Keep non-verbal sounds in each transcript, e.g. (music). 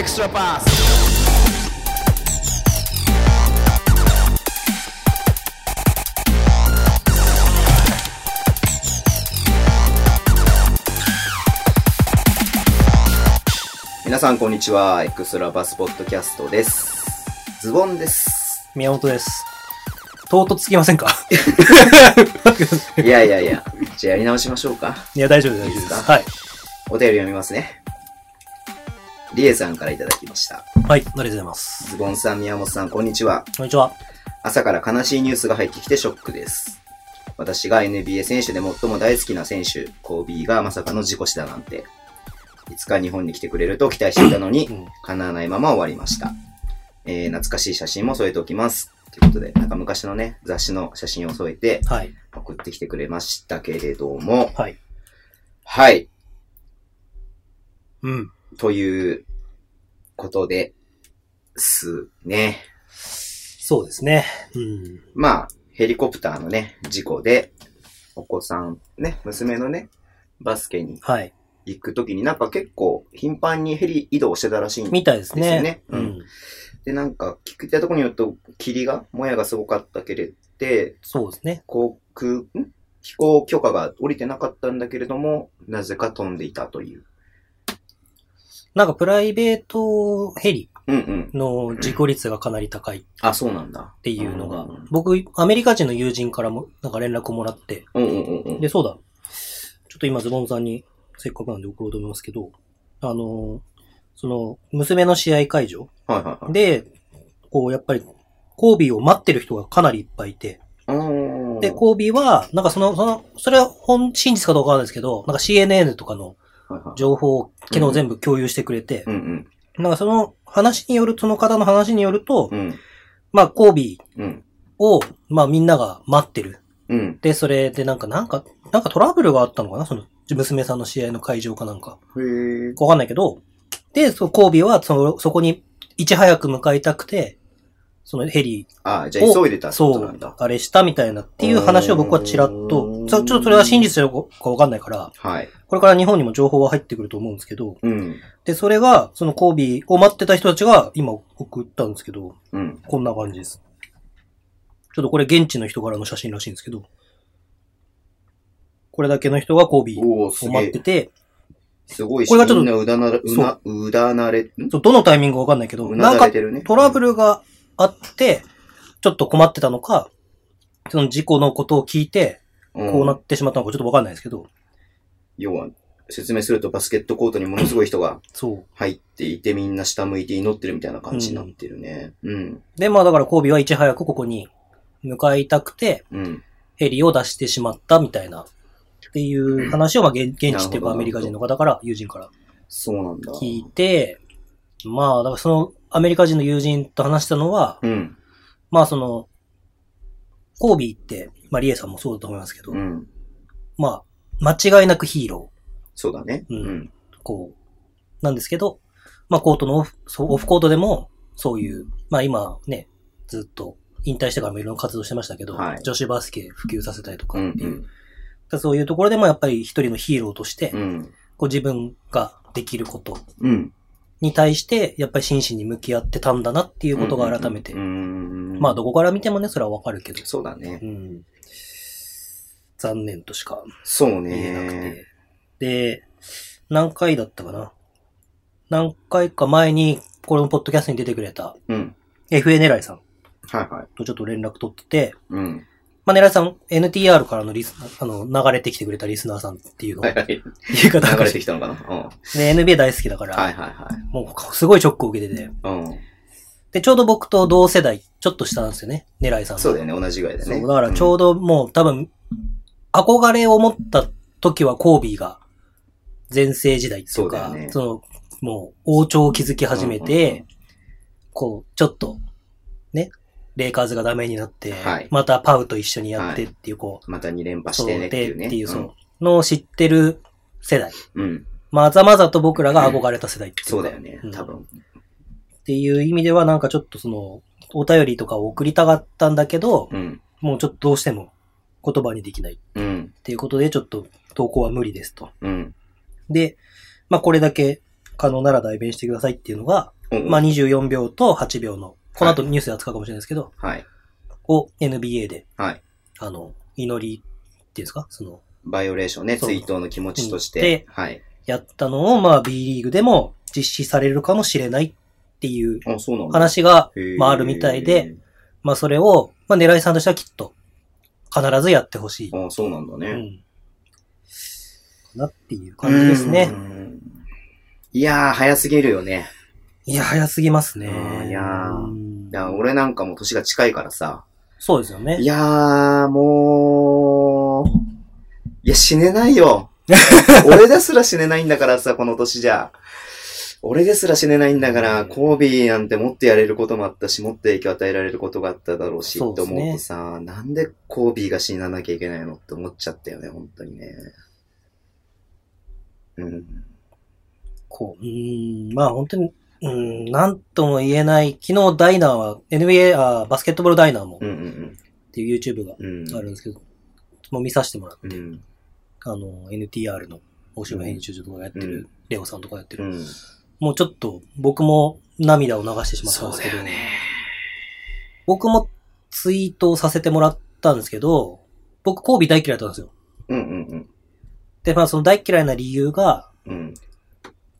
extra pass. 皆さんこんにちは。エクストラバスポッドキャストです。ズボンです。宮本です。唐突すぎませんか？(laughs) いやいやいや、じゃあやり直しましょうか。いや、大丈夫です、大丈夫です。いいですか？はい。お便り読みますね。リエさんからいただきました。はい、ありがとうございます。ズボンさん、宮本さん、こんにちは。こんにちは。朝から悲しいニュースが入ってきてショックです。私が NBA 選手で最も大好きな選手、コービーがまさかの事故死だなんて。いつか日本に来てくれると期待していたのにう、ん。叶わないまま終わりました。えー、懐かしい写真も添えておきます。ということで、なんか昔のね、雑誌の写真を添えてはい。送ってきてくれましたけれども、はい。はい。うん。ということですね。そうですね。うん。まあ、ヘリコプターのね、事故で、お子さん、ね、娘のね、バスケにはい。行くときになんか結構頻繁にヘリ移動してたらしいんみたいですね。ですよねうんうん。で、なんか聞いたところによると、霧が、もやがすごかったけれど、そうですね。航空、ん？飛行許可が下りてなかったんだけれども、なぜか飛んでいたという。なんかプライベートヘリ。の事故率がかなり高いっあ、そうなんだ。っていうのがうん、僕、アメリカ人の友人からもなんか連絡をもらって、うんうんうんうん。で、そうだ。ちょっと今ズボンさんにせっかくなんで送ろうと思いますけど、あの、その、娘の試合会場はいはいはい。で、こう、やっぱり、コービーを待ってる人がかなりいっぱいいて、あーで、コービーは、なんかその、その、それは本、真実かどうかわかんないですけど、なんか CNN とかの情報を昨日全部共有してくれて。なんかその話による、その方の話によると、うん。まあ、コービーうん。を、まあみんなが待ってる。うん。で、それでなんか、なんか、なんかトラブルがあったのかな？その、娘さんの試合の会場かなんか。わかんないけど、で、そービーは、その、そこに、いち早く向かいたくて、そのヘリあじゃあ急いでたってこそうとなんだ。、あれしたみたいなっていう話を僕はちらっうとちょっとそれは真実かわかんないから、はい。これから日本にも情報は入ってくると思うんですけど、うん。で、それが、そのコービーを待ってた人たちが今送ったんですけど、うん。こんな感じです。ちょっとこれ現地の人からの写真らしいんですけど、これだけの人がコービーを。待ってて、すごいし、これがちょっとうだなれ、うだなれ、ん？そうどのタイミングかわかんないけど、うなんだれてるね。トラブルがあって、ちょっと困ってたのか、その事故のことを聞いて、うん、こうなってしまったのかちょっとわかんないですけど、要は、説明するとバスケットコートにものすごい人が。入っていて、みんな下向いて祈ってるみたいな感じになってるね。うん。で、まあだからコービーはいち早くここに向かいたくて、うん。ヘリを出してしまったみたいな、っていう話を、まあ現現地っていうかアメリカ人の方から、友人からそうなんだ。聞いて、まあだからそのアメリカ人の友人と話したのは、うん。ままあその、コービーって、まあリエさんもそうだと思いますけど、うん。まあ間違いなくヒーロそうだね。うんうん。ー、こう、なんですけど、まあコートのオフ、オフコートでも、そういう、まあ今ね、ずっと引退してからもいろいろ活動してましたけど、はい女子バスケ普及させたりとかうんっていう、そういうところでもやっぱり一人のヒーローとして、うん。こう自分ができることうん。に対して、やっぱり真摯に向き合ってたんだなっていうことが改めて、うん。まあどこから見てもね、それはわかるけど、そうだねう。ん、残念としかそう言えなくね。て。で、何回だったかな？何回か前に、このポッドキャストに出てくれた、うん。FA 狙いさんはいはい。とちょっと連絡取ってて、うん。まあ狙いさん、NTR からのリス、あの、流れてきてくれたリスナーさんっていうのを。はいはい。言い方が。流れてきたのかな？うん。で、NBA 大好きだから、はいはいはい。もうすごいショックを受けてて、うん。で、ちょうど僕と同世代、ちょっと下なんですよね、狙いさんがそうだよね、同じぐらいだね。そう、だからちょうどもう多分、憧れを持った時はコービーが前世時代っていうか、そね。その、もう王朝を築き始めて、うんうんうん。こう、ちょっと、ね、レイカーズがダメになって、はいまたパウと一緒にやってっていう、こまた2連う、覇してねっていうね。でっていう、そう、のを知ってる世代。うん。うん。まざまざと僕らが憧れた世代っていうかそうだよねうん、多分。っていう意味ではなんかちょっとその、お便りとかを送りたかったんだけど、うん。もうちょっとどうしても言葉にできないうん。っていうことで、ちょっと投稿は無理ですと。うん。で、まあこれだけ可能なら代弁してくださいっていうのが、うんまあ24秒と8秒の、この後ニュースで扱うかもしれないですけど、はい。を NBA で、はい。あの、祈りっていうんですか？その、バイオレーションね、そう追悼の気持ちとしでて。はい。やったのを、まあ B リーグでも実施されるかもしれないっていうあ、そうなんだ。話が、へーまああるみたいで、まあそれを、まあ狙いさんとしてはきっと、必ずやってほしい。あ、そうなんだね。うん。なっていう感じですねう。ん。いやー、早すぎるよね。いや、早すぎますね。うんいやーうんいや、俺なんかも年が近いからさ。そうですよねい。やー、もう、いや、死ねないよ。(laughs) 俺ですら死ねないんだからさ、この年じゃ。俺ですら死ねないんだから、コービーなんてもっとやれることもあったし、もっと影響与えられることがあっただろうし、ってそうですね思うとさ、なんでコービーが死ななきゃいけないのって思っちゃったよね、本当にね。うん。こう、うーん、まあ本当に、うん、なんとも言えない。昨日ダイナーは、NBA、あバスケットボールダイナーもうんうんっていう YouTube がうん。うん。あるんですけど、もう見させてもらって、うん。あの、NTR の大島編集長とかがやってる、うんレオさんとかやってる、うん。もうちょっと僕も涙を流してしまったんですけど、僕もツイートをさせてもらったんですけど、僕コービー大嫌いだったんですよ。うんうんで、まあその大嫌いな理由が、うん。うん。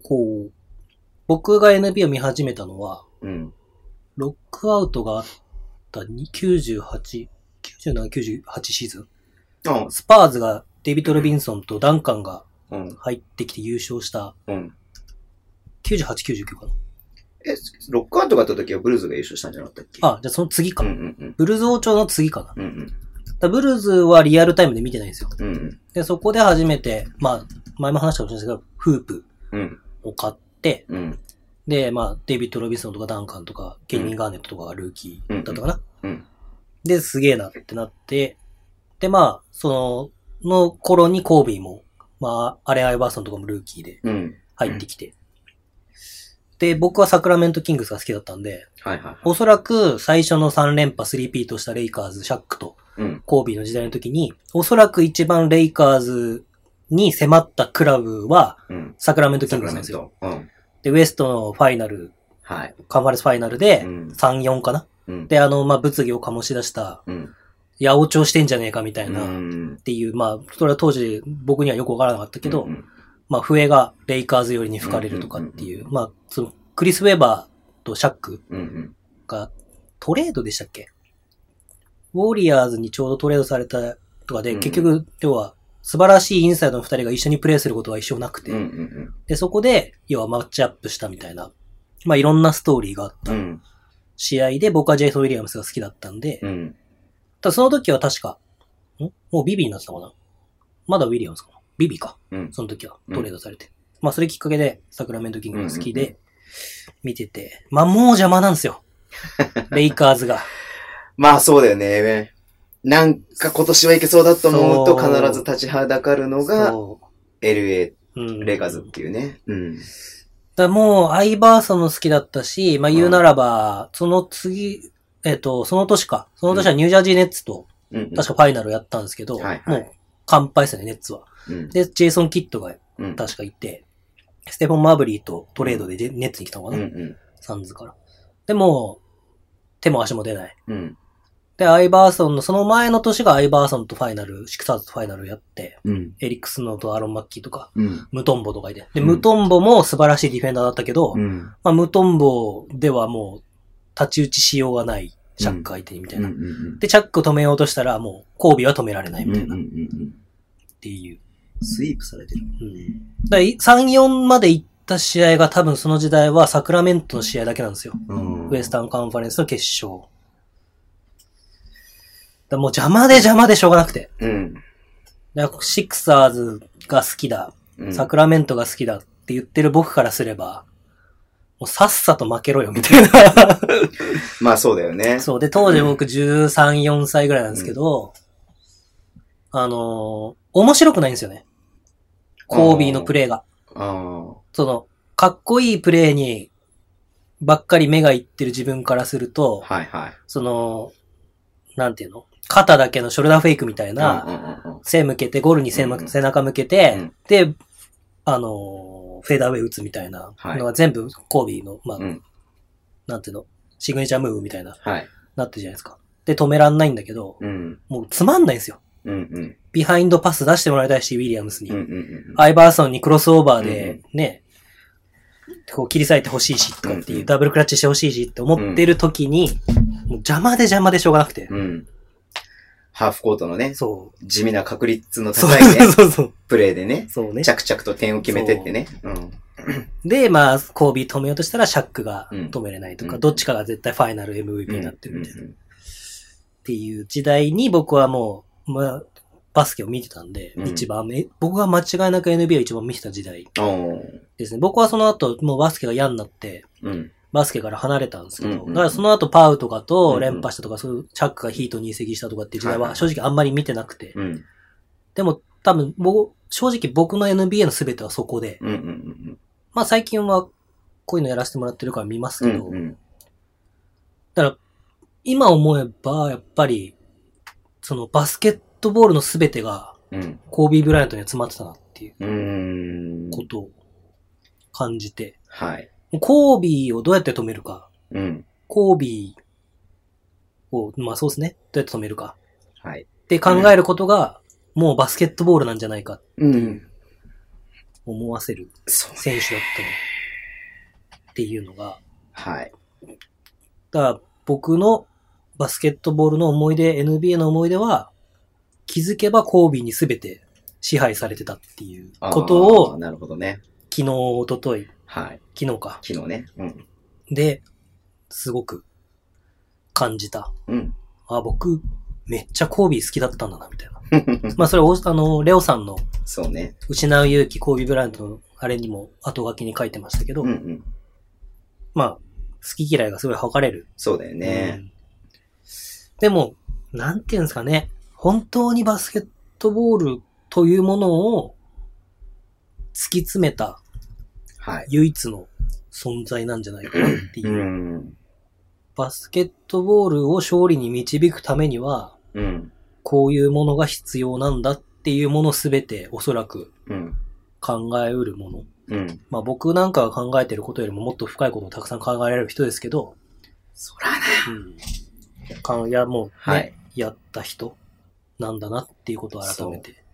こう、僕が NBA を見始めたのは、うん。ロックアウトがあったに98、97、98シーズン。あスパーズがデビッド・ロビンソンとダンカンがうん。入ってきて優勝したうん。98、99かな。え、ロックアウトがあった時はブルーズが優勝したんじゃなかったっけ？あ、じゃあその次か。うんうんうん。ブルーズ王朝の次かな。だかうんうん。らブルーズはリアルタイムで見てないんですよ。うんうん。で、そこで初めて、まあ、前も話したかもしれないですけど、フープうん。を買って、うん。で、まあ、デイビッド・ロビンソンとかダンカンとか、ケイミン・ガーネットとかがルーキーだったかな。うん。で、すげえなってなって、で、まあ、その、の頃にコービーも、まあ、アレン・アイバーソンとかもルーキーでうん。入ってきて。で、僕はサクラメント・キングスが好きだったんで、はいはい。おそらく最初の3連覇3ピートしたレイカーズ、シャックとうん。コービーの時代の時に、おそらく一番レイカーズに迫ったクラブはうん。サクラメント・キサングスなんですよ。クラメント。うん。で、ウエストのファイナル、はい。カンファレンスファイナルでうん3、4かな？うん。で、あの、まあ、物議を醸し出した、うん。八百長してんじゃねえかみたいな、うっん。ていう、まあ、それは当時僕にはよくわからなかったけど、うんまあ、笛がレイカーズ寄りに吹かれるとかっていう、まあ、その、クリス・ウェバーとシャックうんうん。がトレードでしたっけ？ウォリアーズにちょうどトレードされたとかで、うん結局、要は、素晴らしいインサイドの二人が一緒にプレーすることは一生なくて、うんうんで、そこで、要はマッチアップしたみたいな、まあ、いろんなストーリーがあったうん。試合で、僕はジェイソン・ウィリアムスが好きだったんで、うん。ただその時は確か、ん？もうビビになってたかな？まだウィリアムスかな？ビビか。うん。その時はトレードされて。まあそれきっかけでサクラメントキングが好きで見てて、まあもう邪魔なんですよ。(laughs) レイカーズが。まあそうだよね。なんか今年はいけそうだと思うと必ず立ちはだかるのがそ LA。レガズっていうね。うん。だもうアイバーソンも好きだったし、まあ言うならば、その次、えっ、と、その年か。その年はニュージャージーネッツと、うん。確かファイナルやったんですけど、はいはいもう完敗ですよね、ネッツは。うん。で、ジェイソン・キッドがうん。確かいて、ステフォン・マーブリーとトレードでネッツに来たのかな、うんうん。サンズから。でも、手も足も出ない。うん。で、アイバーソンの、その前の年がアイバーソンとファイナル、シクサーズとファイナルやって、うん。エリックスノーとアロン・マッキーとか、うん。ムトンボとかいて。で、うんムトンボも素晴らしいディフェンダーだったけど、うん。まあ、ムトンボではもう、太刀打ちしようがない、シャック相手にみたいな。うん。で、シャック止めようとしたら、もう、コービーは止められないみたいな、っうん。ていう。スイープされてる。うん。だから3、4まで行った試合が多分その時代はサクラメントの試合だけなんですよ。うんウエスタンカンファレンスの決勝。だもう邪魔で邪魔でしょうがなくて。うん。だからシクサーズが好きだ、うんサクラメントが好きだって言ってる僕からすれば、もうさっさと負けろよみたいな。(laughs) まあそうだよね。そう。で、当時僕13、4歳ぐらいなんですけど、あのー面白くないんですよね。コービーのプレーが。あその、かっこいいプレーにばっかり目がいってる自分からすると、あ。はいはい。その、なんていうの？肩だけのショルダーフェイクみたいな、背向けて、ゴールに背,、中向けて、うんで、あのーフェーダーウェイ打つみたいなはいのが全部コービーの、まあ、うん。なんていうの、シグネチャームーブみたいな、はい。なってるじゃないですか。で、止めらんないんだけど、うん。もうつまんないんですよ。ビハインドパス出してもらいたいし、ウィリアムスに。アイバーソンにクロスオーバーうんで、ね、こう切り裂いてほしいし、とかっていう、うんダブルクラッチしてほしいしって思ってる時に、もう邪魔で邪魔でしょうがなくて。うん。ハーフコートのね、そう。地味な確率の高いね、そうそう。プレーでね、そうね。着々と点を決めてってね。うん。で、まあ、コービー止めようとしたらシャックが止めれないとか、うんどっちかが絶対ファイナル MVP になってるみたいな。うんっていう時代に僕はもう、まあ、バスケを見てたんで、うん一番め、僕が間違いなく NBA を一番見てた時代うんおーですね。僕はその後、もうバスケが嫌になって、うん。バスケから離れたんですけど、うんうんだからその後パウとかうんとうん連覇したとか、そういうチャックがヒートに移籍したとかっていう時代は正直あんまり見てなくて。うん。でも多分、僕、正直僕の NBA の全てはそこで、うんうんうんまあ最近はこういうのやらせてもらってるから見ますうん。けど、うんうん。だから、今思えば、やっぱり、そのバスケットボールの全てが、うん。コービー・ブライアントには詰まってたなっていう。ことを感じて、はい。コービーをどうやって止めるか、うん。コービーを、まあそうですね、どうやって止めるかはい。って考えることが、もうバスケットボールなんじゃないかってうん。思わせるそう。選手だったのっていうのが、はい。だから僕のバスケットボールの思い出、NBA の思い出は、気づけばコービーに全て支配されてたっていうことを、あーなるほどね。昨日、一昨日はい。昨日か。昨日ね。うん。で、すごく感じた。うん。あ、僕、めっちゃコービー好きだったんだな、みたいな。(laughs) まあそれ、おあの、レオさんのそうね。失う勇気、コービーブラントのあれにも後書きに書いてましたけど、うんうん。まあ、好き嫌いがすごい測れる。そうだよね。うんでも、なんていうんですかね。本当にバスケットボールというものを突き詰めたはい。唯一の存在なんじゃないかなっていうう。ん。バスケットボールを勝利に導くためには、うん。こういうものが必要なんだっていうものすべておそらくうん。考えうるもの。うん。まあ僕なんかが考えてることよりももっと深いことをたくさん考えられる人ですけど、そらね。うん。かいや、もうね、はいやった人なんだなっていうことを改めて。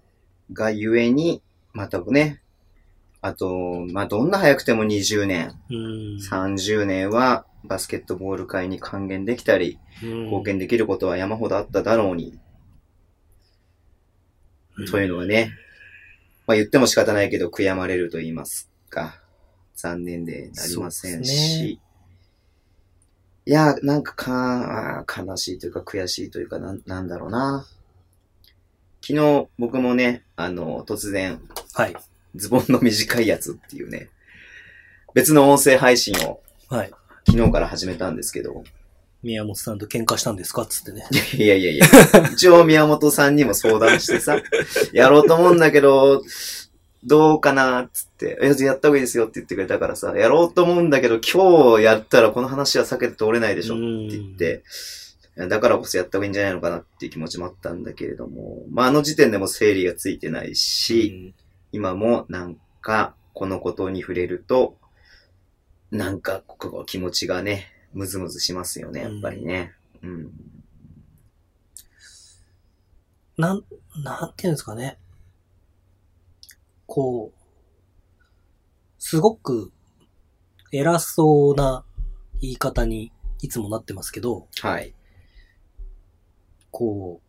がゆえに、またね、あと、まあ、どんな早くても20年、うん。30年はバスケットボール界に還元できたり、うん。貢献できることは山ほどあっただろうに、というのはね、まあ言っても仕方ないけど悔やまれると言いますか、残念でなりませんし、いや、なんかか、悲しいというか悔しいというかなん、なんだろうな。昨日僕もね、あの、突然、はい。ズボンの短いやつっていうね、別の音声配信をはい。昨日から始めたんですけど、宮本さんと喧嘩したんですかっつってね。(laughs) いやいやいや、一応宮本さんにも相談してさ、(laughs) やろうと思うんだけど、どうかなっつって、えやった方がいいですよって言ってくれたからさ、やろうと思うんだけど、今日やったらこの話は避けて通れないでしょって言って、だからこそやった方がいいんじゃないのかなっていう気持ちもあったんだけれども、まああの時点でも整理がついてないし、今もなんかこのことに触れると、なんかここ気持ちがね、ムズムズしますよね、やっぱりね。うん。なん、なんていうんですかね。こう、すごく偉そうな言い方にいつもなってますけど、はい。こ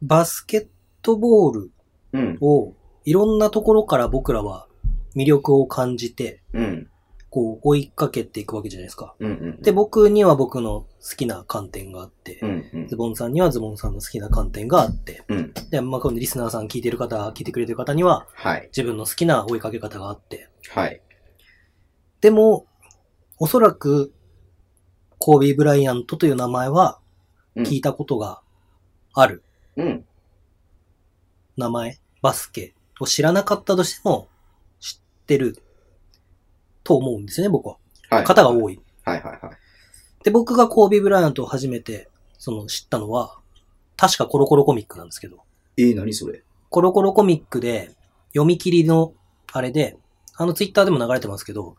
う、バスケットボールうん。をいろんなところから僕らは魅力を感じて、うん。こう追いかけていくわけじゃないですか。うん。うん。で、僕には僕の好きな観点があって、うん。うんズ。ボンさんにはズボンさんの好きな観点があって、うん。で、まあ、このリスナーさん聞いてる方、聞いてくれてる方にははい。自分の好きな追いかけ方があって、はい。でも、おそらく、コービー・ブライアントという名前はうん聞いたことがあるうん。名前、バスケを知らなかったとしても知ってると思うんですよね、僕は。はい。方が多い。はいはいはい。で、僕がコービー・ブライアントを初めて、その知ったのは、確かコロコロコミックなんですけど、えー、何それ？コロコロコミックで読み切りのあれで、あのツイッターでも流れてますけど、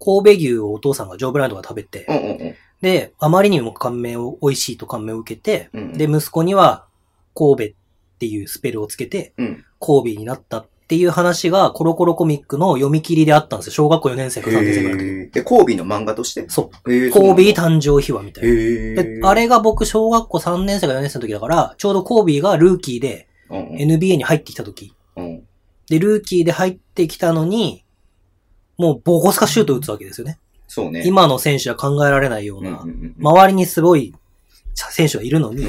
神戸牛をお父さんがジョーブライアントが食べて、うんうんうん。で、あまりにも感銘を、美味しいと感銘を受けて、うんうんで、息子には神戸っていうスペルをつけて、うん。神戸になったっていう話がコロコロコミックの読み切りであったんですよ。小学校4年生か3年生ぐらいの時。へーえ、コービーの漫画として？そう。へー神戸誕生秘話みたいな。へでーあれが僕小学校3年生か4年生の時だから、ちょうどコービーがルーキーで NBA に入ってきた時。うん。で、ルーキーで入ってきたのに、もうボコスカシュート打つわけですよね。そうね。今の選手は考えられないような、うん、周りにすごい選手がいるのに、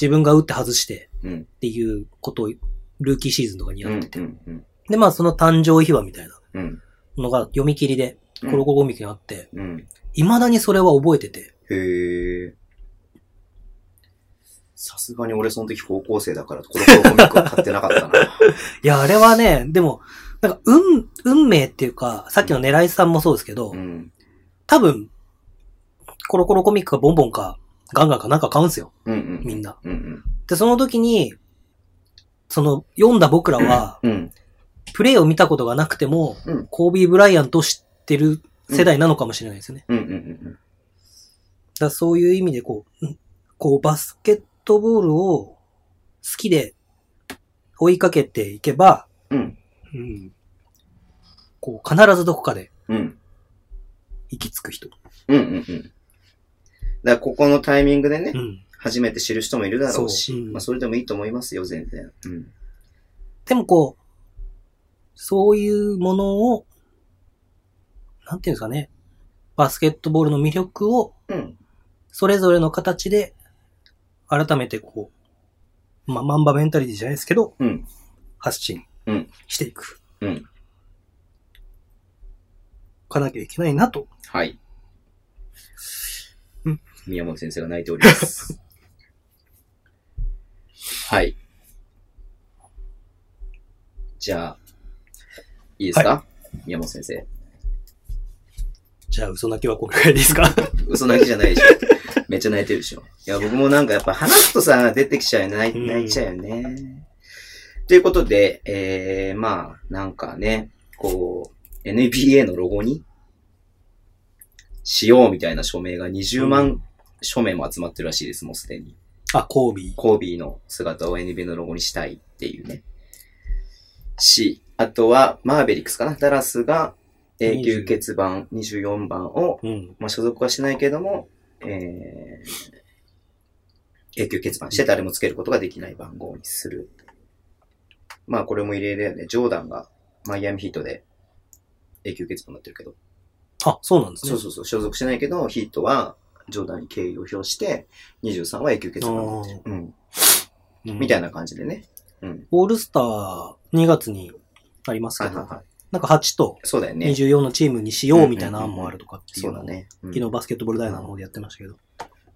自分が打って外してっていうことをルーキーシーズンとかにうんやってて。うんうんで、まあその誕生秘話みたいなうん。のが読み切りで、うんコロコロコミックにあって、うん。未だにそれは覚えてて、へえ。さすがに俺その時高校生だからコロコロコミックは買ってなかったな。(laughs) いや、あれはね、でも、なんか、運、運命っていうか、さっきの狙いさんもそうですけど、うん。多分、コロコロコミックがボンボンか、ガンガンかなんか買うんですよ、うんうん。みんな。うんで、その時に、その、読んだ僕らは。プレイを見たことがなくても、うんコービー・ブライアントを知ってる世代なのかもしれないですよね。だそういう意味で、こう、うんこう、バスケットボールを好きで追いかけていけば、うん。うん、こう、必ずどこかでうん。行き着く人。うんうんうん。だからここのタイミングでねう、ん。初めて知る人もいるだろうし、そううんまあそれでもいいと思いますよ、全然。うん。でもこう、そういうものを、なんていうんですかね、バスケットボールの魅力を、うん。それぞれの形で、改めてこう、まあ、マンバメンタリティじゃないですけど、うん。発信うんしていく。うん。かなきゃいけないなと。はい。うん。宮本先生が泣いております。はい。じゃあ、いいですか、宮本先生。じゃあ、嘘泣きはこれぐらいですか？(laughs) 嘘泣きじゃないでしょ。めっちゃ泣いてるでしょ。いや、僕もなんかやっぱ話すとさ、出てきちゃうよね。泣いちゃうよね。ということで、えー、まあ、なんかね、こう、NBA のロゴにしようみたいな署名が20う万署名も集まってるらしいです、もうすでに。あ、コービー。コービーの姿を NBA のロゴにしたいっていうね。し、あとは、マーベリックスかなダラスが永久欠番24番をうん。まあ、所属はしないけども、えー、永久欠番して誰もつけることができない番号にする。まあ、これも異例だよね。ジョーダンがマイアミヒートで永久欠番になってるけど。あ、そうなんですね。そうそうそう、所属しないけど、ヒートはジョーダンに敬意を表して、23は永久欠番になってる。うん。うんみたいな感じでね。うん。オールスター2月にありますけど、はいはいはい。なんか8とそうだよね。24のチームにしようみたいな案もあるとかっていうのを、そうだね。うん昨日バスケットボールダイナーの方でやってましたけど。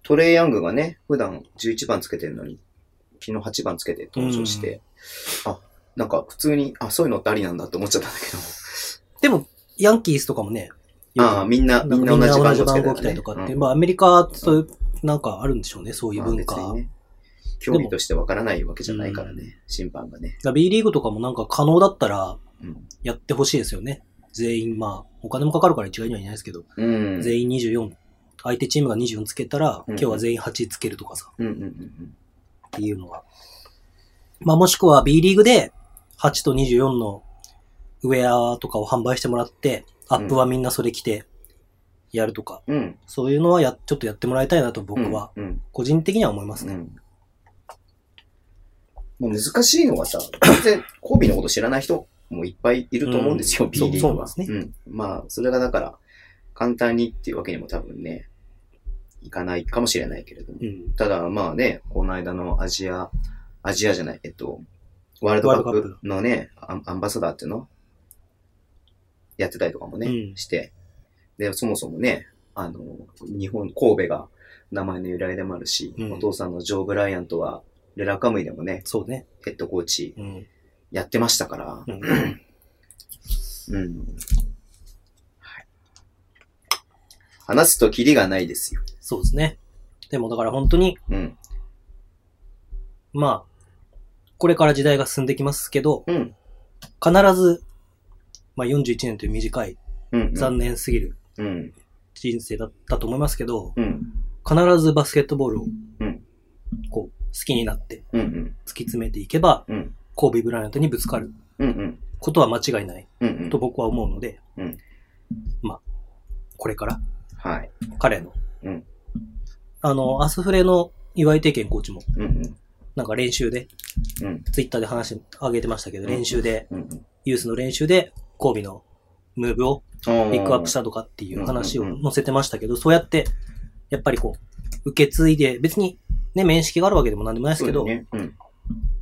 トレイヤングがね、普段11番つけてるのに、昨日8番つけて登場して、あ、なんか普通に、あ、そういうのってありなんだって思っちゃったんだけど。でも、ヤンキースとかもね、ああ、みんな、みんな同じ番号来たりとかって、うんまあアメリカ、そういう、なんかあるんでしょうね、そういう文化。競技としてわからないわけじゃないからね、審判がね。B リーグとかもなんか可能だったらうん。やってほしいですよね。全員、まあ、お金もかかるから一概にはいないですけど、うん。全員24、相手チームが24つけたら、うん今日は全員8つけるとかさ、うんうんうんっていうのが。まあもしくは B リーグで8と24のウェアとかを販売してもらって、アップはみんなそれ着てやるとか、うん。うん。そういうのはや、ちょっとやってもらいたいなと僕は、うん。個人的には思いますね。うん。もう難しいのはさ、全然、コービーのこと知らない人もいっぱいいると思うんですよ、うん B リーグは。そうですねうん。まあ、それがだから、簡単にっていうわけにも多分ね、いかないかもしれないけれども。うん。ただ、まあね、この間のアジア、アジアじゃない、えっと、ワールドカップのね、アンアンバサダーっていうのやってたりとかもね、うんして。で、そもそもね、あの、日本、神戸が名前の由来でもあるし、うんお父さんのジョー・ブライアントは、レラカムイでもね、そうね。ヘッドコーチうん。やってましたから、うんうん。はい。話すとキリがないですよ。そうですね。でもだから本当に、うん。まあ、これから時代が進んできますけど、うん。必ずまあ41年という短い。残念すぎるうん。人生だったと思いますけど、うん。必ずバスケットボールをうん、こう、好きになって。突き詰めていけば、うん。コービー・ブライアントにぶつかる。ことは間違いないと。僕は思うので、うんまあ、これからはい。彼の、うんあの、アスフレの岩井定健コーチも。なんか練習で、うん。ツイッターで話し、上げてましたけど、うん練習で、うん。ユースの練習で、コービーのムーブをピピックアップしたとかっていう話を載せてましたけど、そうやって、やっぱりこう、受け継いで、別にね、面識があるわけでもなんでもないですけど、ね。うん。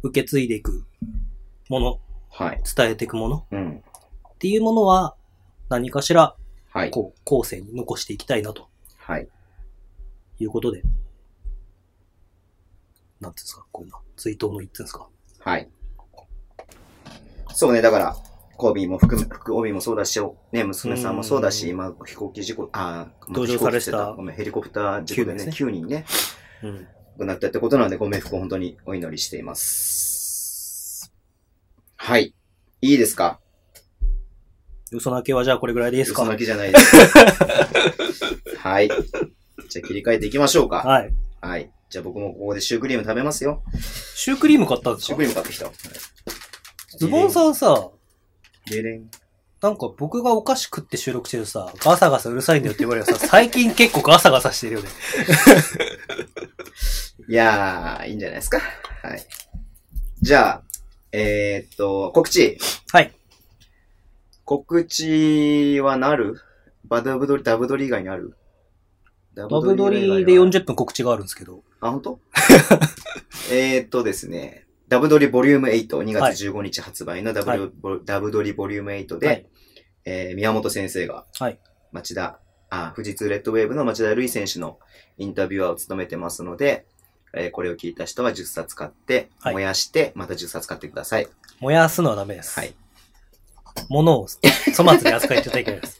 受け継いでいくもの、はい。伝えていくものうん。っていうものは、何かしら、はい。こう、後世に残していきたいなとはい。いうことで、なんていうんですか、こういうの、追悼の一つですか。はい。そうね、だから、コービーも含め、福帯もそうだし、ね、娘さんもそうだし、うん今、飛行機事故、あー同乗されてたごめん、ヘリコプター事故でね、9 9人ね、うん。亡くなったってことなので、ご冥福を本当にお祈りしています。はい。いいですか？嘘泣きはじゃあこれぐらいでいいですか？嘘泣きじゃないです。(laughs) はい。じゃあ切り替えていきましょうか。はい。はい。じゃあ僕もここでシュークリーム食べますよ。シュークリーム買ったんですか？シュークリーム買ってきた。ズボンさんさ、でれん。なんか僕がお菓子食って収録してるさ、ガサガサうるさいんだよって言われるさ、(laughs) 最近結構ガサガサしてるよね。(laughs) いやー、いいんじゃないですか。はい。じゃあ、えー、っと、告知。はい。告知はなる？バダブドリ、ダブドリ以外にある？ダダブドリで40 40分告知があるんですけど。あ、本当？(laughs) えーっとですね、ダブドリボリューム8、2月15日発売のダブ,、はいボダブドリボリューム8で、はいえー宮本先生が、はい町田、あ、富士通レッドウェーブの町田瑠唯選手のインタビュアーを務めてますので、えーこれを聞いた人は10冊買って、はい燃やして、また10冊買ってください。燃やすのはダメです。はい。物を粗末に扱いちゃいけないです。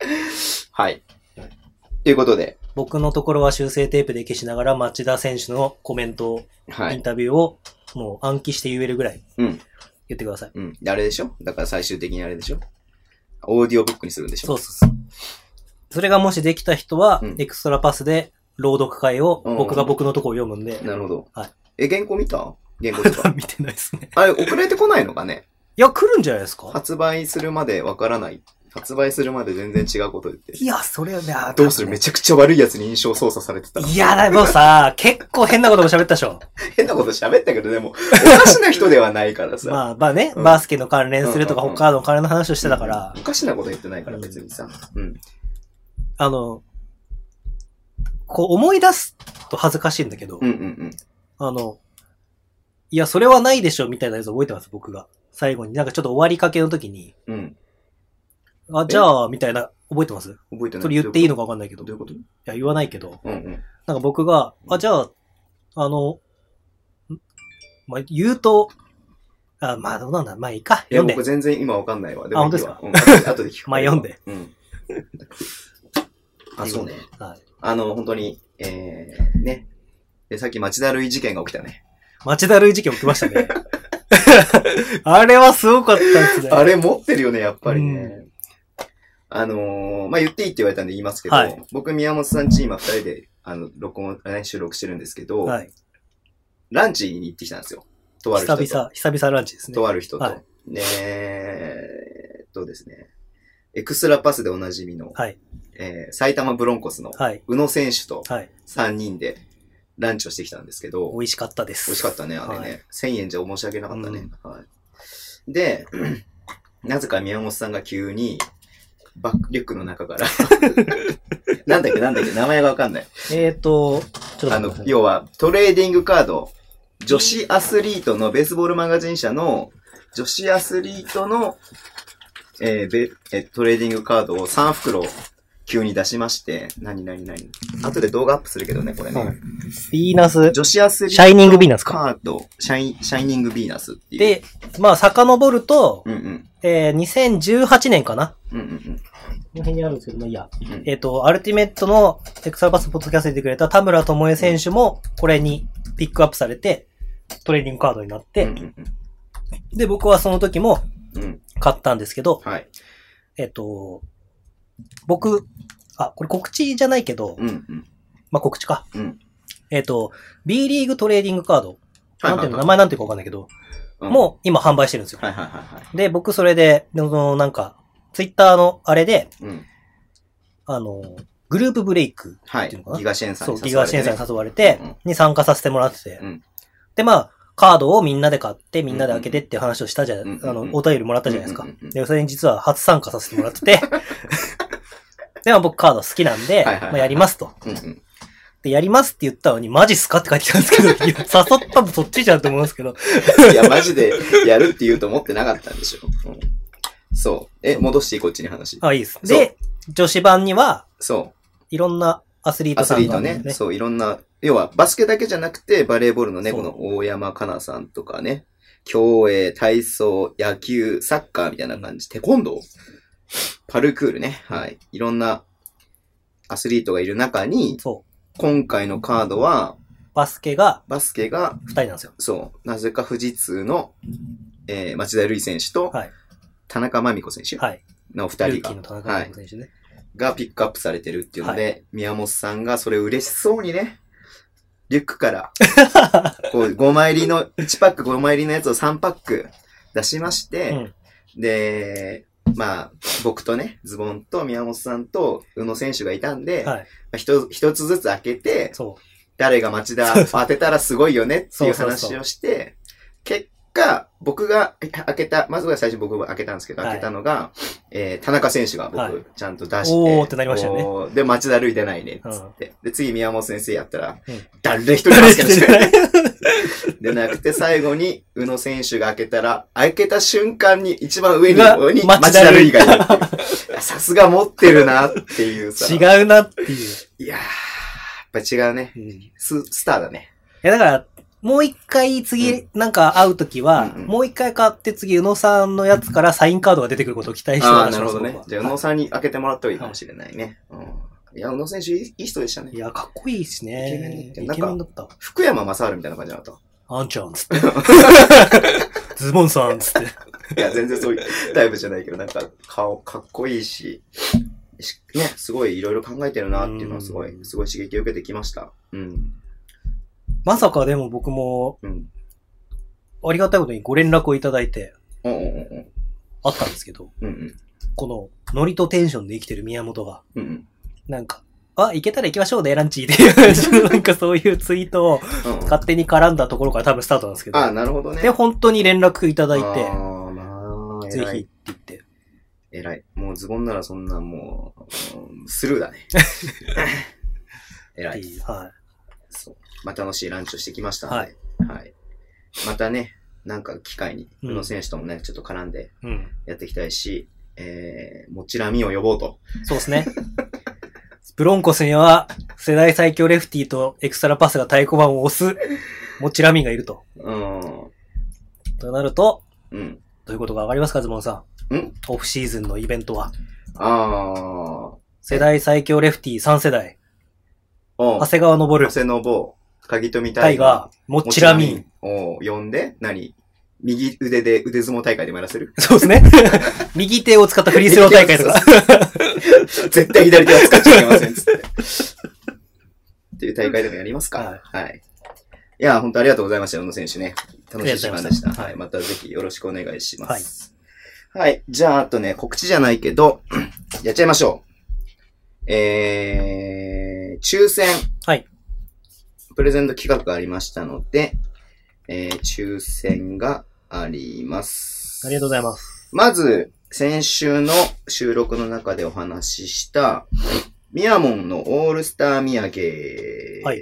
(laughs) はい。ということで、僕のところは修正テープで消しながら町田選手のコメント、はい。インタビューをもう暗記して言えるぐらいうん。言ってください。うん。であれでしょ？だから最終的にあれでしょ？オーディオブックにするんでしょ？そうそうそう。それがもしできた人は、うんエクストラパスで朗読会をうん僕が僕のところ読むんで、なるほど。はい。え、原稿見た？原稿とか？(laughs) 見てないですね。あれ、送られてこないのかね？いや、来るんじゃないですか？発売するまでわからない。発売するまで全然違うこと言って。いや、それはね、あどうする？めちゃくちゃ悪いやつに印象操作されてたら。いや、でもさ、(laughs) 結構変なことも喋ったでしょ？変なこと喋ったけど、でも、おかしな人ではないからさ。(laughs) まあ、まあね、うんバスケの関連するとか、うんうんうん他の関連の話をしてたからうん、おかしなこと言ってないから、別にさ。うん。あの、こう思い出すと恥ずかしいんだけど、うんうんうん。あの、いや、それはないでしょ、みたいなやつ覚えてます、僕が。最後に、なんかちょっと終わりかけの時に、うん。あ、じゃあ、みたいな、覚えてます？覚えてない。それ言っていいのかわかんないけど。どういうこと？や、言わないけど、うんうん。なんか僕が、あ、じゃあ、あの、ん？まあ、言うと、あ、まあ、どうなんだ？まあ、いいか。いや、読んで僕。全然今わかんないわ。であ本当ですか？いいわうん後で聞く。(laughs) まあ読んで。うん。(laughs) あ、そうね。はい。あの、本当に、えー、ね。で、さっき町田類事件が起きたね。町田類事件起きましたね。(laughs) あれはすごかったですね。あれ持ってるよね、やっぱりね。あのー、まあ、言っていいって言われたんで言いますけど、はい僕、宮本さんち今二人で、あの、録音、ね収録してるんですけど、はい。ランチに行ってきたんですよ。とある人と。久々、久々ランチですね。とある人と。はいねえーっとですね。エクストラパスでおなじみの、はい。えー埼玉ブロンコスのはい。宇野選手とはい。3人でランチをしてきたんですけど、美味しかったです。美味しかったね、あれね。はい1000円じゃ申し訳なかったね。うんはい、で、(clears throat) なぜか宮本さんが急に、バックリュックの中から、(laughs) なんだっけなんだっけ名前がわかんない。えーと、ちょっとあの要は、トレーディングカード、女子アスリートのベースボールマガジン社の、女子アスリートの、えーベえトレーディングカードを3袋急に出しまして、なになになに後で動画アップするけどね、これね。はいヴィーナス。女子アスリートシャイニングヴィーナスかカード、シャイシャイニングヴィーナスっていう。で、まあ、遡ると、うんうん。えー、2018年かなうんうんうん。この辺にあるんですけど、まあいいや。うんえっ、と、アルティメットのエクストラパスポッドキャストに出てくれた田村智恵選手も、これにピックアップされて、トレーニングカードになって、うんうんうんで、僕はその時も、うん。買ったんですけど、はい。えっと、僕、あ、これ告知じゃないけど、うん。うん。まあ、告知か。うんえっと、B リーグトレーディングカード、なんていうの、名前前なんていうかわかんないけど、もう今販売してるんですよ。はいはいはいはい。で、僕それで、そのなんか、ツイッターのあれで、うん。あの、グループブレイクはいっていうのか。な？ギガシェンさんそう、ギガシェンさんに誘われてに参加させてもらっててうん。で、まあ、カードをみんなで買って、みんなで開けてっていう話をしたじゃ、うんうんうんあの、お便りもらったじゃないですかうんうんうん。で、それに実は初参加させてもらってて、(laughs) で、まあ僕カード好きなんで、はいはいはいまあやりますと。うんうん。で、やりますって言ったのに、マジっすかって書いてきたんですけど、いや誘ったのそっちじゃんって思うんですけど。いや、マジでやるって言うと思ってなかったんでしょ。うんそう。え、戻していいこっちに話。あ、いいです。で、女子版には、そいろんなアスリーう。アトさんスリートね。そう、いろんな、要はバスケだけじゃなくて、バレーボールのね、そうこの大山かなさんとかね、競泳、体操、野球、サッカーみたいな感じ、テコンドー、パルクールね。はい。いろんなアスリートがいる中に、そう。今回のカードは、バスケがバスケが、二人なんですよ。そう、なぜか富士通の、えー、町田瑠唯選手と、はい。田中真美子選手はい。の二人がルーキーの田中はい美子選手ね。がピックアップされてるっていうので、宮本さんがそれ嬉しそうにね、(laughs) リュックから、こう、(laughs) 5枚入りの、1パック5枚入りのやつを3パック出しまして、うん。で、まあ、僕とね、ズボンと宮本さんと宇野選手がいたんで、まはい。あ一一つずつ開けて。誰が町田当てたらすごいよねっていう話をして、結果、僕が開けた、まずは最初僕が開けたんですけど、はい開けたのが、えー、田中選手がはい僕、ちゃんと出して、おーってなりましたよねで、町田塁出ないね、つって。で、次宮本先生やったら、うん誰一人バスケの力でなくて、最後に、宇野選手が開けたら、開けた瞬間に一番上に、がに町町田塁田塁がいるっていういやさすが持ってるなっていうさ。違うなっていう。いやー、やっぱ違うね。うん。いス、スターだね。や、だから、もう一回次、なんか会うときは、うんうんもう一回買って次、宇野さんのやつからサインカードが出てくることを期待してああ、なるほどねじゃあ、宇野さんに開けてもらった方がいいかもしれないね。うん。いや、宇野選手いいいい人でしたねい。や、かっこいいしね。イケメンだったよイケメンだった。福山雅治みたいな感じだった。あんちゃん、つって。(laughs) ズボンさん、つって。(laughs) いや、全然そういうタイプじゃないけど、なんか、顔、かっこいいし、しね、すごいいろいろ考えてるなっていうのはすごい、うんすごい刺激を受けてきました。うん。まさかでも僕も、うん。ありがたいことにご連絡をいただいて、おうんうんあったんですけど、うん。うんこの、ノリとテンションで生きてる宮本が、うん。うんなんか、あ、行けたら行きましょうね、ランチっていう、(laughs) なんかそういうツイートをうん。うん。勝手に絡んだところから多分スタートなんですけど、ああ、なるほどね。で、本当に連絡いただいて、ああ、まあ、ぜひって偉い。言って、偉い。もうズボンならそんなもう、うんスルーだね。(laughs) (laughs) 偉い。はそう。まあ、楽しいランチをしてきましたので、はいはい。またね、なんか機会に、うん宇野選手ともね、ちょっと絡んで。やっていきたいし、えー、もちらみを呼ぼうと。そうですね。(laughs) ブロンコスには、世代最強レフティーとエクストラパスが太鼓判を押す、モチラミンがいると。うん。となると、うん。どういうことがわかりますか、ズボンさん？んオフシーズンのイベントは。あ世代最強レフティー3世代。長谷川昇、長谷信、鍵富タイガー、モッチラミン。を呼んで、何？右腕で腕相撲大会でもやらせる？そうですね。(laughs) 右手を使ったフリースロー大会とか。(laughs) 絶対左手は使っちゃいけませんっつって。っていう大会でもやりますか。はい。いや、本当ありがとうございました、宇野選手ね。楽しい時間でした。はい。またぜひよろしくお願いします。はい。じゃあ、あとね、告知じゃないけど、(clears throat) やっちゃいましょう。えー、抽選。はい。プレゼント企画がありましたので、えー、抽選があります。ありがとうございます。まず、先週の収録の中でお話しした、ミヤモンのオールスター土産、はい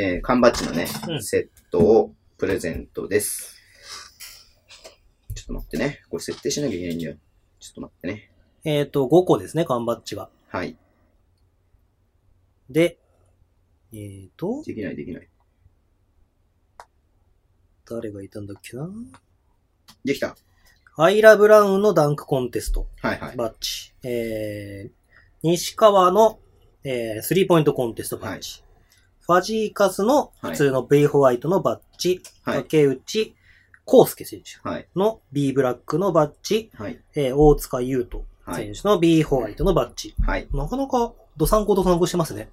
えー、缶バッジのね、うんセットをプレゼントです。ちょっと待ってね。これ設定しなきゃいけないんだよ。ちょっと待ってね。えっ、と、5個ですね、缶バッジが。はい。で、えっ、と、できないできない。誰がいたんだっけな？できた。アイラ・ブラウンのダンクコンテストはいはい。バッジ。えー、西川の、えー、スリーポイントコンテストバッジ。ファジーカスの普通のベイホワイトのバッジ。はい。竹内、康介選手はい。の B ブラックのバッジ、はい。えー大塚優斗はい。選手の B ホワイトのバッジ。はい。なかなか、ドサンコドサンコしてますね。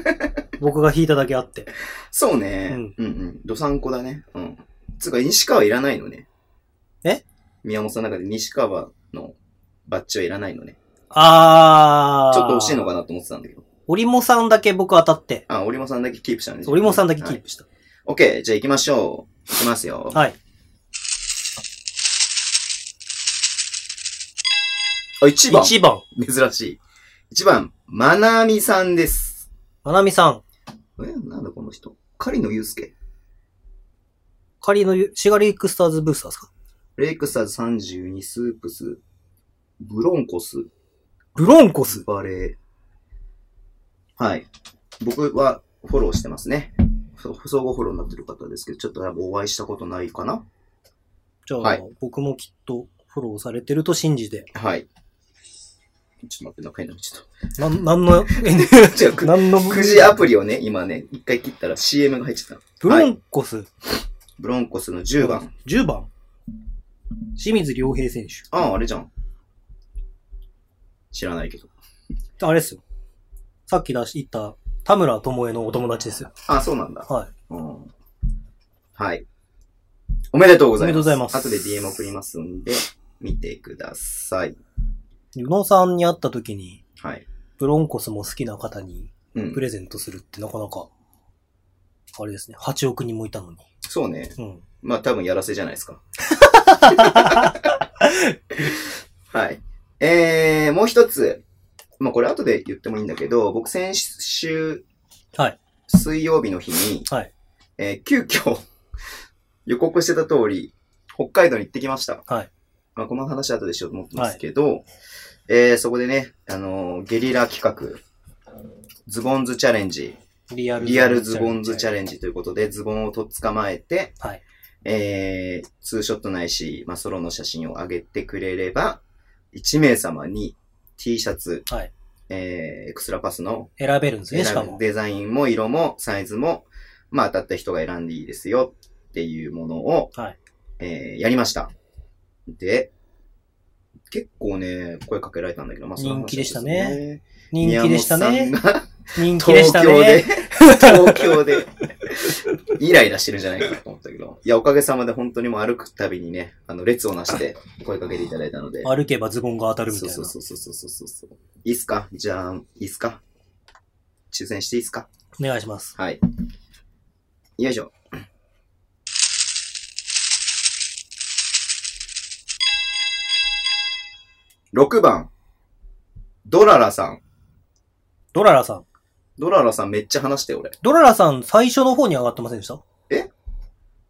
(laughs) 僕が弾いただけあって。そうね。ううんん。うんどさんこだね。うん。つうか、西川いらないのね。え？宮本さんの中で西川のバッジはいらないのね。あー。ちょっと惜しいのかなと思ってたんだけど。オリモさんだけ僕当たって、あ、折茂さんだけキープしたんですオリモさんだけキープした。オッケー、じゃあ行きましょう。行きますよ。はい。あ、1番。1番、珍しい。1番、まなみさんです。まなみさん。え、なんだこの人？狩野祐介。仮のシガリックスターズブースターですか？レイクスターズ32、スープス、ブロンコス、ブロンコス？バレー。はい。僕はフォローしてますね。そ相互フォローになってる方ですけど、ちょっと多分お会いしたことないかな？じゃあ、はい僕もきっとフォローされてると信じて。はい。ちょっと待って、中になっちゃっなん、なんの、(laughs) た。違う、くなんの、くじアプリをね、今ね、一回切ったら CM が入っちゃった。ブロンコス。ブロンコスの10番。10番。清水良平選手。ああ、あれじゃん。知らないけど。あれですよ。さっき出し、言った、田村智恵のお友達ですよ。ああ、そうなんだ。はい。うん。はい。おめでとうございます。おめでとうございます後で DM 送りますんで、見てください。宇野さんに会った時に、はい。ブロンコスも好きな方にうんプ。レゼントするってなかなか、あれですね。8億人もいたのに。そうね。うん。まあ多分やらせじゃないですか。(laughs) はい。えー、もう一つ。まあこれ後で言ってもいいんだけど、僕先週、はい。水曜日の日に、はい。えー急遽、予告してた通り、北海道に行ってきました。はい。まあこの話は後でしようと思ってますけど、えー、そこでね、あのーゲリラ企画、ズボンズチャレンジ、リアルズボンズチャレンジということで、ズボンをとっ捕まえて、はい。えー、ツーショットないし、まあ、ソロの写真を上げてくれれば、1名様に T シャツ、はい。えー、エクストラパスの選べるんですね、しかも。デザインも色もサイズも、まあ、当たった人が選んでいいですよっていうものを、はい。えー、やりました。で、結構ね、声かけられたんだけど、まあ、その話人気でしたね。人気でしたね。人気でした東京でね。、東京で、イライラしてるんじゃないかなと思ったけど。いや、おかげさまで本当にもう歩くたびにね、あの、列をなして声かけていただいたので。歩けばズボンが当たるみたそいうな。そうそうそうそうそうそう。いいっすか？じゃあ、いいっすか？抽選していいっすか？お願いします。はい。よいしょ。6番、ドララさん。ドララさん。ドララさんめっちゃ話して、俺。ドララさん最初の方に上がってませんでした？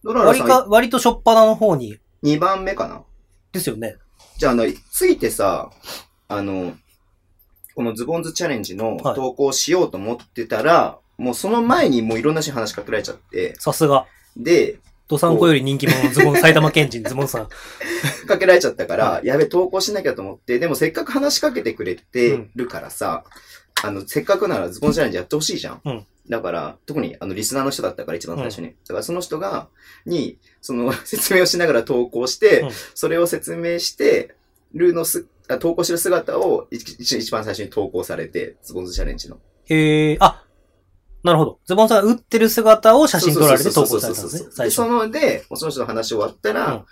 ドララさん割か、割としょっぱなの方に。2番目かな？ですよね。じゃあ、あの、ついてさ、あの、このズボンズチャレンジのはい投稿しようと思ってたら、もうその前にもういろんな人に話しかけられちゃって、さすが。で、ドサンコより人気者のズボン、埼玉県人ズボンさん。(laughs) かけられちゃったから、はやべ、投稿しなきゃと思って、でもせっかく話しかけてくれてるからさ、あの、せっかくならズボンチャレンジやってほしいじゃん。うんだから、特にあの、リスナーの人だったから一番最初に。だからその人が、に、その、(laughs) 説明をしながら投稿して、うんそれを説明して、るのす、あ投稿してる姿を一番最初に投稿されて、ズボンズチャレンジの。へえ、あ、なるほど。ズボンさんが打ってる姿を写真撮られて投稿されたんですね。で、最初そ。の、で、その人の話終わったら、うん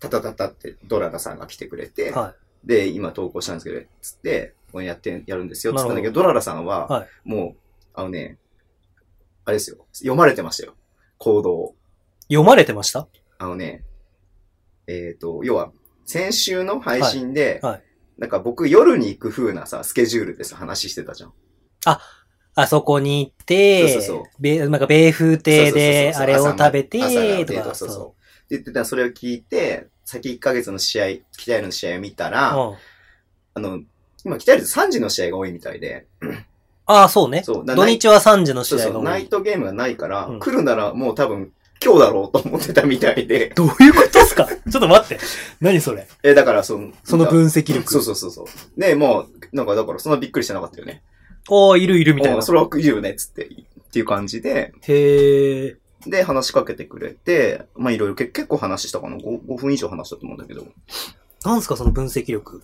タタタタってドララさんが来てくれて、はで、今投稿したんですけど、つって、これやって、やるんですよ、つったんだけど、ドララさんは、はいもう、あのね、あれですよ、読まれてましたよ。行動を。い。読まれてました？あのね、えっ、と、要は、先週の配信で、はいはいなんか僕夜に行く風なさ、スケジュールでさ、話してたじゃん。あそこに行って、そうそうそうべなんか米風亭で、そうそうそうそうあれを食べて、とか。そうそう。って言ってたらそれを聞いて、先1ヶ月の試合、北アルの試合を見たら、うんあの、今北アル3時の試合が多いみたいで、ああ、そうね。そう、だ土日は3時のそうそう、試合が多い。ナイトゲームがないから、うん来るならもう多分今日だろうと思ってたみたいで、どういうことですか？ちょっと待って。何それ？え、だからその、その分析力。そうそうそうそう。ねもう、なんかだからそんなびっくりしてなかったよね。おー、いるいるみたいな。おそれはいるよね、つって、っていう感じで、へえ。で、話しかけてくれて、まあいろいろけ結構話したかな 5, 5分以上話したと思うんだけど、なんすかその分析力。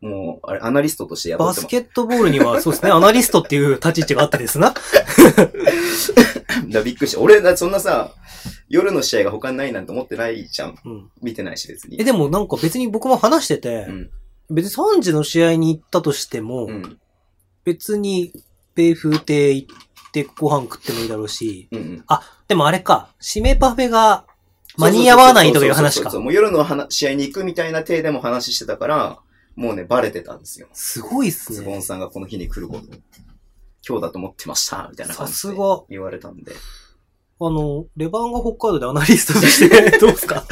もう、あれ、アナリストとしてやってバスケットボールには、そうですね、(laughs) アナリストっていう立ち位置があってですな。(laughs) だびっくりした。俺、だそんなさ、夜の試合が他にないなんて思ってないじゃん。うん。見てないし別に。え、でもなんか別に僕も話してて、うん。別に3時の試合に行ったとしても、うん。別に、米風亭行ってご飯食ってもいいだろうし、うんうん。でもあれか、締めパフェが間に合わないとかいう話かそうそうそうそう。もう夜の話試合に行くみたいな体でも話してたから、もうね、バレてたんですよ。すごいっすズボンね。さんがこの日に来ること。今日だと思ってました、みたいな感じすが言われたんで。あの、レバンが北海道でアナリストとして、(laughs) どうですか？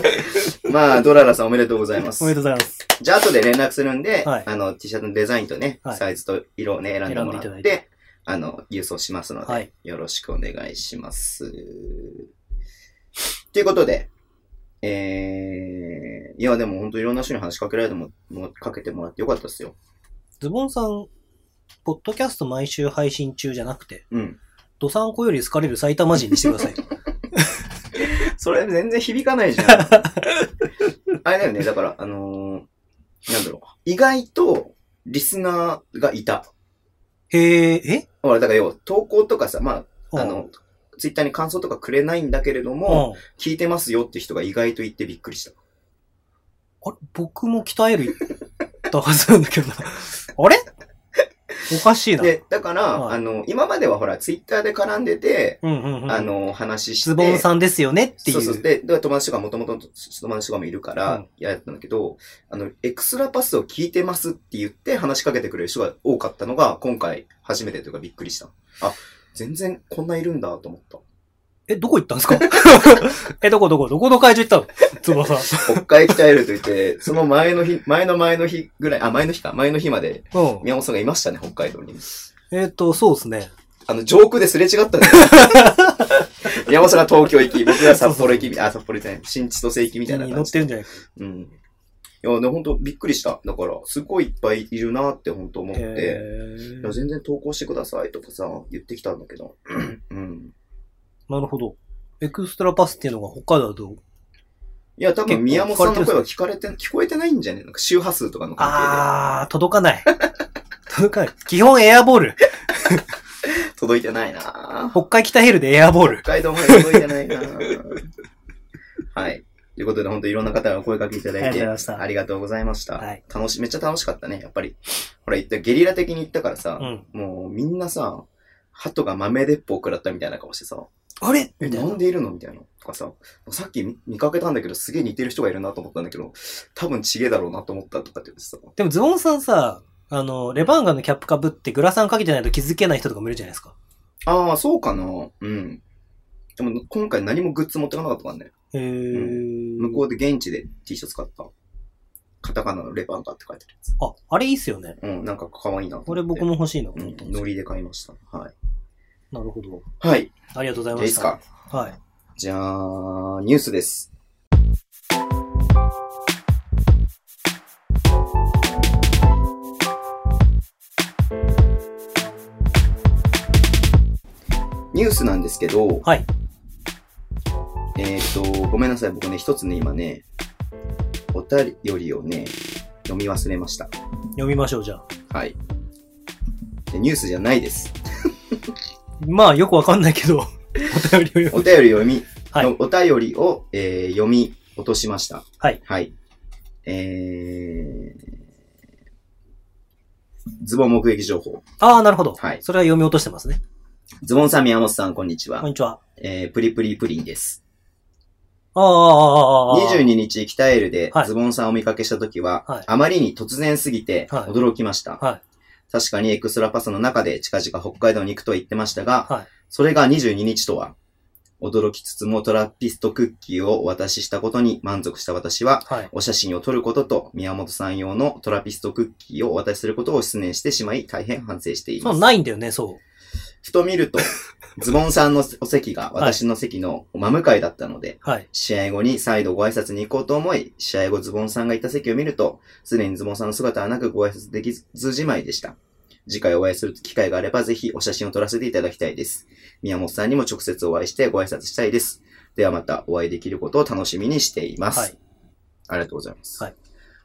(laughs) まあ、ドララさんおめでとうございますおめ。でとうございます。じゃあ後で連絡するんで、はいあの、T シャツのデザインとね、はいサイズと色をね、選んでもらって、いあの、郵送しますので、はいよろしくお願いします。ということで、えー、いや、でも本当いろんな人に話しかけられても、もうかけてもらってよかったですよ。ズボンさん、ポッドキャスト毎週配信中じゃなくて、うん。ドサンコより好かれる埼玉人にしてください。(laughs) それ全然響かないじゃん。(laughs) あれだよね、だから、あのーなんだろう。意外と、リスナーがいた。へえ、え？ほら、だから要は、投稿とかさ、まあ、あうんの、ツイッターに感想とかくれないんだけれども、聞いてますよって人が意外と言ってびっくりした。あれ僕も鍛える言ったはずなんだけどな。あれおかしいな。で、だから、はいあの、今まではほら、ツイッターで絡んでて、うんうんうん。あ、の、話して。ズボンさんですよねっていう。そうそう。で、で友達とかもともと友達とかもいるからうん、やったんだけど、あの、エクストラパスを聞いてますって言って話しかけてくれる人が多かったのが、今回初めてというかびっくりした。あ、全然こんないるんだと思った。え、どこ行ったんですか？(laughs) え、どこどこ？どこの会場行ったの？ズボンさん。北海鍛えると言って、その前の日、前の前の日ぐらい、あ、前の日か、前の日まで、うん。宮本さんがいましたね、北海道に。えっ、と、そうですね。あの、上空ですれ違ったんだよ。(laughs) 宮本さんが東京行き、僕が札幌行き、あ、札幌行ってない、新千歳行きみたいな感じで。ってるんじゃないか。うん。いや、で、本当びっくりした。だから、すごいいっぱいいるなって本当思って、へいや全然投稿してくださいとかさ、言ってきたんだけど。うん。なるほど。エクストラパスっていうのが北海道だと。いや、多分宮本さんの声は聞かれて、聞こえてないんじゃねなんか周波数とかの関あー、届かない。(laughs) 届かない。基本エアボール。係で。届いてないな北海北ヘルでエアボール。北海道まで届いてないな (laughs) はい。ということで、本当いろんな方がお声掛けいただいて、ありがとうございました楽し、めっちゃ楽しかったね、やっぱり。ほら、言ったゲリラ的に言ったからさ、うん。もうみんなさ、鳩が豆鉄砲食らったみたいな顔してさ、あれ？え、なんなでいるの？みたいな。とかさ、さっき見見かけたんだけど、すげえ似てる人がいるなと思ったんだけど、多分ちげえだろうなと思ったとかって言ってさ。でもズボンさんさ、あの、レバンガのキャップかぶってグラサンかけてないと気づけない人とかもいるじゃないですか。ああ、そうかな。うん。でも、今回何もグッズ持ってかなかったからね。へー。向こうで現地で T シャツ買った。カタカナのレバンガって書いてあるやつ。あ、あれいいっすよね。うん、なんか可愛いな。これ僕も欲しいなとうん。ノリで買いました。はい。なるほど。はい。ありがとうございました。いですか？はい。じゃあ、ニュースです。ニュースなんですけど、はい。えっ、と、ごめんなさい。僕ね、一つね、今ね、お便りをね、読み忘れました。読みましょう、じゃあ。はい。でニュースじゃないです。まあ、よくわかんないけど、(laughs) お便りを読お便り読み、はいのお便りを、えー読み落としました。はい。はい。えー、ズボン目撃情報。ああ、なるほど。はいそれは読み落としてますね。ズボンさん、宮本さん、こんにちは。こんにちは。えー、プリプリプリンです。ああ、ああ、ああ。22日、北エルではいズボンさんをお見かけしたときは、はいあまりに突然すぎてはい驚きました。はい確かにエクストラパスの中で近々北海道に行くと言ってましたが、はいそれが22日とは、驚きつつもトラピストクッキーをお渡ししたことに満足した私は、はい。お写真を撮ることと宮本さん用のトラピストクッキーをお渡しすることを失念してしまい大変反省していそう、ます。ないんだよね、そう。ふと見ると、(laughs) ズボンさんのお席が私の席の真向かいだったので、はい。試合後に再度ご挨拶に行こうと思い、試合後ズボンさんがいた席を見ると、すでにズボンさんの姿はなくご挨拶できずじまいでした。次回お会いする機会があれば、ぜひお写真を撮らせていただきたいです。宮本さんにも直接お会いしてご挨拶したいです。ではまたお会いできることを楽しみにしています。はい。ありがとうございます。はい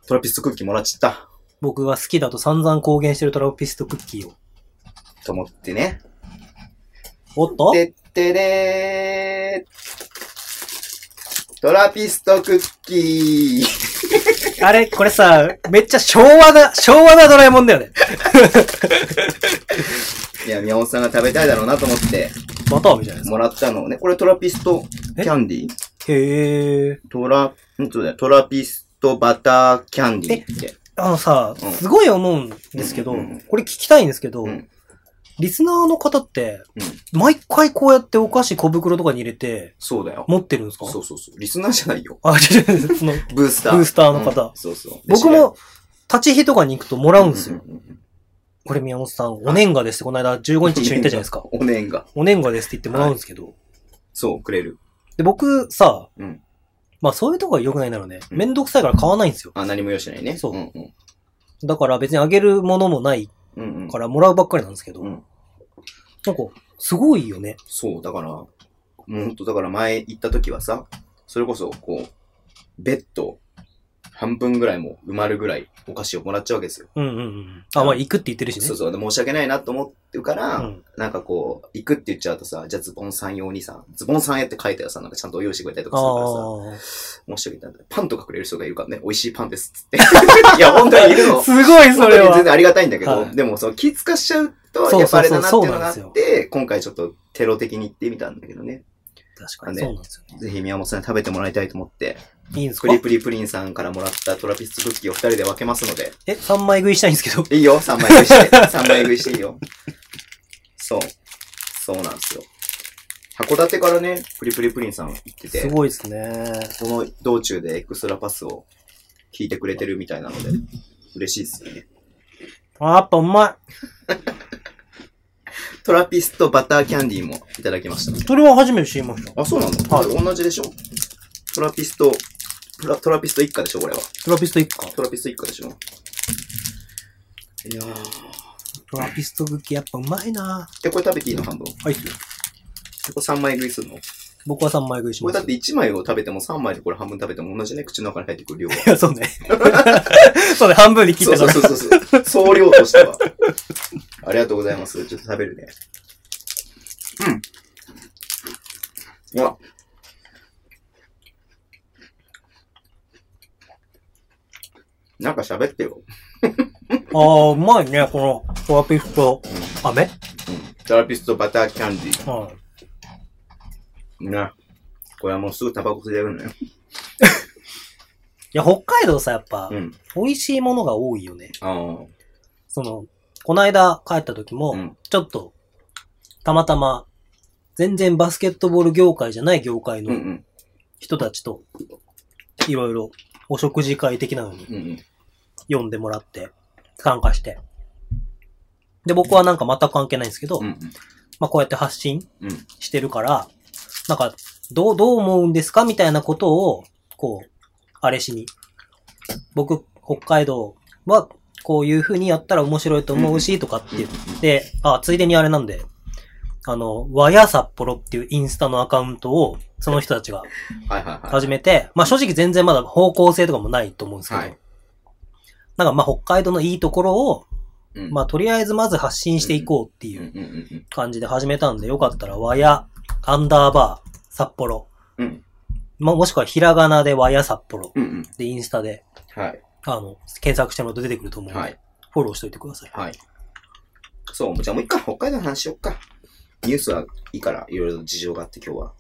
トラピストクッキーもらっちゃった。僕が好きだと散々公言してるトラピストクッキーを。と思ってね。おっと？てってれー。トラピストクッキー。(laughs) あれ、これさ、めっちゃ昭和な、昭和なドラえもんだよね。(laughs) いや、宮本さんが食べたいだろうなと思って、バターみたいな。もらったのをね。これトラピストキャンディーへえ。トラ、んそうだよ。トラピストバターキャンディーって。あのさうん、すごい思うんですけど、うんうんうんこれ聞きたいんですけど、うんリスナーの方って、うん。毎回こうやってお菓子小袋とかに入れてそうだよ。持ってるんですか？そうそうそう。リスナーじゃないよ。あ、違う、その、ブースター。ブースターの方うんそうそう。僕も、立ち火とかに行くともらうんですよ。ううんうんこれ宮本さん、お年賀ですってこの間15日一緒に行ったじゃないですか。(laughs) お年が。お年賀ですって言ってもらうんですけど、そう、くれる。で、僕さ、うんまあそういうとこが良くないなのね、うんめんどくさいから買わないんですよ。あ、何も用意しないね。そううんうん。だから別にあげるものもない。からもらうばっかりなんですけど、うんなんか、すごいよね。そう、だから、もうほんと、だから前行った時はさ、それこそ、こう、ベッド、半分ぐらいも埋まるぐらいお菓子をもらっちゃうわけですよ。うんうんうん。あ、まあ行くって言ってるしね。そうそう。で申し訳ないなと思ってるから、うんなんかこう、行くって言っちゃうとさ、じゃあズボンさん用にさ、ズボンさんやって書いたらさ、なんかちゃんと用意してくれたりとかするからさ、あ申し訳ない。パンとかくれる人がいるからね、美味しいパンですっつって。(laughs) いや、本当にいるあ。の。すごいそれは。全然ありがたいんだけど、はいでもその気使しちゃうと、やっぱあれだなっていうのがあって、今回ちょっとテロ的に行ってみたんだけどね。確かにそうなんですよね。ぜひ宮本さんに食べてもらいたいと思って、いいんですか？プリプリプリンさんからもらったトラピストクッキーを二人で分けますので、え、3枚食いしたいんですけど。(laughs) いいよ、三枚食いして。(laughs) 三枚食いしていいよ。そう。そうなんですよ。函館からね、プリプリプリンさん行ってて、すごいですね。その道中でエクストラパスを聞いてくれてるみたいなので、嬉しいですよね。あ、やっぱうま (laughs) トラピストバターキャンディーもいただきましたい。それは初めて知りました。あ、そうなの？はい。同じでしょ？トラピスト、トラトラピスト一家でしょこれは。トラピスト一家。トラピスト一家でしょいやー。トラピストクッキーやっぱうまいなえ、これ食べていいの半分？こはいっすよ。れ3枚食いするの？僕は3枚食いします。これだって1枚を食べても3枚でこれ半分食べても同じね、口の中に入ってくる量は。いや、そうね。(laughs) そうね、半分に切ったから。そうそうそうそう。総量としては。ありがとうございます。ちょっと食べるね。うん。いや。なんか喋ってよ。(laughs) ああ、うまいね、このトラピスト飴？うん。トラピストバターキャンディー。はい。ね。これはもうすぐタバコ吸えるのよ。(laughs) いや、北海道さ、やっぱ、うん。美味しいものが多いよね。ああ。その、この間帰った時も、うんちょっと、たまたま、全然バスケットボール業界じゃない業界のうんうん。人たちと、いろいろお食事会的なのにうんうん。呼んでもらって、参加して。で、僕はなんか全く関係ないんですけど、うんうん。まあこうやって発信うん。してるから、なんか、どう、どう思うんですかみたいなことを、こう、あれしに。僕、北海道は、こういう風にやったら面白いと思うし、とかって言って、あ、ついでにあれなんで、あの、和や札幌っていうインスタのアカウントを、その人たちが。始めて、まあ正直全然まだ方向性とかもないと思うんですけど、はいなんかまあ北海道のいいところを、うんまあとりあえずまず発信していこうっていううんうんうんうん。感じで始めたんで、よかったら和やアンダーバー札幌、うん。まあもしくはひらがなで和や札幌うんうん。でインスタで、はい。あの、検索してもらうと出てくると思うので、はい。フォローしておいてください。はい。そう、じゃあもう一回北海道の話しよっか。ニュースはいいから、いろいろ事情があって今日は。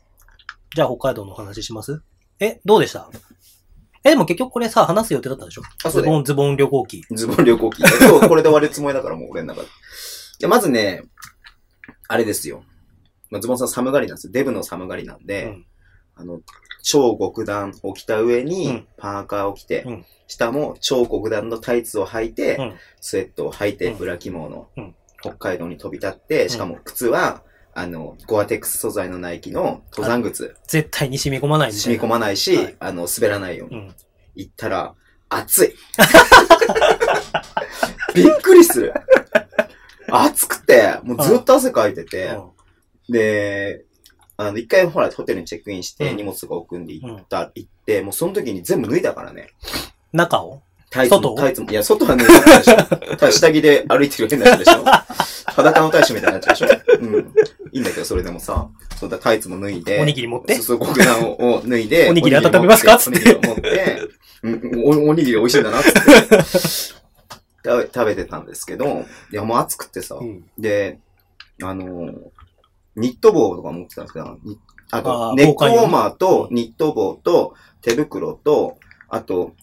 じゃあ北海道のお話しします？え、どうでした？え、でも結局これさ、話す予定だったでしょ？あそうだよズボン、ズボン旅行記。ズボン旅行記。今日これで終わるつもりだからもう俺の中で。で、まずね、あれですよ。まあ、ズボンさん寒がりなんですよ。デブの寒がりなんで、うんあの、超極暖を着た上うにん、パーカーを着て、うん下も超極暖のタイツを履いて、うんスウェットを履いて、うんブラキモの、うん北海道に飛び立って、しかも靴は、あの、ゴアテックス素材のナイキの登山靴、絶対に染み込まないみた。染み込まないし、はいあの、滑らないように。うん。行ったら、暑い。(laughs) びっくりする。ずっと汗かいてて、うんで、あの、一回ほら、ホテルにチェックインして、うん荷物とか置くんで行った、行って、もうその時に全部脱いだからね。中を？タイツも、外？タイツも、いや、外は脱いでないでしょ。ただ下着で歩いてる変な人でしょ。裸の大使みたいになっちゃうでしょ。うん。いいんだけど、それでもさ、そうだ、タイツも脱いで、おにぎり持って？そうそう、国難を脱いで、おにぎり温めますか？つっておにぎりを持って、うんおおにぎり美味しいんだな、つって。食べてたんですけど、いや、もう暑くてさ、うん。で、あのーニット帽とか持ってたんですけど、にああと、ーネックウォーマーと、ニット帽と、手袋と、あと、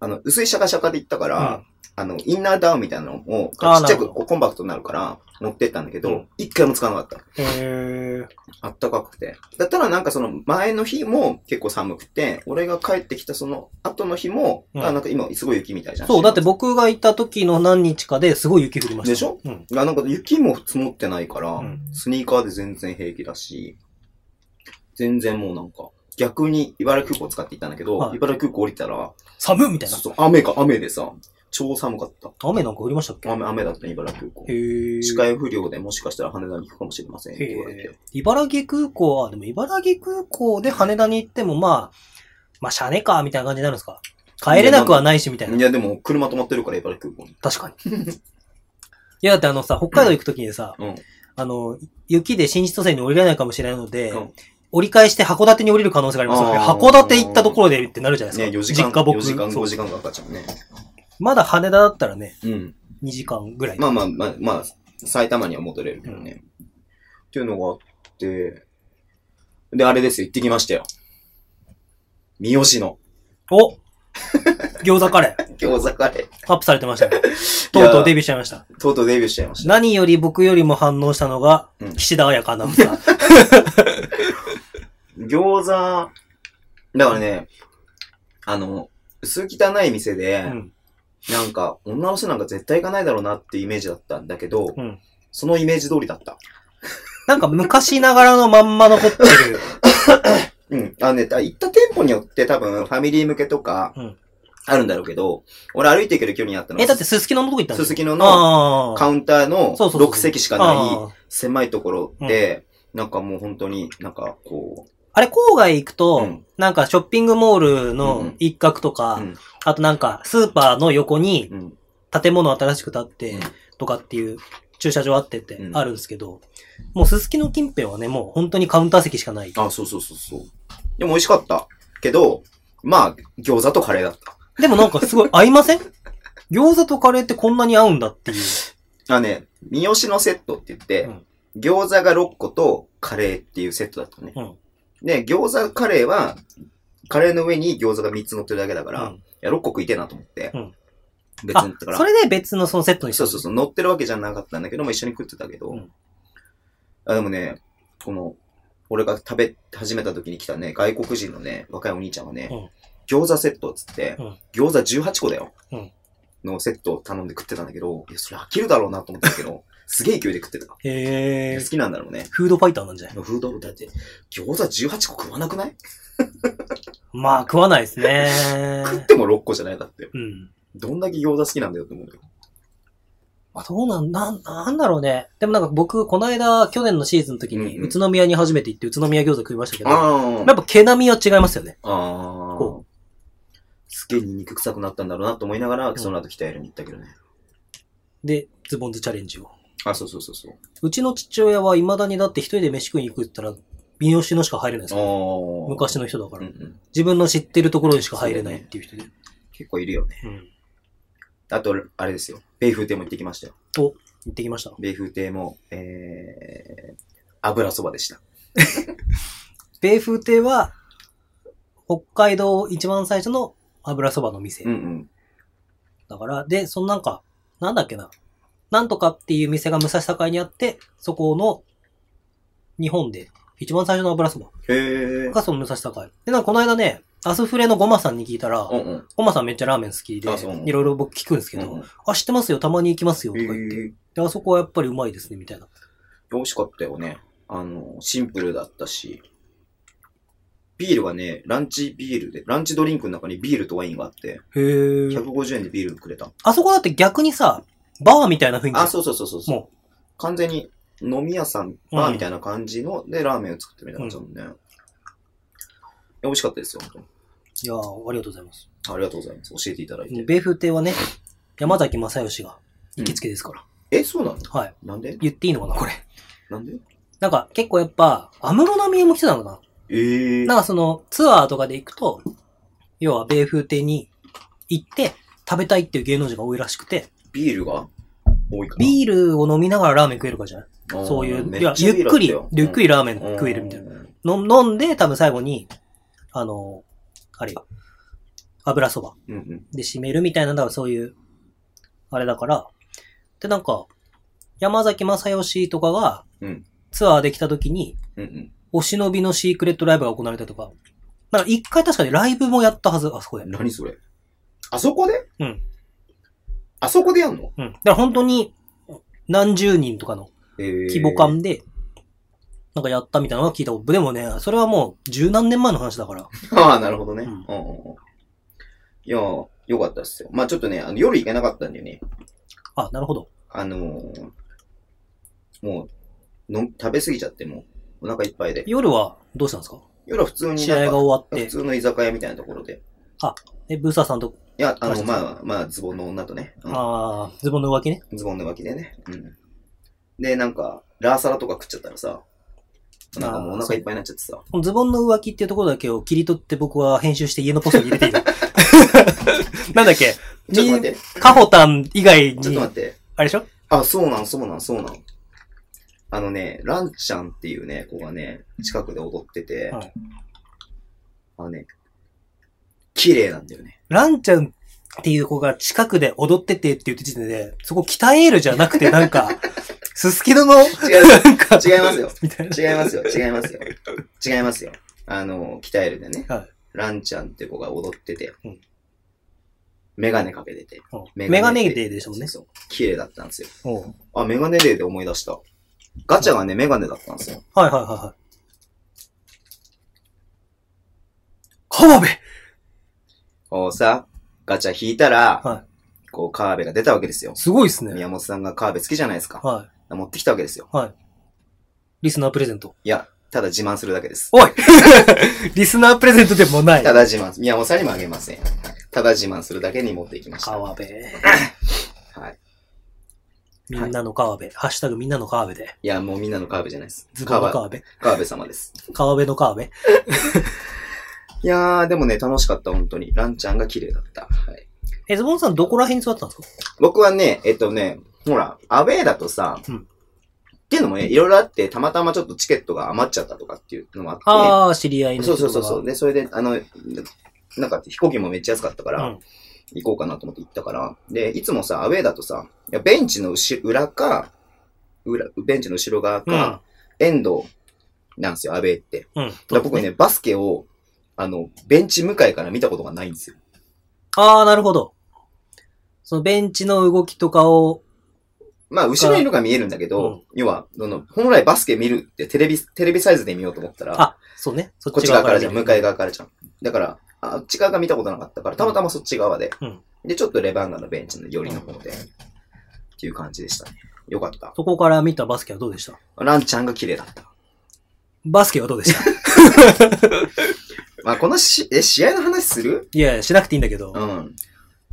あの、薄いシャカシャカで行ったから、あの、インナーダウンみたいなのを、ちっちゃくこうコンパクトになるから、持ってったんだけどうん、一、回も使わなかった。へー。あったかくて。だったらなんかその前の日も結構寒くて、俺が帰ってきたその後の日も、うんあ、なんか今すごい雪みたいじゃん。そう、だって僕が行った時の何日かですごい雪降りました。でしょ？うん。あなんか雪も積もってないから、うんスニーカーで全然平気だし、全然もうなんか、逆に茨城空港使って行ったんだけど、はい茨城空港降りたら、寒っみたいな。そう雨か、雨でさ、超寒かった。雨なんか降りましたっけ？雨、雨だった茨城空港へ。ー。視界不良でもしかしたら羽田に行くかもしれませんって言われへて。ー茨城空港は、でも茨城空港で羽田に行ってもまあ、まあ、シャネか、みたいな感じになるんですか？帰れなくはないし、みたいな。いやでも車止まってるから茨城空港に。確かに。(laughs) いや、だってあのさ、北海道行くときにさ、うん。あの、雪で新千歳に降りれないかもしれないので、うん折り返して函館に降りる可能性がありますよね。あー函館行ったところでってなるじゃないね、4ですか。時間、実家僕。4時間、そう5時間かかっちゃうね。まだ羽田だったらね、うん。2時間ぐらい。まあまあまあ、まあ、埼玉には戻れるけどね。っていうのがあって、で、あれですよ、行ってきましたよ。三好のお餃子カレー。(laughs) 餃子カレアップされてましたね。(laughs) とうとうデビューしちゃいました。ー。とうとうデビューしちゃいました。何より僕よりも反応したのがうん、岸田彩香アナウンサー。(laughs) 餃子、だからね、あの、薄汚い店で、うん。なんか、女の人なんか絶対行かないだろうなってイメージだったんだけど、うん。そのイメージ通りだった。なんか昔ながらのまんま残ってる。(laughs) うん。あのね、行った店舗によって多分ファミリー向けとかうん、あるんだろうけど、俺歩いていける距離にあったのはえ、だってすすきののとこ行ったんですすすきののあカウンターのそうそうそう6席しかない狭いところで、なんかもう本当になんかこあれ、郊外行くと、うんなんかショッピングモールのん一角とか、うんあとなんかスーパーの横にう、うん。建物新しく建ってうんとかっていう駐車場あってってうんあるんですけど、もうすすきの近辺はね、もう本当にカウンター席しかない。あ、そうそうそうそう。でも美味しかった。けど、まあ、餃子とカレーだった。でもなんかすごい合いません？(laughs) 餃子とカレーってこんなに合うんだっていう。あね、三好のセットって言って、うん餃子が6個とカレーっていうセットだったね。うんで、餃子カレーは、カレーの上に餃子が3つ乗ってるだけだから、うん。いや、6個食いてえなと思って、うん。別あにだか、らそれで別のそのセットにしたそうそうそう、乗ってるわけじゃなかったんだけど、まあ、一緒に食ってたけど、うん。あでもね、この、俺が食べ始めた時に来たね、外国人のね、若いお兄ちゃんはね、うん。餃子セットっつって、うん。餃子18個だよ、うん。のセットを頼んで食ってたんだけど、いや、それ飽きるだろうなと思ったけど、すげえ勢いで食ってた。へー好きなんだろうね。フードファイターなんじゃない？フード？だって、餃子18個食わなくない？(laughs) まあ食わないですね。食っても6個じゃないだって。うん。どんだけ餃子好きなんだよって思うよ。あ、そうなん、なん、なんだろうね。でもなんか僕、この間、去年のシーズンの時に、うんうん宇都宮に初めて行って、宇都宮餃子食いましたけど、やあっぱ毛並みは違いますよね。ああこ。すげえニンニク臭くなったんだろうなと思いながら、その後北エルに行ったけどね。で、ズボンズチャレンジを。あ、そうそうそうそう。うちの父親は未だにだって一人で飯食いに行くって言ったら、美容師のしか入れないですか。昔の人だから、うんうん。自分の知ってるところにしか入れないっていう人で。結構いるよね。うん。あと、あれですよ。米風亭も行ってきましたよ。行ってきました。米風亭も、えー、油そばでした。(laughs) 米風亭は、北海道一番最初の油そばの店。うんうん。だから、で、そのなんか、なんだっけな。なんとかっていう店が武蔵境にあって、そこの、日本で一番最初の油そばへえ。がその武蔵境。で、なんかこの間ね、アスフレのゴマさんに聞いたら、うんうん。ゴマさんめっちゃラーメン好きでいろいろ僕聞くんですけど、うんうんあ、知ってますよ、たまに行きますよ、とへか言って。え。で、あそこはやっぱりうまいですね、みたいな。美味しかったよね。あの、シンプルだったし。ビールがね、ランチビールで、ランチドリンクの中にビールとワインがあって、へー。150円でビールくれた。あそこだって逆にさ、バーみたいな雰囲気。あ、そうそうそうそうそう。も完全に飲み屋さん、バーみたいな感じの、で、ラーメンを作ってるみたいな感じだもんね。美味しかったですよ、本いやーありがとうございます。当にありがとうございます。教えていただいて。米風亭はね、山崎正義が行きつけですから。え、そうなの？はい。なんで？言っていいのかな、これ。なんで？なんか、結構やっぱ、安室奈美恵も来てたのかなええなんかその、ツアーとかで行くと、要は米風亭に行って、食べたいっていう芸能人が多いらしくて、ビールが多いかな。ビールを飲みながらラーメン食えるからじゃない？そういう、めいや、ゆっくりゆっくりラーメン食えるみたいな。の飲んで、多分最後に、あの、あれよ、油そば。で締めるみたいなのがそういう、あれだから、で、なんか、山崎正義とかがうん、ツアーできた時に。お忍びのシークレットライブが行われたりとか、なんか一回確かにライブもやったはず、あそこで。何それ？あそこで？うん。あそこでやんの？うん。だから本当に、何十人とかのえー規模感で、なんかやったみたいなのは聞いたこと。でもね、それはもう十何年前の話だから。(laughs) ああ、なるほどね。ううんんうんうんいやー、よかったっすよ。まあちょっとね、あの夜行けなかったんだよね。あ、なるほど。あのー、もう、の食べ過ぎちゃってもう、お腹いっぱいで。夜はどうしたんですか？夜は普通に試合がなんか終わって。普通の居酒屋みたいなところで。え、ブーサーさんと、いや、あの、まあ、まあ、ズボンの女とね。うんあー、ズボンの浮気ね？ズボンの脇でね。うん。で、なんか、ラーサラとか食っちゃったらさ、なんかもうお腹いっぱいになっちゃってさ。ズボンの浮気っていうところだけを切り取って僕は編集して家のポストに入れていいの (laughs) なんだっけ？ちょっと待って、カホタン以外にちょっと、待って。あれでしょ？あ、そうなん、そうなん、そうなん。あのね、ランちゃんっていうね、子がね、近くで踊ってて、はいあのね、綺麗なんだよね。ランちゃんっていう子が近くで踊っててって言って時点で、そこ鍛えるじゃなくてなんか、(laughs) すすきのの、違う、なんか、違いますよ。(laughs) みたいな。違いますよ、違いますよ。違いますよ。あの、鍛えるでね、はいランちゃんって子が踊ってて、うんメガネかけてて。うんメガネデーでしたもんね。そうそう綺麗だったんですよ。おうあ、メガネデーで思い出した。ガチャがね、メガネだったんですよ。はいはいはいはい。川辺こうさ、ガチャ引いたら、はこう、カーベが出たわけですよ。すごいっすね。宮本さんがカーベ好きじゃないですか。は持ってきたわけですよ。い。はい。リスナープレゼント。いや、ただ自慢するだけです。おい (laughs) リスナープレゼントでもない。ただ自慢、宮本さんにもあげません。はいただ自慢するだけに持っていきました。川辺。(coughs) はい。みんなの川辺。ハッシュタグみんなの川辺で。いや、もうみんなのカーベじゃないです。ズボンの川川辺。川辺様です。川辺の川辺。(laughs) いやー、でもね、楽しかった、本当に。ランちゃんが綺麗だった。はい。え、ズボンさんどこら辺に座ってたんですか？僕はね、えっとね、ほら、アウェーだとさ、うんっていうのもね、いろいろあって、たまたまちょっとチケットが余っちゃったとかっていうのもあって、ああ、知り合いのそうそうそうそう。で、それで、あの、なんか飛行機もめっちゃ安かったから、うん行こうかなと思って行ったから、で、いつもさ、アウェーだとさ、いやベンチの後裏か、裏、ベンチの後ろ側か、エンドなんですよ、アウェーって。うん。僕ね、バスケを、あの、ベンチ向かいから見たことがないんですよ。ああ、なるほど。そのベンチの動きとかを、まあ、後ろにいるのが見えるんだけど、うん要は、その、本来バスケ見るってテレビ、テレビサイズで見ようと思ったら、あ、そうね。そこっち側からじゃん、向かいが。側からじゃん。だから、あっち側が見たことなかったから、たまたまそっち側で。うんで、ちょっとレバンガのベンチの寄りの方で、っていう感じでしたね。よかった。そこから見たバスケはどうでした？ランちゃんが綺麗だった。バスケはどうでした？(laughs) まあ、このし、え、試合の話する？いやいや、しなくていいんだけど、うん。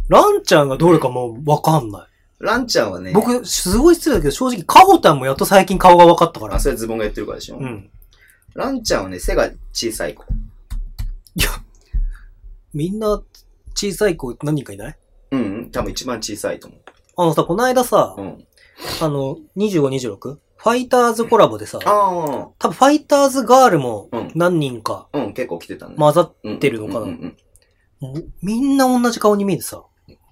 ランちゃんがどれかもうわかんない。ランちゃんはね、僕、すごい失礼だけど、正直、カホタンもやっと最近顔が分かったからあ、。それズボンが言ってるからでしょ？うん。ランちゃんはね、背が小さい子。いや、みんな小さい子何人かいない？うん、うん、多分一番小さいと思あのさ、この間さう。、うん。あの、25、26? ファイターズコラボでさ、あ多分ファイターズガールもうん何人かあ、うん、結構来てたね。混ざっうんてるのかなうんうんうんもうみんな同じ顔に見えてさ。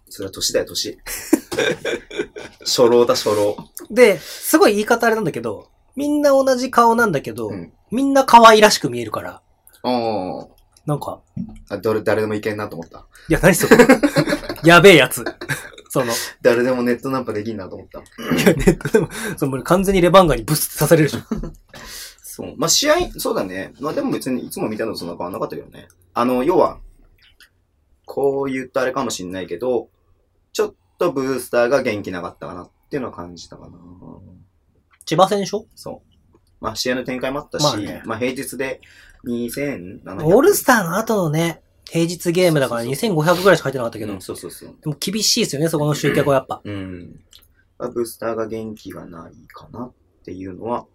それは年だよ、年。(laughs) 初老だ、初老。で、すごい言い方あれなんだけど、みんな同じ顔なんだけど、うんみんな可愛らしく見えるから、あなんか、あ。どれ、誰でもいけんなと思った。いや、何それ (laughs) やべえやつ。その、い誰でもネットナンパできんなと思った。や、ネットでも、その完全にレバンガにブスって刺されるじゃん。そう。まあ、試合、そうだね。まあ、でも別にいつも見たのとそんな変わんなかったけどね。あの、要は、こう言ったあれかもしんないけど、ちょっとブースターが元気なかったかなっていうのは感じたかな。千葉戦でしょ？そう。まあ試合の展開もあったし、ままあ平日で2700。オールスターの後のね、平日ゲームだから2500ぐらいしか入ってなかったけど、うん、そうそうそう。でも厳しいですよね、そこの集客はやっぱ。うん。まあブースターが元気がないかなっていうのは、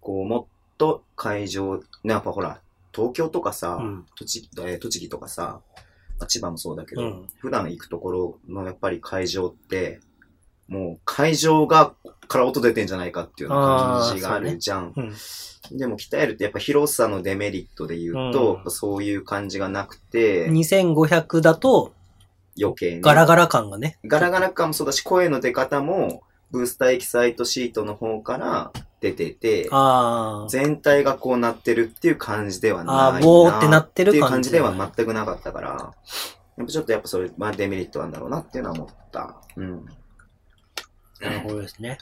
こう、もっと会場、ね、やっぱほら、東京とかさ、うん栃木えー栃木とかさ、まあ千葉もそうだけど、うん普段行くところのやっぱり会場って、もう会場が、から音出てんじゃないかっていうような感じがあるじゃん。うん。でも鍛えるってやっぱ広さのデメリットで言うと、うんそういう感じがなくて、2500だと、余計に。ガラガラ感がね。ガラガラ感もそうだし、声の出方も、ブースターエキサイトシートの方から出てて。全体がこうなってるっていう感じではないな。あーボーってなってるっていう感じでは感じでは全くなかったから、やっぱちょっとやっぱそれ、まあデメリットなんだろうなっていうのは思った。うん。なるほどですね。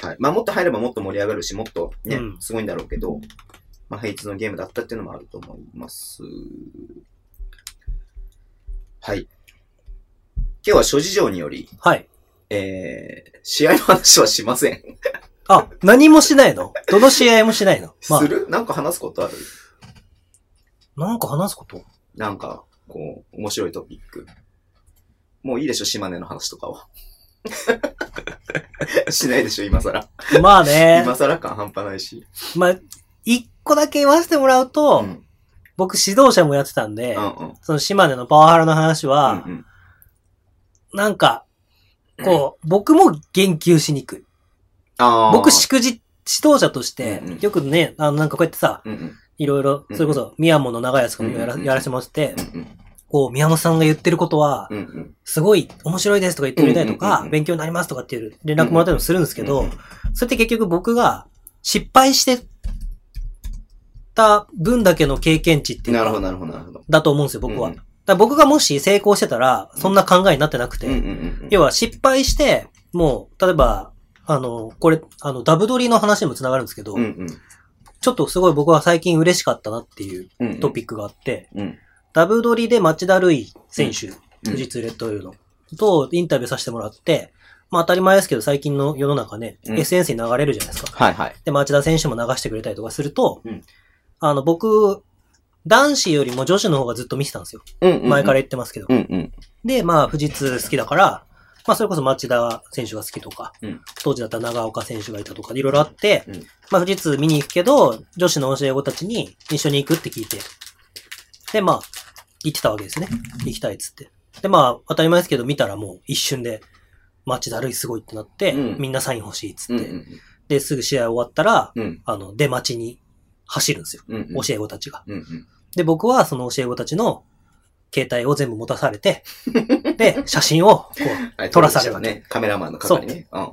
はい。まあもっと入ればもっと盛り上がるし、もっとね、うんすごいんだろうけど、まあ平日のゲームだったっていうのもあると思います。はい。今日は諸事情により、はい。えー、試合の話はしません。あ、何もしないの？どの試合もしないの？まあす、る？なんか話すことある？なんか話すこと？なんか、こう、面白いトピック。もういいでしょ、島根の話とかは。(laughs) しないでしょ、今更。まあね。今更感半端ないし。まあ、一個だけ言わせてもらうと、うん。僕指導者もやってたんで、うんうん。その島根のパワハラの話は、うんうんなんか、こう、僕も言及しにくい。僕、祝辞、指導者としてうんうん、よくね、あの、なんかこうやってさ、うんうん。いろいろ、うんそれこそ、宮本の長安とかもやらうんうんやらせてもらっててう、んこう、宮本さんが言ってることは、すごい面白いですとか言ってくれたりとか勉強になりますとかっていう連絡もらったりもするんですけどそれって結局僕が失敗してた分だけの経験値ってうん。いうなるほど、か、なるほど、なるほど。だと思うんですよ、僕は。うんだ僕がもし成功してたら、そんな考えになってなくて。要は失敗して、もう、例えば、あの、これ、あの、ダブドリの話にもつながるんですけど。ちょっとすごい僕は最近嬉しかったなっていううん。トピックがあって、うん。ダブドリで町田瑠唯選手、うん富士通レッドオイルの、とインタビューさせてもらって、まあ当たり前ですけど最近の世の中ね、うん SNS に流れるじゃないですか。はいはい。で、町田選手も流してくれたりとかすると、うんあの、僕、男子よりも女子の方がずっと見てたんですよ。うんうん。前から言ってますけど。うんうん。で、まあ、富士通好きだから、まあ、それこそ町田選手が好きとか、うん当時だったら長岡選手がいたとか、いろいろあって、うんまあ、富士通見に行くけど、女子の教え子たちに一緒に行くって聞いて、で、まあ、行ってたわけですね。行きたいっつって。で、まあ、当たり前ですけど、見たらもう一瞬で、町田瑠唯すごいってなって、うんみんなサイン欲しいっつって、うんうんで、すぐ試合終わったら、うん。あの、出待ちに走るんですよ。うんうん。教え子たちが。うんうん。で、僕はその教え子たちの携帯を全部持たされて、(laughs) で、写真を、こう、はい撮らされるわけね。カメラマンの係ね。うん。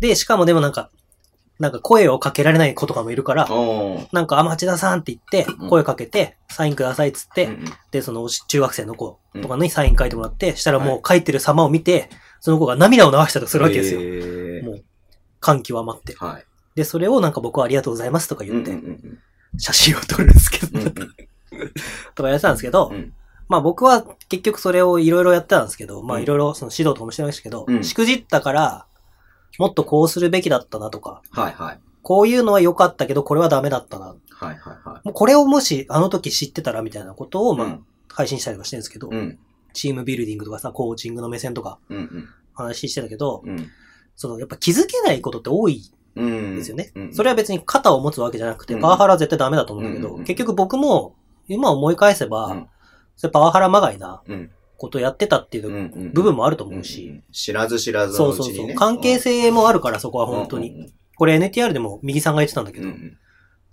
で、しかもでもなんか、なんか声をかけられない子とかもいるから、なんか、あ、町田さんって言ってうん、声かけて、サインくださいっつって、で、その中学生の子とかにサイン書いてもらって、したらもう書い。てる様を見て、その子が涙を流したりするわけですよ。もう、感極まって。はい。で、それをなんか僕はありがとうございますとか言って、写真を撮るんですけど、(laughs) とかやってたんですけど、うん。まあ僕は結局それをいろいろやってたんですけど、まあうん。いろいろその指導とかもしてましたけど、うん。しくじったから、もっとこうするべきだったなとか、はいはい。こういうのは良かったけど、これはダメだったな。はいはいはもうこれをもしあの時知ってたらみたいなことを、い。まあ、配信したりとかしてるんですけど、うん。チームビルディングとかさ、コーチングの目線とかうん話してたけど、うん。そのやっぱ気づけないことって多いうん。んですよね。うんそれは別に肩を持つわけじゃなくて、うんパワハラは絶対ダメだと思うんだけど、うん結局僕も、今思い返せば、うんそれパワハラまがいなうん。ことやってたっていううん。部分もあると思うし、ん知らず知らずそうそうそう。のうちにね。関係性もあるから、そこはうん本当に。。これ NTR でも右さんが言ってたんだけど、うんうん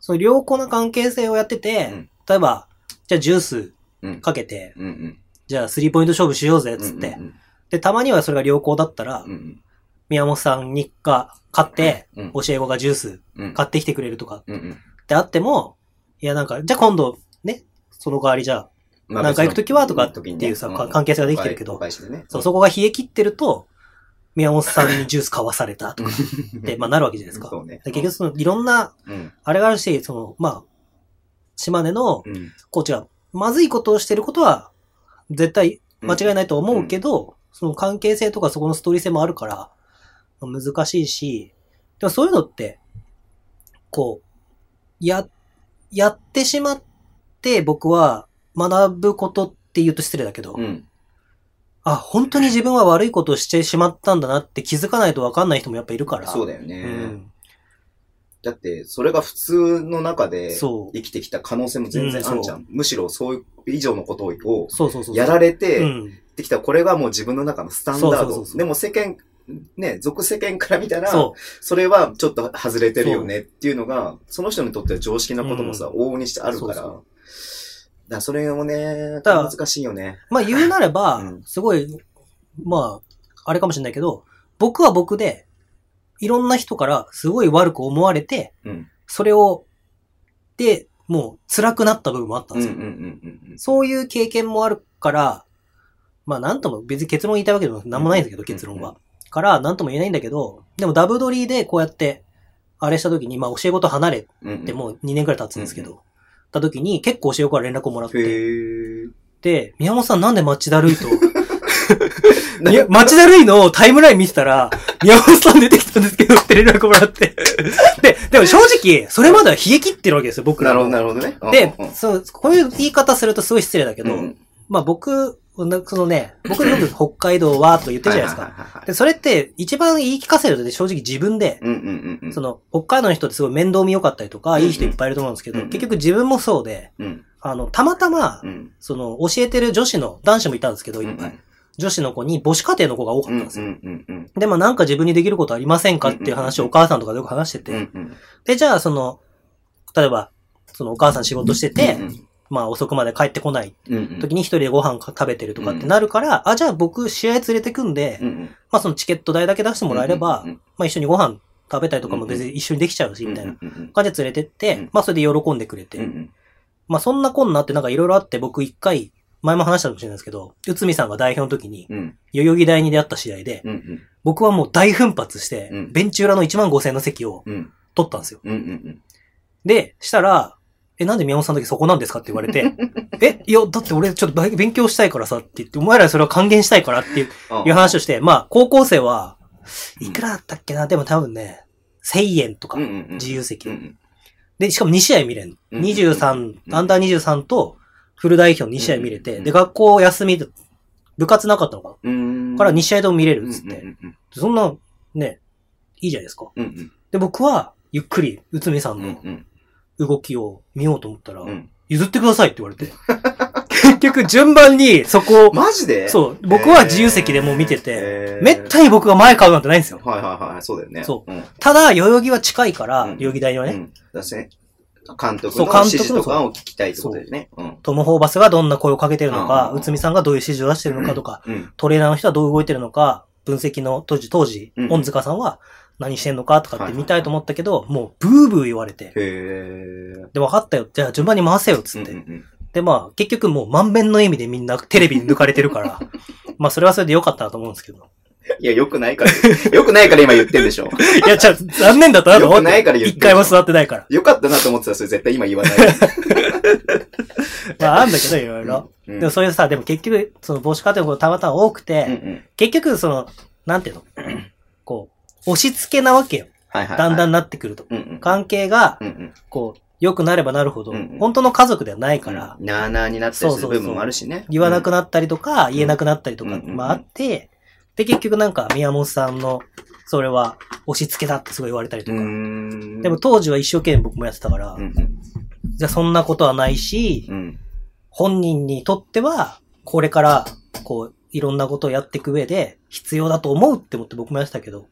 その良好な関係性をやってて、うん例えば、じゃあジュースうん。かけて、うんうん。じゃあスリーポイント勝負しようぜ、つって。うんで、たまにはそれが良好だったら、うんうん。宮本さんにが買って、うん教え子がジュースうん。買ってきてくれるとかっうんうん。てあっても、いやなんか、じゃあ今度、ね、その代わりじゃあ、まあなんか行くときはとかっていうさ、ねか関係性ができてるけどね。そう、そこが冷え切ってると、宮本さんにジュース買わされたとかっって、まあなるわけじゃないですか。そうね。で結局その、いろんな、うん。あれがあるし、その、まあ、島根のうん。コーチが、まずいことをしてることは、絶対間違いないと思うけど、その関係性とかそこのストーリー性もあるから、難しいし、でもそういうのって、こう、や、やってしまって僕は学ぶことって言うと失礼だけど、うん。あ、本当に自分は悪いことをしてしまったんだなって気づかないと分かんない人もやっぱいるから。だそうだよね。うん。だって、それが普通の中で生きてきた可能性も全然あるじゃん。うんむしろそういう以上のことをそうそうそう。やられうて、ん。できたこれがもう自分の中のスタンダード。でも世間、ね、俗世間から見たら、そそれはちょっと外れてるよねっていうのが、その人にとっては常識なこともさ、う往々にしてあるから。そうそうだそれもね、だから難しいよね。う。まあ言うなれば、(laughs) うんすごい、まあ、あれかもしれないけど、僕は僕で、いろんな人からすごい悪く思われて、うん。それを、で、もう辛くなった部分もあったんですよ。そういう経験もあるから、まあなんとも別に結論言いたいわけでもなんもないんだけど、うん結論はうん。から、なんとも言えないんだけど、でもダブドリでこうやって、あれした時に、まあ教え子と離れてもう2年くらい経つんですけうんど、た時に結構教え子から連絡をもらっへて、ー。で、宮本さんなんで町田るいと、(laughs) 町田るいのタイムライン見てたら、宮本さん出てきたんですけどって連絡もらって。で、でも正直、それまでは冷え切ってるわけですよ、僕らなるほど、も。なるほどね。でそう、こういう言い方するとすごい失礼だけど、うんまあ僕、なそのね、僕よく (laughs) 北海道はと言ってるじゃないですか。で、それって一番言い聞かせるので正直自分で。その、北海道の人ってすごい面倒見良かったりとか、うんいい人いっぱいいると思うんですけど、結局自分もそうで、うん。あの、たまたまう、ん。その、教えてる女子の、男子もいたんですけど、いっぱい。うん女子の子に母子家庭の子が多かうんったんですよ。で、まあなんか自分にできることありませんかっていう話をお母さんとかでよく話してて。で、じゃあその、例えば、そのお母さん仕事してて、うんまあ遅くまで帰ってこない。時に一人でご飯食べてるとかってなるから、あ、じゃあ僕試合連れてくんで。まあそのチケット代だけ出してもらえれば、まあ一緒にご飯食べたりとかも別に一緒にできちゃうし、みたいな。感じで連れてって、うん。まあそれで喜んでくれて。まあそんなこんなってなんかいろいろあって僕一回、前も話したかもしれないですけど、内海さんが代表の時に、うん。代々木第に出会った試合で。僕はもう大奮発して、うん。ベンチ裏の1万5千円の席をうん。取ったんですよ。で、したら、え、なんで宮本さんの時そこなんですかって言われて、(laughs) え、いや、だって俺ちょっと勉勉強したいからさって言って、お前らにそれは還元したいからっていううん。いう話をして、まあ、高校生は、いくらだったっけな？でも多分ね、1000円とか。自由席で、しかも2試合見れん。うん23、うんアンダー23と、フル代表2試合見れて、うんで、学校休みで、部活なかったのか。な？んから2試合とも見れるうんっつって。そんな、ね、いいじゃないですか。で、僕は、ゆっくり、内海さうんんのうん動きを見ようと思ったら、うん。譲ってくださいって言われて。結局、順番にそこを、マジで？そう、僕は自由席でもう見てて、めったに僕が前買うなんてないんですよ。はいはいはい、そうだよね。。そううん。ただ、代々木は近いから、うん代々木大にはね、うん。だしね、監督の指示とかを聞きたいってことだよね。うん。トム・ホーバスがどんな声をかけてるのか、うん内海さんがどういう指示を出してるのかとか、うん。トレーナーの人はどう動いてるのか、分析の当時、当時う、ん恩塚さんは何してんのかとかって見たいと思ったけど、もうブーブー言われて。で、分かったよ。じゃあ順番に回せよ、つって。うんうんうん。で、まあ、結局もう満面の笑みでみんなテレビに抜かれてるから、(laughs) まあ、それはそれで良かったなと思うんですけど。いや、よくないから。(laughs) よくないから今言ってんでしょ。(laughs) いや、じゃあ、残念だったなと思っ良くないからて。言って一回も座ってないから。よかったなと思ってたらそれ絶対今言わない。まあ、あんだけど、いろいろ。うんでもそういうさ、でも結局、その帽子家庭のことたまたま多くて、うんうん。結局、その、なんていうの？押し付けなわけよ。はいはいはい。だんだんなってくると。うんうん。関係がう、んうん。こう、良くなればなるほど、うんうん本当の家族ではないから、うんなあなあになったりする部分もあるしね。言わなくなったりとか、言えなくなったりとか、まああって、で、結局なんか宮本さんの、それは押し付けだってすごい言われたりとうか。ん。でも当時は一生懸命僕もやってたから、うんうん。じゃあそんなことはないし、うん。本人にとっては、これから、こう、いろんなことをやっていく上で、必要だと思うって思って僕もやってたけど、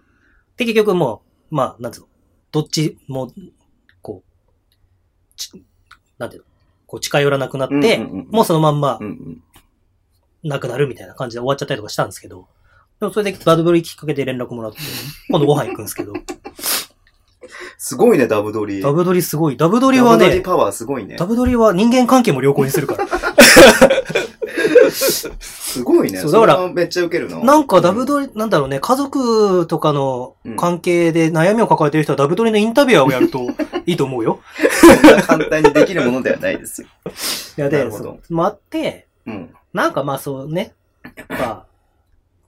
で、結局もう、まあ、なんつうの、どっちも、こう、ちなんていうの、こう近寄らなくなって、もうそのまんま。なくなるみたいな感じで終わっちゃったりとかしたんですけど、でもそれでバドブリきっかけで連絡もらって、(laughs) 今度ご飯行くんですけど、すごいね、ダブドリ。ダブドリすごい。ダブドリはね、ダブドリパワーすごいねダ。ブドリは人間関係も良好にするから。(laughs) すごいね。そうだからめっちゃウケるな。なんかダブドリ、なんだろうね、家族とかの関係で悩みを抱えてる人はダブドリのインタビュアーをやると (laughs) いいと思うよ。そんな簡単にできるものではないですよ。いや、で、なるほどそうもあって、うん。なんかまあそうね、まあ、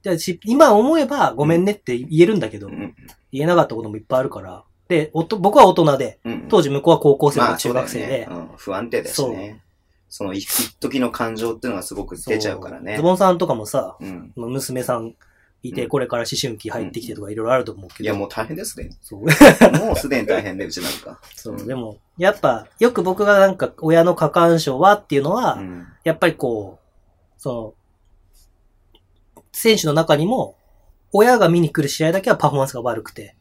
じゃあし今思えばごめんねって言えるんだけど、うん。言えなかったこともいっぱいあるから。で、おと僕は大人で、うん。当時向こうは高校生まあと中学生で、そうだよねうん不安定だしね。その一一時の感情っていうのがすごく出ちゃうからねズ。ボンさんとかもさ、うん。娘さんいて、うんこれから思春期入ってきてとかいろいろあると思うけど。いや、もう大変ですね。そう。(laughs) もうすでに大変で、うちなんか。そう、でも、やっぱ、よく僕がなんか、親の過干渉はっていうのは、うん。やっぱりこう、その、選手の中にも、親が見に来る試合だけはパフォーマンスが悪くて。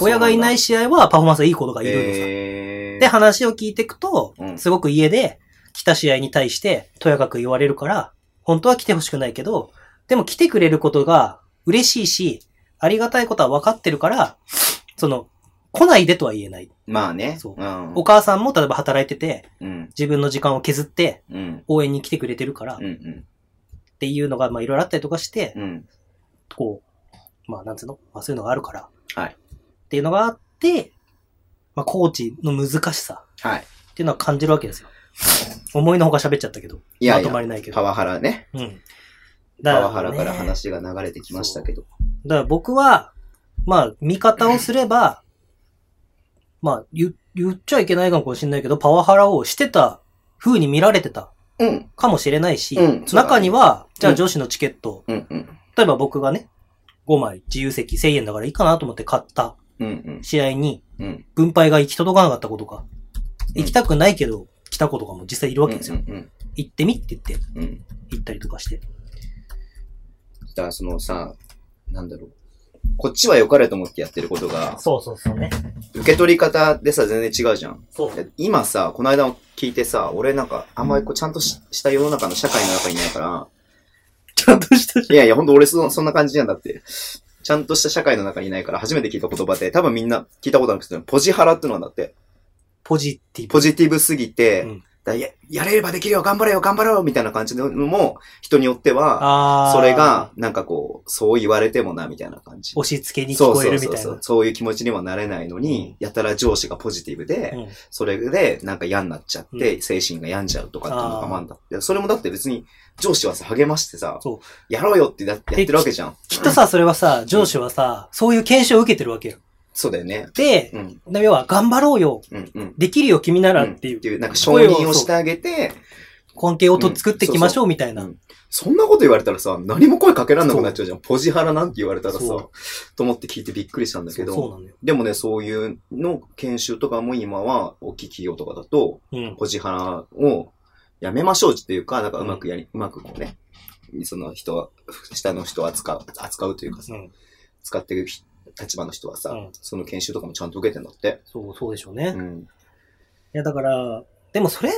親がいないい試合はパフォーマンスがいい子がいるのさ。えー、で、話を聞いていくとう、んすごく家で来た試合に対して、とやかく言われるから、本当は来てほしくないけど、でも来てくれることが嬉しいし、ありがたいことは分かってるから、その、来ないでとは言えない。まあね。そううん。お母さんも例えば働いてて、うん。自分の時間を削ってうん。応援に来てくれてるから、うん。うん。っていうのが、まあいろいろあったりとかして、うん。こう、まあなんつうの？まあそういうのがあるから。はいっていうのがあって、まあコーチの難しさはい。っていうのは感じるわけですよ。思いのほか喋っちゃったけど。いやいやまとまりないけど。パワハラね。うん。パワハラからね話が流れてきましたけど。だから僕は、まあ、見方をすれば、まあ、言、言っちゃいけないかもしれないけど、パワハラをしてた風に見られてたうん。かもしれないし、うん中には、じゃうんあ女子のチケット、うん。うん。例えば僕がね、5枚自由席1000円だからいいかなと思って買ったうん。試合に、うん。分配が行き届かなかったことか。うん行きたくないけど、来た子とかも実際いるわけですよ。うん。行ってみって言って、うん。行ったりとかして。だからそのさ、なんだろう。こっちは良かれと思ってやってることが、そうそうそうね。受け取り方でさ、全然違うじゃん。今さ、この間聞いてさ、俺なんか、あんまりこうちゃんとしした世の中の社会の中にいないから、ちゃんとしたいやいや、ほんと俺そそんな感じじゃんだって。ちゃんとした社会の中にいないから初めて聞いた言葉で、多分みんな聞いたことなくて、ポジハラってのがあんだって。ポジティブ。ポジティブすぎて、うんだややれればできるよ、頑張れよ、頑張ろうみたいな感じのも、人によっては。それが、なんかこう、そう言われてもな、みたいな感じ。押し付けに聞そうこえそうそうそうるみたいな。そういう気持ちにはなれないのに、やたら上司がポジティブで、うんそれでなんか嫌になっちゃって、う精神が病んじゃうとかっていうのがまあんだって。それもだって別に上司はさ、励ましてさそう、やろうよってややってるわけじゃん。きっとさ、それはさ、上司はさ、そういう研修を受けてるわけよ。そうだよね。で、うん、要は、頑張ろうよ。うん、うん。できるよ、君ならうんっていうっていう、なんか承認をしてあげて、根底をと作っていきましょうみたいな。うんそんなこと言われたらさ、何も声かけらんなくなっちゃうじゃん。ポジハラなんて言われたらさ、そと思って聞いてびっくりしたんだけど、そうそうなのよ。でもね、そういうの研修とかも今は、大きい企業とかだと、うん。ポジハラをやめましょうっていうか、なんかうまくやり、うまくこうね、その人は、下の人を扱う、扱うというかさ、うん。使ってる人立場の人はさ、うんその研修とかもちゃんと受けてんだって。そう、そうでしょうね。いうん。や、だから、でもそれっ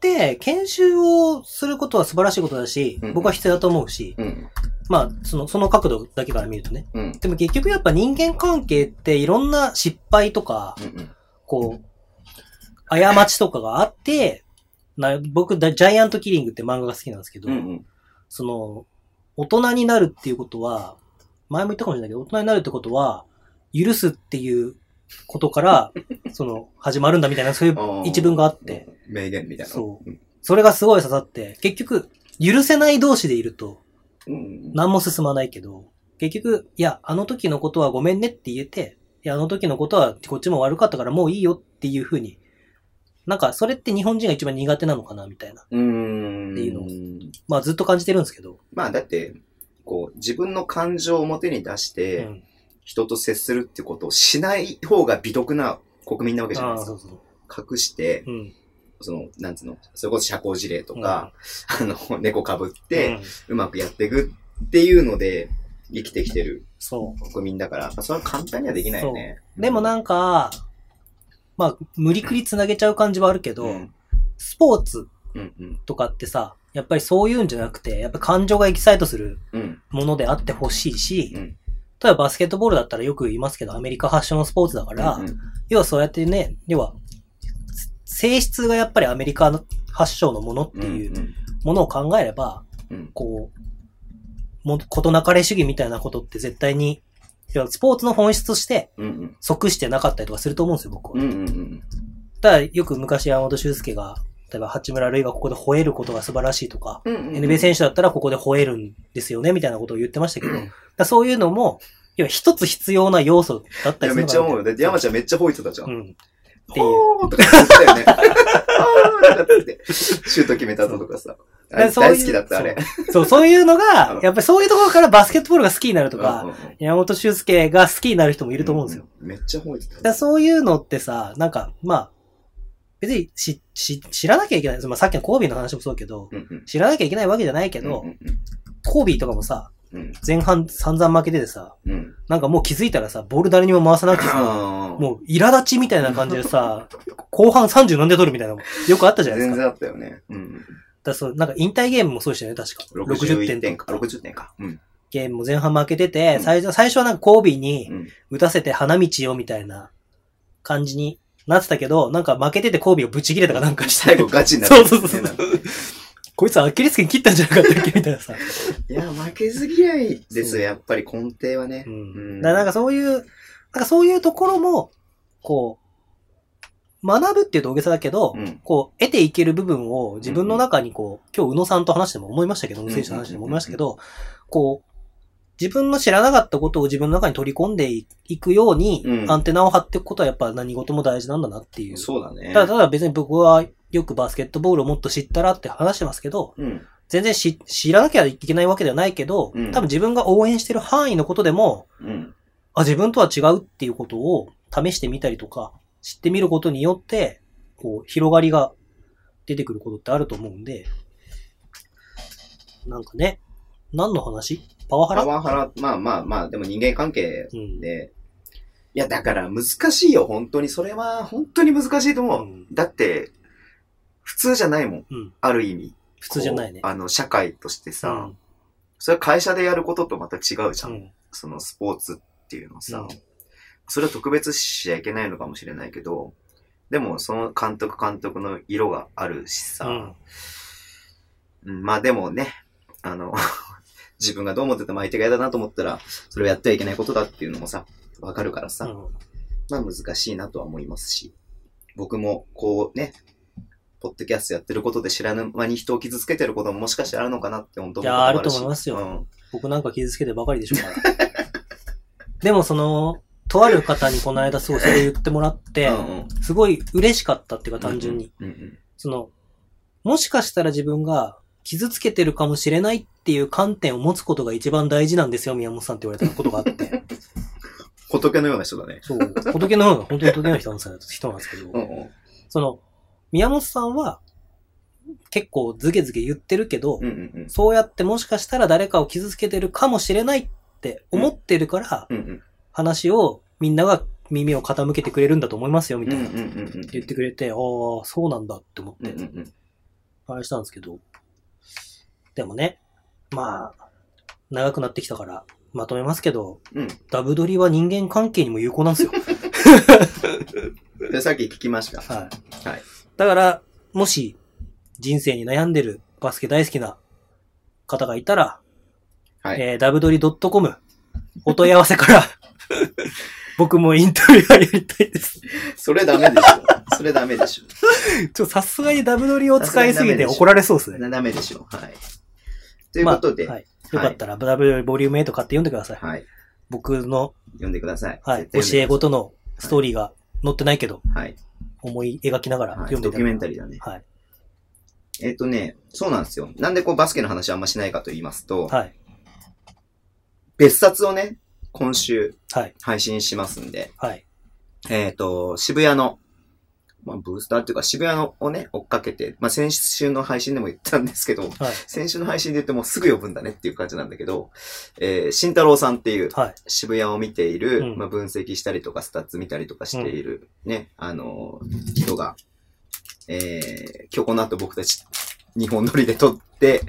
て、研修をすることは素晴らしいことだしうん、僕は必要だと思うし、うん。まあ、その、その角度だけから見るとね。うん。でも結局やっぱ人間関係っていろんな失敗とか、うん。こう、過ちとかがあって、な僕、だジャイアントキリングって漫画が好きなんですけど、うん。うん。その、大人になるっていうことは、前も言ったかもしれないけど、大人になるってことは、許すっていうことから、(laughs) その、始まるんだみたいな、そういう一文があって、。名言みたいな。そううん。それがすごい刺さって、結局、許せない同士でいると、うん。何も進まないけど、結局、いや、あの時のことはごめんねって言えて、いや、あの時のことはこっちも悪かったからもういいよっていうふうに、なんか、それって日本人が一番苦手なのかな、みたいな。うーん。っていうのをまあ、ずっと感じてるんですけど。まあだって、こう、自分の感情を表に出しうて、ん。人と接するってことをしない方が美徳な国民なわけじゃないですか。そうそう。隠して、うん。その、なんつうの、それこそ社交辞令とか、あの、猫かぶっうん、て、うまくやっていくっていうので、生きてきてる。国民だから、まあ、それは簡単にはできないよね。でもなんか、まあ、無理くり繋げちゃう感じはあるけど、うん、スポーツうん、うん、とかってさ、やっぱりそういうんじゃなくて、やっぱ感情がエキサイトするうん、ものであってほしいし、うん。例えばバスケットボールだったらよく言いますけど、アメリカ発祥のスポーツだから、うん要はそうやってね、要は、性質がやっぱりアメリカの発祥のものってうん、いうものを考えれば、うん、こう、も、ことなかれ主義みたいなことって絶対に、要はスポーツの本質としてうん、うん、即してなかったりとかすると思うんですよ、僕は。うん、うん、うん、ただ、よく昔山本修介が例えば八村塁がここで吠えることが素晴らしいとか、うんうんうん NBA 選手だったらここで吠えるんですよね、みたいなことを言ってましたけど、だそういうのも、要は一つ必要な要素だったいや、りするのかなめっちゃ思うよ。だって山ちゃんめっちゃ吠えてたじゃ。うんん。っていう。おーとか言ってたよね。あーとかって。シュート決めた後とかさ。あれそういう大好きだった、あれ。そう、そういうのがうん、やっぱりそういうところからバスケットボールが好きになるとか、うんうんうん山本修介が好きになる人もいると思うんですよ。。めっちゃ吠えてた。そういうのってさ、なんか、まあ、別にし、し、知らなきゃいけない。まあ、さっきのコービーの話もそうだけど、うんうん知らなきゃいけないわけじゃないけど、うんうんコービーとかもさ、うん前半散々負けててさ、うん。なんかもう気づいたらさ、ボール誰にも回さなくてさ、もう苛立ちみたいな感じでさ、(laughs) 後半30何で取るみたいなのよくあったじゃないですか。全然あったよね。うん。だそう、なんか引退ゲームもそうでしたよね、確か。60 61点点か。とか。60点か。うん。ゲームも前半負けてて、うん最初、最初はなんかコービーにうん。打たせて花道よみたいな感じになってたけど、なんか負けててコービーをブチ切れたかなんかして。最後ガチになってそうそうそうこいつアキレス腱切ったんじゃなかったっけみたいなさ。いや、負けず嫌いですよ、やっぱり根底はねう。。うんんだからなんかそういう、なんかそういうところも、こう、学ぶっていうと大げさだけど、うん。こう、得ていける部分を自分の中にこう、今日宇野さんと話しても思いましたけど、宇野選手と話しても思いましたけど、こう、自分の知らなかったことを自分の中に取り込んでいくように、うんアンテナを張っていくことはやっぱ何事も大事なんだなっていう。そうだね。ただ、ただ別に僕はよくバスケットボールをもっと知ったらって話してますけど、うん。全然し知らなきゃいけないわけではないけど、うん多分自分が応援してる範囲のことでも、うん。あ、自分とは違うっていうことを試してみたりとか、知ってみることによって、こう、広がりが出てくることってあると思うんで、なんかね、何の話？パワハラ？パワハラ、まあまあまあ、でも人間関係うん。で、いや、だから難しいよ、本当に。それは本当に難しいと思う。うんだって、普通じゃないもん。うんある意味。普通じゃないね。あの、社会としてさ、うんそれは会社でやることとまた違うじゃん。うんそのスポーツっていうのさ、うんそれは特別視しちゃいけないのかもしれないけど、でもその監督監督の色があるしさ、まあでもね、あの、自分がどう思ってても相手が嫌だなと思ったら、それをやってはいけないことだっていうのもさ、わかるからさ、うんまあ難しいなとは思いますし、僕もこうね、ポッドキャストやってることで知らぬ間に人を傷つけてることももしかしたらあるのかなって本当いやあると思いますようん。僕なんか傷つけてばかりでしょうから。(laughs) でもその、とある方にこの間すごいそれ言ってもらって、うんうんすごい嬉しかったっていうか単純に。。その、もしかしたら自分が傷つけてるかもしれないっていう観点を持つことが一番大事なんですよ、宮本さんって言われたことがあって。(laughs) 仏のような人だね。そう。仏のような、本当に仏のような人なんですけど、うんうん。その、宮本さんは結構ズゲズゲ言ってるけど、うんうんうん。そうやってもしかしたら誰かを傷つけてるかもしれないって思ってるから、うんうん。話をみんなが耳を傾けてくれるんだと思いますよ、みたいな。うんうんうんうん。言ってくれて、ああ、そうなんだって思ってうんうんうん。あれしたんですけど、でもね、まあ、長くなってきたから、まとめますけど、うん。ダブドリは人間関係にも有効なんですよ。で、さっき聞きました。はい。はい。だから、もし、人生に悩んでるバスケ大好きな方がいたら、はい。えー、ダブドリ .com、お問い合わせから、(laughs) 僕もインタビュアーやりたいです。それダメでしょ。それダメでしょ。(laughs) ちょさすがにダブドリを使いすぎて怒られそうですね。ダメでしょ。はい。ということで、まあはい。よかったら、ダブドリボリューム8買って読んでください。はい。僕の、読んでください。はい、教え子とのストーリーが載ってないけど、はい。思い描きながらはい。読んでいただドキュメンタリーだね。はい。えっ、とね、そうなんですよ。なんでこうバスケの話あんましないかと言いますと、はい。別冊をね、今週はい。配信しますんで、はい。えっ、と、渋谷の、まあ、ブースターっていうか渋谷のをね、追っかけて、まあ、先週の配信でも言ったんですけど、はい。先週の配信で言ってもすぐ呼ぶんだねっていう感じなんだけど、えー、慎太郎さんっていうはい。渋谷を見ている、うんまあ、分析したりとかスタッツ見たりとかしているね、あのー人が、えー、今日この後僕たち2本撮りで撮って、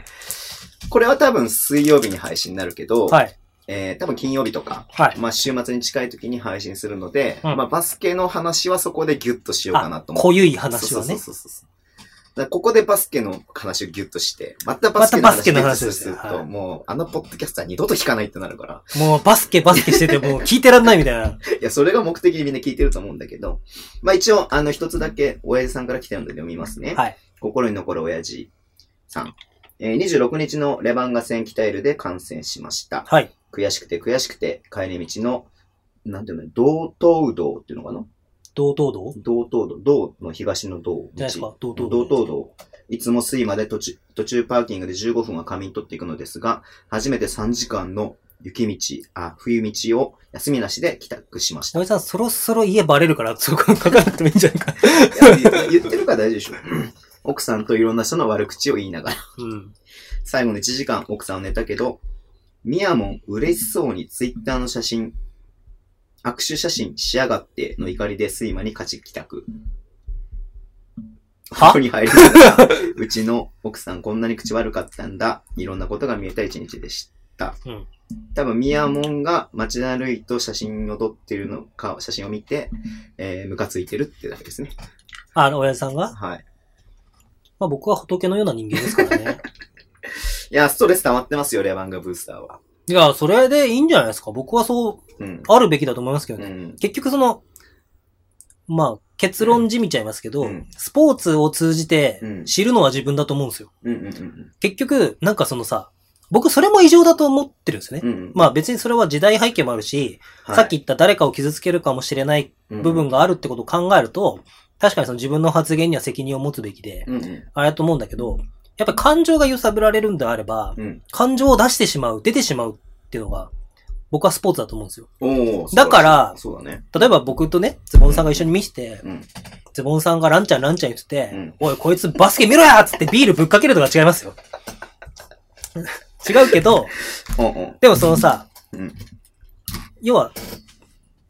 これは多分水曜日に配信になるけど、はい。えー、多分金曜日とか、はい。まあ週末に近い時に配信するので、うんまあバスケの話はそこでギュッとしようかなあと、思って。濃ゆい話はね。そうそうそうそうここでバスケの話をギュッとして、またバスケの話話をですると、はいもう、あのポッドキャストは二度と聞かないってなるから。もうバスケバスケしててもう聞いてらんないみたいな。いや、それが目的にみんな聞いてると思うんだけど、まあ一応、あの、一つだけ、親父さんから来てるので読みますね。はい。心に残る親父さん。えー26日のレバンガ戦キタイルで観戦しました。はい。悔しくて悔しくて、帰り道の、なんていうの、道東道っていうのかな？道東道？道東道、道の東の道。じゃないですか道道東道東道。いつも水まで途中、途中パーキングで15分は仮眠取っていくのですが、初めて3時間の雪道、あ、冬道を休みなしで帰宅しました。おじさん、そろそろ家バレるから、そこ書かなくてもいいんじゃないか。いや言言ってるから大丈夫でしょ。奥さんといろんな人の悪口を言いながら。うん。最後の1時間奥さんは寝たけど、ミヤモン嬉しそうにツイッターの写真、握手写真しやがっての怒りで睡魔に勝ち帰宅。は？に入りながら、うちの奥さんこんなに口悪かったんだ。いろんなことが見えた一日でした。うん多分、ミヤモンが街歩いと写真を撮ってるのか、写真を見て、えー、ムカついてるってだけですね。あの、親父さんが？はい。まあ僕は仏のような人間ですからね。いや、ストレス溜まってますよ、レバンガブースターは。いや、それでいいんじゃないですか。僕はそう、うん。あるべきだと思いますけどね。うん。結局その、まあ、結論じみちゃいますけど、うんスポーツを通じてうん知るのは自分だと思うんですよ。うんうんうん結局、なんかそのさ、僕それも異常だと思ってるんですね。うん。うん。まあ別にそれは時代背景もあるし、はいさっき言った誰かを傷つけるかもしれない部分があるってことを考えると、確かにその自分の発言には責任を持つべきで、うんうん。あれだと思うんだけど、やっぱり感情が揺さぶられるんであれば、うん。感情を出してしまう、出てしまうっていうのが、僕はスポーツだと思うんですよ。おお。だからそうだね。例えば僕とね、ズボンさんが一緒に見して、うん。ズボンさんがランちゃんランちゃん言ってて、うんおい、こいつバスケ見ろやっつってビールぶっかけるとか違いますよ。(laughs) 違うけど、おうでもそのさ、うん要は、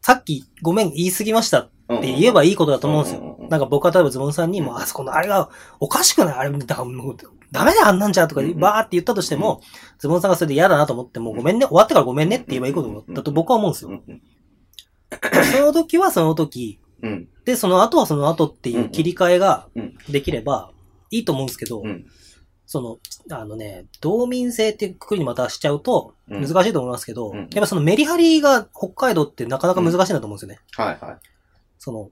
さっきごめん言い過ぎましたおう。って言えばいいことだと思うんですよ。なんか僕は例えばズボンさんにも、あそこのあれがおかしくないあれ、だもう、ダメだよあんなんじゃとかバーって言ったとしても、ズボンさんがそれで嫌だなと思っても、ごめんね、終わってからごめんねって言えばいいことだと僕は思うんですよ。その時はその時、うん。で、その後はその後っていう切り替えがうんできればいいと思うんですけど、うんその、あのね、道民性っていうくくりにまたしちゃうとうん難しいと思いますけど、うんやっぱそのメリハリが北海道ってなかなか難しいなと思うんですよね。はいはい。その、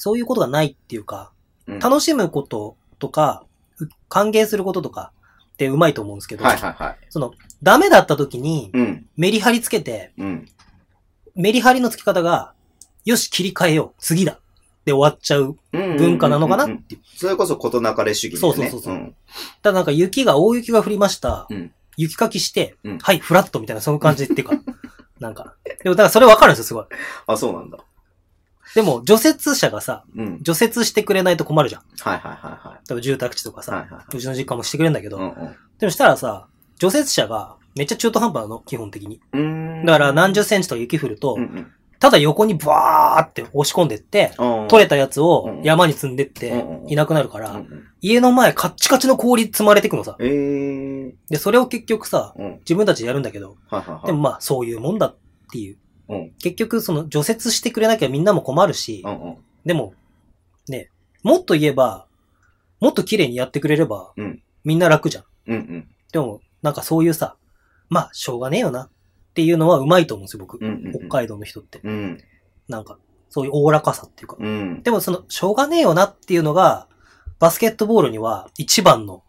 そういうことがないっていうか、うん楽しむこととか、う歓迎することとかってうまいと思うんですけど、はいはいはい。その、ダメだった時にうん。メリハリつけて、うん。メリハリのつき方が、よし、切り替えよう、次だ。で終わっちゃう文文化なのかなっていう。それこそ事なかれ主義だよね。そうそうそうそうんただなんか雪が、大雪が降りました。うん雪かきして、うんはい、フラットみたいな、そういう感じっていうか、(laughs) なんか。でも、だからそれわかるんですよ、すごい。あ、そうなんだ。でも、除雪車がさ、うん。除雪してくれないと困るじゃん。はいはいはいはい。例えば住宅地とかさ、はいはいはうちの実家もしてくれるんだけど、うんうん。でもしたらさ、除雪車がめっちゃ中途半端なの、基本的に。うーん。だから何十センチとか雪降ると、うんうん。ただ横にバーって押し込んでって、取れたやつを山に積んでってうんうんいなくなるかたら、家の前カッチカチの氷積まれてくのさ。えー。で、それを結局さ、うん。自分たちでやるんだけど、はいはいはい。でもまあそういうもんだっていう。うん。結局その除雪してくれなきゃみんなも困るしう、んうん。でも、ね、もっと言えば、もっと綺麗にやってくれればうん、みんな楽じゃん。うんうん。でも、なんかそういうさ、まあしょうがねえよなっていうのはうまいと思うんですよ、僕。うんうん。北海道の人って。うん。なんか、そういうおおらかさっていうか。うん。でもその、しょうがねえよなっていうのが、バスケットボールには一番の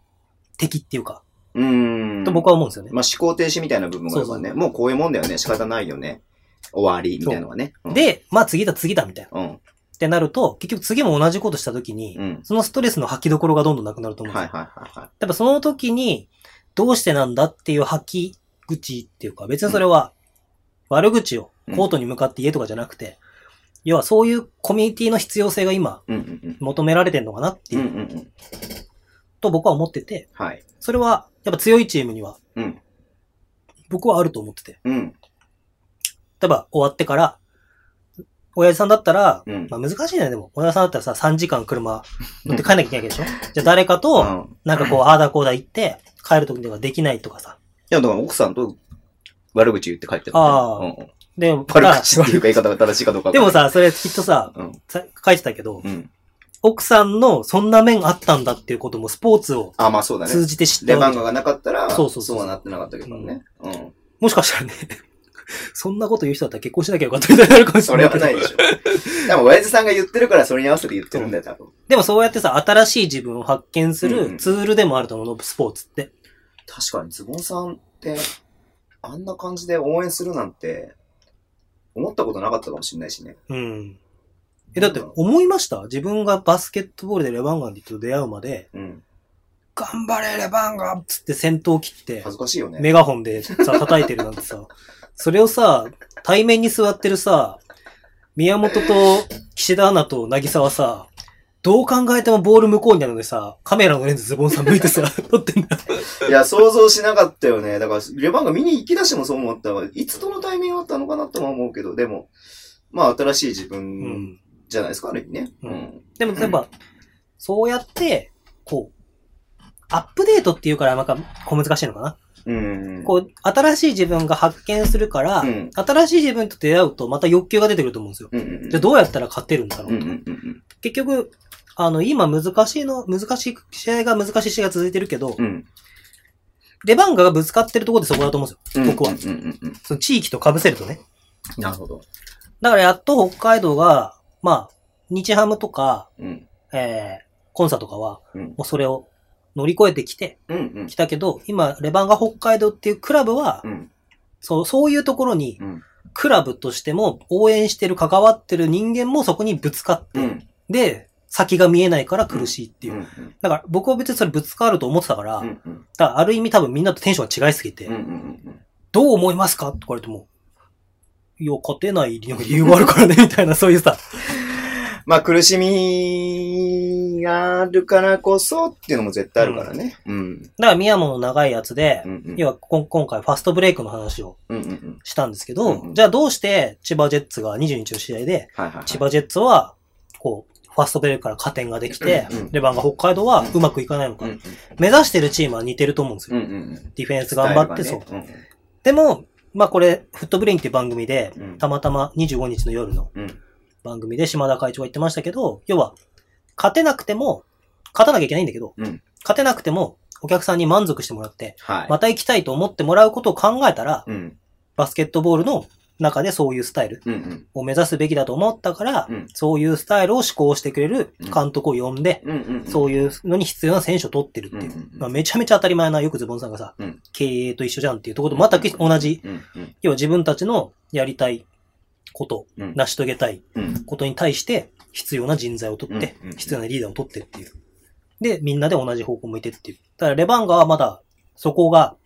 敵っていうか、うん。と僕は思うんですよね。まあ、思考停止みたいな部分があるからね。そうもうこういうもんだよね。仕方ないよね。終わり、みたいなのはね。うん、で、まあ次だ次だみたいな。うん。ってなると、結局次も同じことした時に、うん。そのストレスの吐きどころがどんどんなくなると思うんですよ。はいはいはいはい。やっぱその時に、どうしてなんだっていう吐き口っていうか、別にそれは、悪口をコートに向かって言えとかじゃなくて、要はそういうコミュニティの必要性が今うんうん求められてんのかなってうん。ういう、んうんうん。と僕は思ってて、はい。それはやっぱ強いチームにはうん。僕はあると思ってて。うん。例えば終わってから、親父さんだったら、うんまあ難しいね、でも。親父さんだったらさ、3時間車乗って帰んなきゃいけないわけでしょ？じゃあ誰かと、うんなんかこう、ああだこうだ言って、帰る時にはできないとかさ。いや、だから奥さんと悪口言って帰ってる、ああうんうん。で、悪口っていうか言い方が正しいかどうか。でも、さ、それきっとさ、うん。さ書いてたけど、うん。奥さんのそんな面あったんだっていうこともスポーツをあ、まあそうだね。通じて知ったレわけじゃんバンガがなかったら、そうそうそうはなってなかったけどね。うん。もしかしたらね、(laughs) そんなこと言う人だったら結婚しなきゃよかったみたいになるかもしそれないけど。れはないでしょ。でも、親父さんが言ってるから、それに合わせて言ってるんだよ、多分。でもそうやってさ、新しい自分を発見するツールでもあると思うの、スポーツって。確かに、ズボンさんって、あんな感じで応援するなんて、思ったことなかったかもしれないしね。うん。え、だって思いました？自分がバスケットボールでレバンガンと出会うまで、うん。頑張れレバンガンつって先頭切って恥、ずかしいよね。メガホンでさ、叩いてるなんてさ、(laughs) それをさ、対面に座ってるさ、宮本と岸田アナと渚はさ、どう考えてもボール向こうになるのでさ、カメラのレンズズボンさん向いてさ、(laughs) 撮ってんだ。いや、想像しなかったよね。だから、レバンガ見に行き出してもそう思ったわ。いつとのタイミングだったのかなとは思うけど、でも、まあ、新しい自う分ん。じゃないですか、ある意味ね。ううんん。でも、やっぱ、そうやって、こう、アップデートっていうから、なんか、小難しいのかな。うん。こう、新しい自分が発見するから、うん新しい自分と出会うと、また欲求が出てくると思うんですよ。うんうんどうやったら勝てるんだろうと。うんうんうんうん。結局、あの、今難しいの、難しい、試合が難しい試合が続いてるけど、うん。レバンガがぶつかってるところでそこだと思うんですよ。僕はうんうんうんうん。その地域と被せるとね。なるほど。だからやっと北海道が、まあ、日ハムとか、うん。えー、コンサとかは、うんもうそれを乗り越えてきて、うんうんき。たけど、今、レバンガ北海道っていうクラブは、うん。そう、そういうところに、うん。クラブとしても応援してる、関わってる人間もそこにぶつかって、うん。で、先が見えないから苦しいっていう。うん。だから僕は別にそれぶつかると思ってたから、うん。うん。だからある意味多分みんなとテンションが違いすぎて。どう思いますか？って言われても、いや、勝てない理由があるからね、みたいな、そういうさ。(laughs) まあ、苦しみがあるからこそっていうのも絶対あるからね。うん。だから宮本の長いやつで、うんうん。要はこん今回ファストブレイクの話をうんうんうん。したんですけど、うんうんじゃあどうして千葉ジェッツが22日の試合で、はいはいはい。千葉ジェッツは、こう、ファストブレイクから加点ができて、レバンが北海道はうまくいかないのか。目指してるチームは似てると思うんですよ。うんうんうん。ディフェンス頑張ってそう。う。うんでも、まあこれ、フットブレインっていう番組で、うんたまたま25日の夜のうん。番組で島田会長が言ってましたけど、要は、勝てなくても、勝たなきゃいけないんだけど、うん勝てなくても、お客さんに満足してもらって、はい。また行きたいと思ってもらうことを考えたら、うん。バスケットボールの中でそういうスタイルうんうん。を目指すべきだと思ったから、うんそういうスタイルを思考してくれる監督を呼んで、うんうん。そういうのに必要な選手を取ってるっていう。うんうんうんまあ、めちゃめちゃ当たり前な、よくズボンさんがさ、うん経営と一緒じゃんっていうところと全く同じ、うんうん。要は自分たちのやりたいこと、うん成し遂げたいうん。ことに対して必要な人材を取って、必要なリーダーを取ってっていう。で、みんなで同じ方向向いてっていう。だからレバンガはまだ、そこが、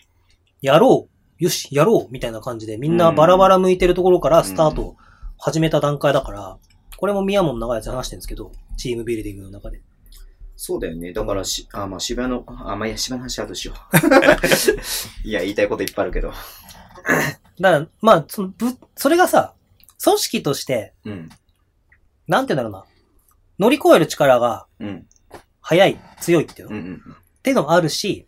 やろう、よし、やろう、みたいな感じで、みんなバラバラ向いてるところからスタートを始めた段階だから、これも宮本長いやつ話してるんですけど、チームビルディングの中で。そうだよね。だからし、あ、まあ渋谷の、あ、まあいいや、渋谷の話はどうしよう。(laughs) いや、言いたいこといっぱいあるけど。だから、まあ、その、ぶ、それがさ、組織として、うん。なんて言うんだろうな。乗り越える力がうん。速い、強いっていうの。っうんうんていうのもあるし、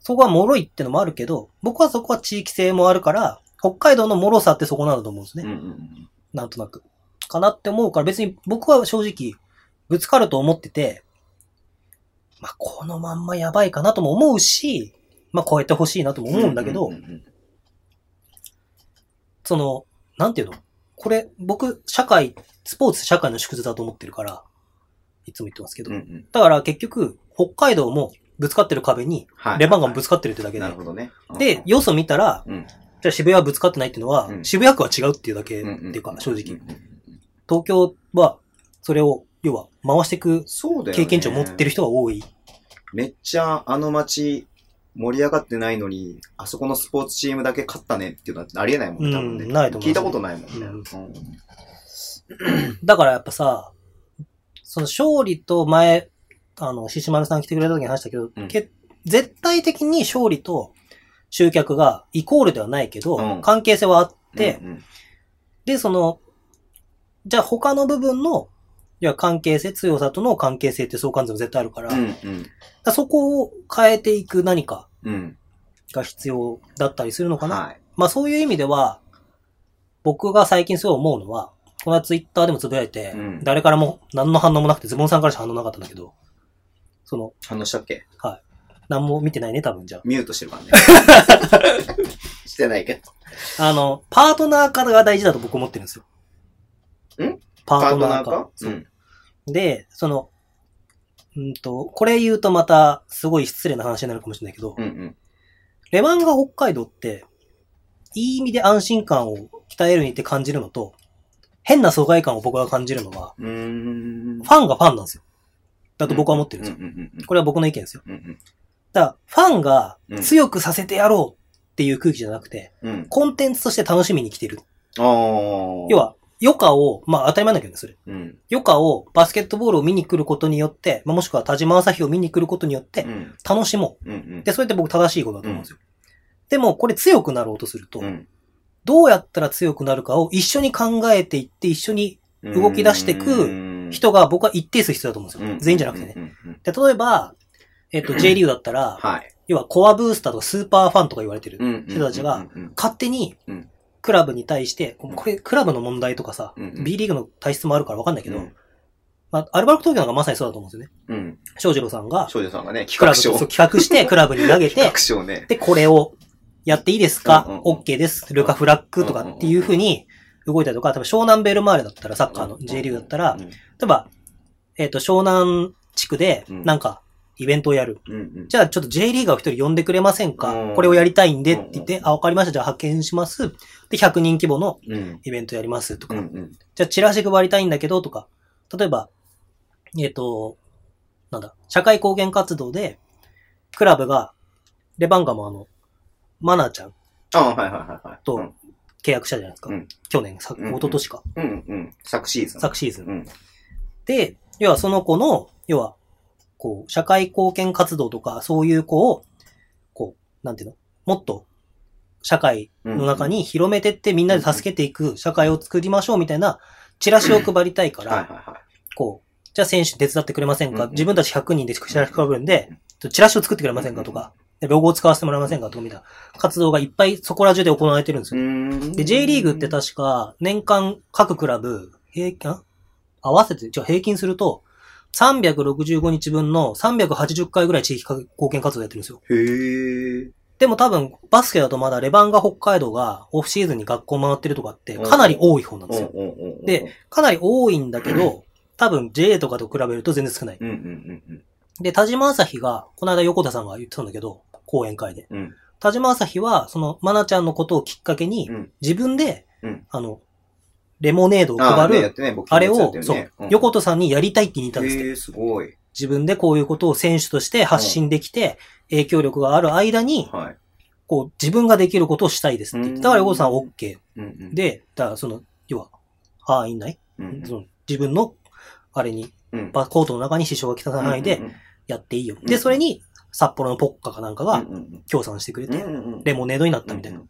そこは脆いってのもあるけど、僕はそこは地域性もあるから、北海道の脆さってそこなんだと思うんですね。うん。うんうんなんとなく。かなって思うから、別に僕は正直、ぶつかると思ってて、まあ、このまんまやばいかなとも思うし、まあ、超えてほしいなともうん。思うんだけど、うんうんその、なんていうの？これ、僕、社会、スポーツ社会の縮図だと思ってるから、いつも言ってますけど。うんうん。だから結局、北海道もぶつかってる壁に、はい。レバンガもぶつかってるってだけでなる。ほどね。で、要素見たら、うん。じゃあ渋谷はぶつかってないっていうのは、うん渋谷区は違うっていうだけ。っていうか、正直。東京は、それを、要は、回していく。経験値を持ってる人が多い。めっちゃあの街盛り上がってないのに、あそこのスポーツチームだけ勝ったねっていうのはありえないもんね、多分ね。うんないと思う聞いたことないもんね。うん。うん。だからやっぱさ、その勝利と前、あの、獅子丸さん来てくれた時に話したけど、うん。け絶対的に勝利と集客がイコールではないけど、うん。関係性はあって、うんうん。で、その、じゃあ他の部分の、いや、関係性、強さとの関係性って相関図も絶対あるから、うんうんらそこを変えていく何かうん。が必要だったりするのかな。はい。まあそういう意味では、僕が最近すごい思うのは、この間ツイッターでもつぶやいて、うん誰からも何の反応もなくて、ズボンさんからしか反応なかったんだけど、その、反応したっけ？何も見てないね、多分じゃミュートしてるからね。(laughs) してないけど。あ。あの、パートナー化が大事だと僕思ってるんですよ。ん？パパーートナー化。トナーかそううんで、その、うんと、これ言うとまた、すごい失礼な話になるかもしれないけど、うんうん。レバンガ北海道って、いい意味で安心感を鍛えるにって感じるのと、変な疎外感を僕が感じるのは。ファンがファンなんですよ。だと僕は思ってるんですよ。これは僕の意見ですよ。うんだから、ファンがうん強くさせてやろうっていう空気じゃなくて。コンテンツとして楽しみに来てる。要、は、余暇を、まあ当たり前だけどね、それ。うん。余暇をバスケットボールを見に来ることによって、まあ、もしくは田島朝日を見に来ることによってう、ん。楽しもうんうんう。で、それって僕正しいことだと思うんですよ。でも、これ強くなろうとすると、うん。どうやったら強くなるかを一緒に考えていって、一緒に動き出してくうん人が僕は一定数必要だと思うんですよ。全員じゃなくてね。で、例えば、えっと、(clears throat) J リーグだったら、はい。要はコアブースターとかスーパーファンとか言われてるうん人たちが、うん勝手にうん、クラブに対して、これ、クラブの問題とかさ、うんうん B リーグの体質もあるからわかんないけど、うんまあ、アルバルク東京なんかまさにそうだと思うんですよね。うん。翔士郎さんが、少女さんがね、企クラ画う企画して、クラブに投げて企、画ね。で、これをやっていいですか、うんうんうん ?OK です。ルカ・フラッグとかっていう風に動いたりとか、多分湘南ベルマーレだったら、サッカーの J リーグだったら、例えば、えっ、と、湘南地区で、うんなんか、イベントをやる。うんうん。じゃあ、ちょっと J リーガーを一人呼んでくれませんか、うんこれをやりたいんでって言って、うんあ、わかりました。じゃあ派遣します。で、100人規模のうん。イベントやりますとか。うんうん。じゃあ、チラシ配りたいんだけどとか。例えば、えっ、と、なんだ、社会貢献活動で、クラブが、レバンガもあの、マナーちゃんああ、はいはいはいはい。とうん契約したじゃないですか。うん去年、さ、うんうん一昨年か。うんうん。昨シーズン。昨シーズン。うん。で、要はその子の、要は、こう、社会貢献活動とか、そういう子を、こう、なんていうの？もっと、社会の中に広めてってみんなで助けていく社会を作りましょうみたいな、チラシを配りたいから。こう、じゃあ選手手伝ってくれませんか？自分たち100人でチラシ配るんで、チラシを作ってくれませんか？とか、でロゴを使わせてもらえませんか？とかみたいな。活動がいっぱいそこら中で行われてるんですうよ。で、J リーグって確か、年間各クラブ、平均、あ？合わせて、じゃ平均すると、365日分の380回ぐらい地域貢献活動やってるんですよ。へえ。でも多分、バスケだとまだレバンガ北海道がオフシーズンに学校回ってるとかってかなり多い方なんですよ。で、かなり多いんだけど、多分 JA とかと比べると全然少ない。で、田島朝日が、この間横田さんが言ってたんだけど、講演会で。うん。うん。田島朝日は、その、まなちゃんのことをきっかけに、うん自分で、うんあの、レモネードを配る、あれを、そう横田さんにやりたいって言ったんですって。すごい。自分でこういうことを選手として発信できて、影響力がある間に、はい。こう、自分ができることをしたいですって言って。だから横田さんは OK。で、だからその、要は、範囲内、うんうん、その自分の、あれに、うん、バコートの中に支障が来た範囲でうんうんやっていいよ。うんで、それに、札幌のポッカかなんかが協賛してくれて、レモネードになったみたいな。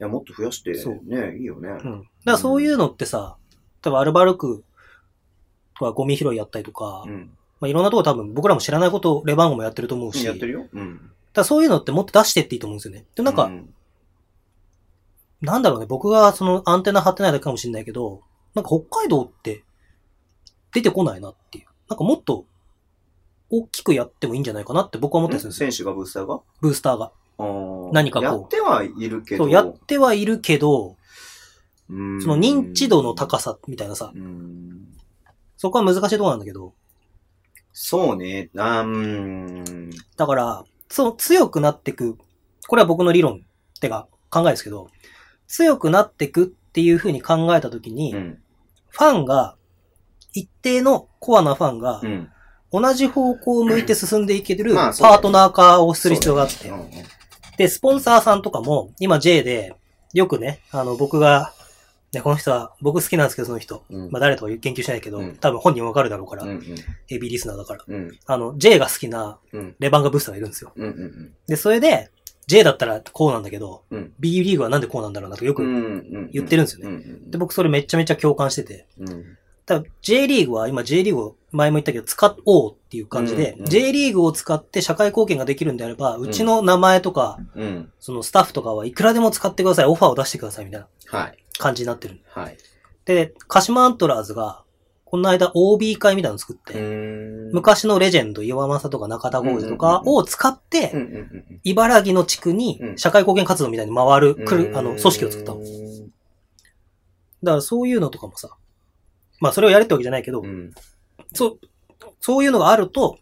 いや、もっと増やして、そうね、いいよね。うん。だからそういうのってさ、多分アルバルクとかゴミ拾いやったりとか、うん。まあ、いろんなとこ多分僕らも知らないことをレバンゴもやってると思うし、やってるよ。うん。だそういうのってもっと出してっていいと思うんですよね。で、なんか、うんなんだろうね、僕がそのアンテナ張ってないだけかもしれないけど、なんか北海道って出てこないなっていう。なんかもっと大きくやってもいいんじゃないかなって僕は思ったりするんですよ。選手がブースターが？ブースターが。何かこうやってはいるけど。そう、やってはいるけど、うんその認知度の高さみたいなさ、うんそこは難しいところなんだけど、そうね。うーん。だから、そう、強くなってく、これは僕の理論ってか考えですけど、強くなってくっていうふうに考えたときに、うん。ファンが、一定のコアなファンがう、ん。同じ方向を向いて進んでいけるパートナー化をする必要があってで、スポンサーさんとかも、今 J で、よくね、あの、僕が、ね、この人は、僕好きなんですけど、その人。うんまあ誰とは言及しないけど、うん多分本人わかるだろうから、うんうん。ヘビーリスナーだから。うん。あの、J が好きなうん。レバンガブースターがいるんですよ。うん。うん。で、それで、J だったらこうなんだけど、うん。B リーグはなんでこうなんだろうなとよくうん。言ってるんですよね。ねで、僕それめちゃめちゃ共感してて。うん。ただ J リーグは今 J リーグを前も言ったけど使おうっていう感じで、うんうん J リーグを使って社会貢献ができるんであれば、うちの名前とか、うん。そのスタッフとかはいくらでも使ってください、オファーを出してくださいみたいなはい。感じになってる。はい。で、鹿島アントラーズが、この間 OB 会みたいなの作って、うん。昔のレジェンド、岩政とか中田浩二とかを使って、茨城の地区にうん社会貢献活動みたいに回る、うん。くる、あの、組織を作ったの。だからそういうのとかもさ、まあそれをやれってわけじゃないけど、うん。そう、そういうのがあると、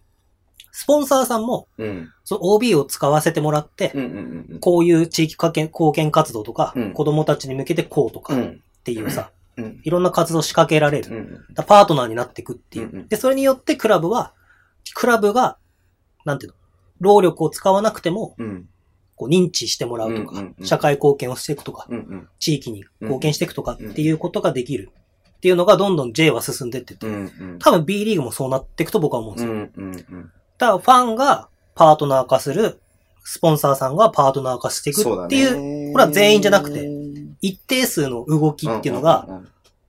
スポンサーさんも、うん。その OB を使わせてもらって、うんうんうん。こういう地域貢献貢献活動とか、うん子供たちに向けてこうとかっうん。ていうさ、うん。いろんな活動を仕掛けられる。うん。パートナーになっていくっていう。うんうんで、それによってクラブは、クラブが、なんていうの、労力を使わなくても、うん。こう認知してもらうとか、うんうんうん社会貢献をしていくとか、うんうん。地域に貢献していくとかっていうことができる。っていうのがどんどん J は進んでってって、うんうん。多分 B リーグもそうなっていくと僕は思うんですよ。うんうんうん。ただファンがパートナー化する、スポンサーさんがパートナー化していくっていう、ね。これは全員じゃなくて一定数の動きっていうのが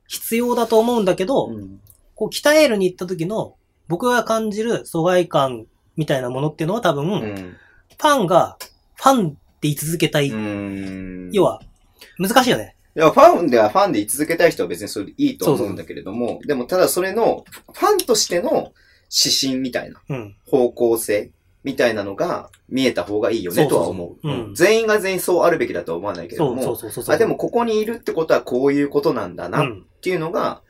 必要だと思うんだけど、うん、こう鍛えるに行った時の僕が感じる疎外感みたいなものっていうのは多分、フうん。ァンがファンって言い続けたい。うん。要は、難しいよね。いや、ファンではファンで居続けたい人は別にそれでいいと思うんだけれども、でもただそれの、ファンとしての指針みたいな、うん。方向性みたいなのが見えた方がいいよねとは思う。そうんん全員が全員そうあるべきだとは思わないけれども、でもここにいるってことはこういうことなんだなっうん。ていうのが、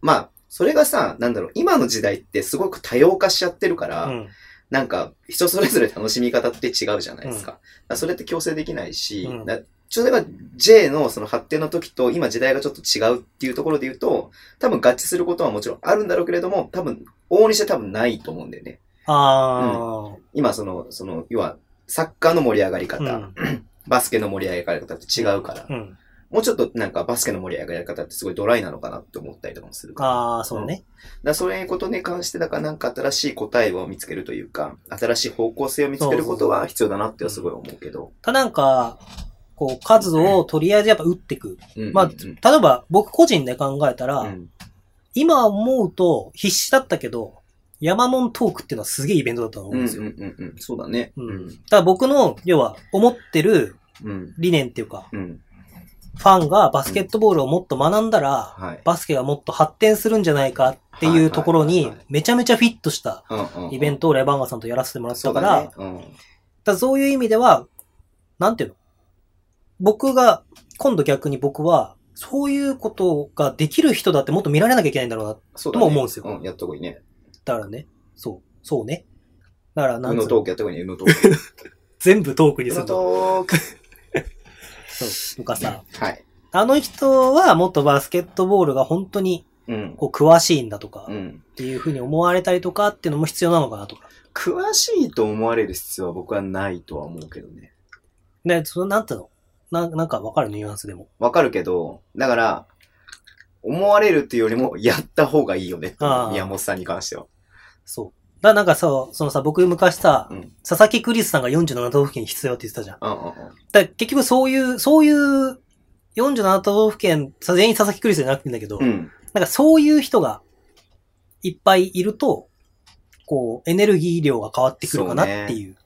まあ、それがさ、なんだろう、今の時代ってすごく多様化しちゃってるから、うん。なんか、人それぞれ楽しみ方って違うじゃないですか。だからそれって強制できないし、うんだそれが J のその発展の時と今時代がちょっと違うっていうところで言うと、多分合致することはもちろんあるんだろうけれども、多分、往々にして多分ないと思うんだよね。あ今その、その、要は、サッカーの盛り上がりあ。方、うん。(clears throat) バスケの盛り上がり方って違うから、うん。もうちょっとなんかバスケの盛り上がり方ってすごいドライなのかなって思ったりとかもするから。ああ、そうね。だそういうことに関して、だからなんか新しい答えを見つけるというか、新しい方向性を見つけることは必要だなってはすごい思うけど。ただなんか、こう、数をとりあえずやっぱ打っていく。まあ、うんうんうん例えば僕個人で考えたら、うん今思うと必死だったけど、山門トークっていうのはすげえイベントだったと思うんですよ。うんうんうんうん。そうだね。ううんん。ただ僕の、要は、思ってるうん。理念っていうか、うん。ファンがバスケットボールをもっと学んだら、はい。バスケがもっと発展するんじゃないかっていうところにめちゃめちゃフィットしたうんうんイベントをレバンガさんとやらせてもらったから。うん。だからそういう意味では、なんていうの？僕が、今度逆に僕は、そういうことができる人だってもっと見られなきゃいけないんだろうな。そうだね。とも思うんですようん、やった方がいいね。だからね。そう。そうね。だから、なうんのつうのトークやった方がいいね、うのトーク。(laughs) 全部トークにうのすると。トーク。そう。とかさ、はい。あの人はもっとバスケットボールが本当にうん。こう詳しいんだとか、っうん。ていうふうに思われたりとかっていうのも必要なのかなとか。詳しいと思われる必要は僕はないとは思うけどね。ね、そのなんていうの？ななんかわかるニュアンスでも。わかるけど、だから、思われるっていうよりも、やった方がいいよねって思う。あー宮本さんに関しては。そう。だからなんかそう、そのさ、僕昔さ、うん。佐々木クリスさんが47都道府県に必要って言ってたじゃん。だかうんうんうん。ら結局そういう、そういう47都道府県、さ全員佐々木クリスじゃなくていいんだけど、うん。なんかそういう人がいっぱいいると、こう、エネルギー量が変わってくるかなっていう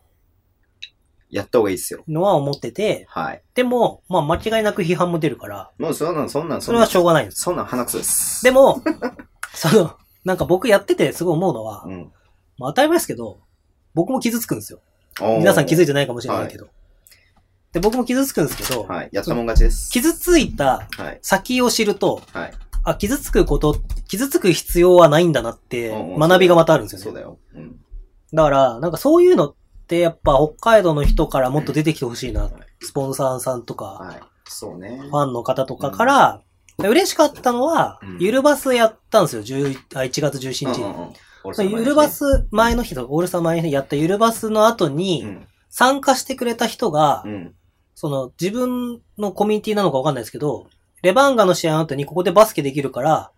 やった方がいいですよ。のは思ってて、はい。でも、まあ間違いなく批判も出るから、もうそんなん、そんなん、それはしょうがないんです。そんなん鼻くそです。でも、(laughs) その、なんか僕やっててすごい思うのは、うん。まあ当たり前ですけど、僕も傷つくんですよ。皆さん気づいてないかもしれないけど。で、僕も傷つくんですけど、はい。やったもん勝ちです。傷ついたはい。先を知ると、はい。あ、傷つくこと、傷つく必要はないんだなってうんうん学びがまたあるんですよね。そうだよ。うん。だから、なんかそういうのってやっぱ北海道の人からもっと出てきてほしいな。はいスポンサーさんとか、はい。そうね。ファンの方とかから、嬉しかったのは、うんゆるバスやったんですよ。11あ1月17日に。うんうんうん俺そのゆるバス前の日と、オールスター前の日やったゆるバスの後に、うん。参加してくれた人が、うん。その自分のコミュニティなのかわかんないですけど、レバンガの試合の後にここでバスケできるから、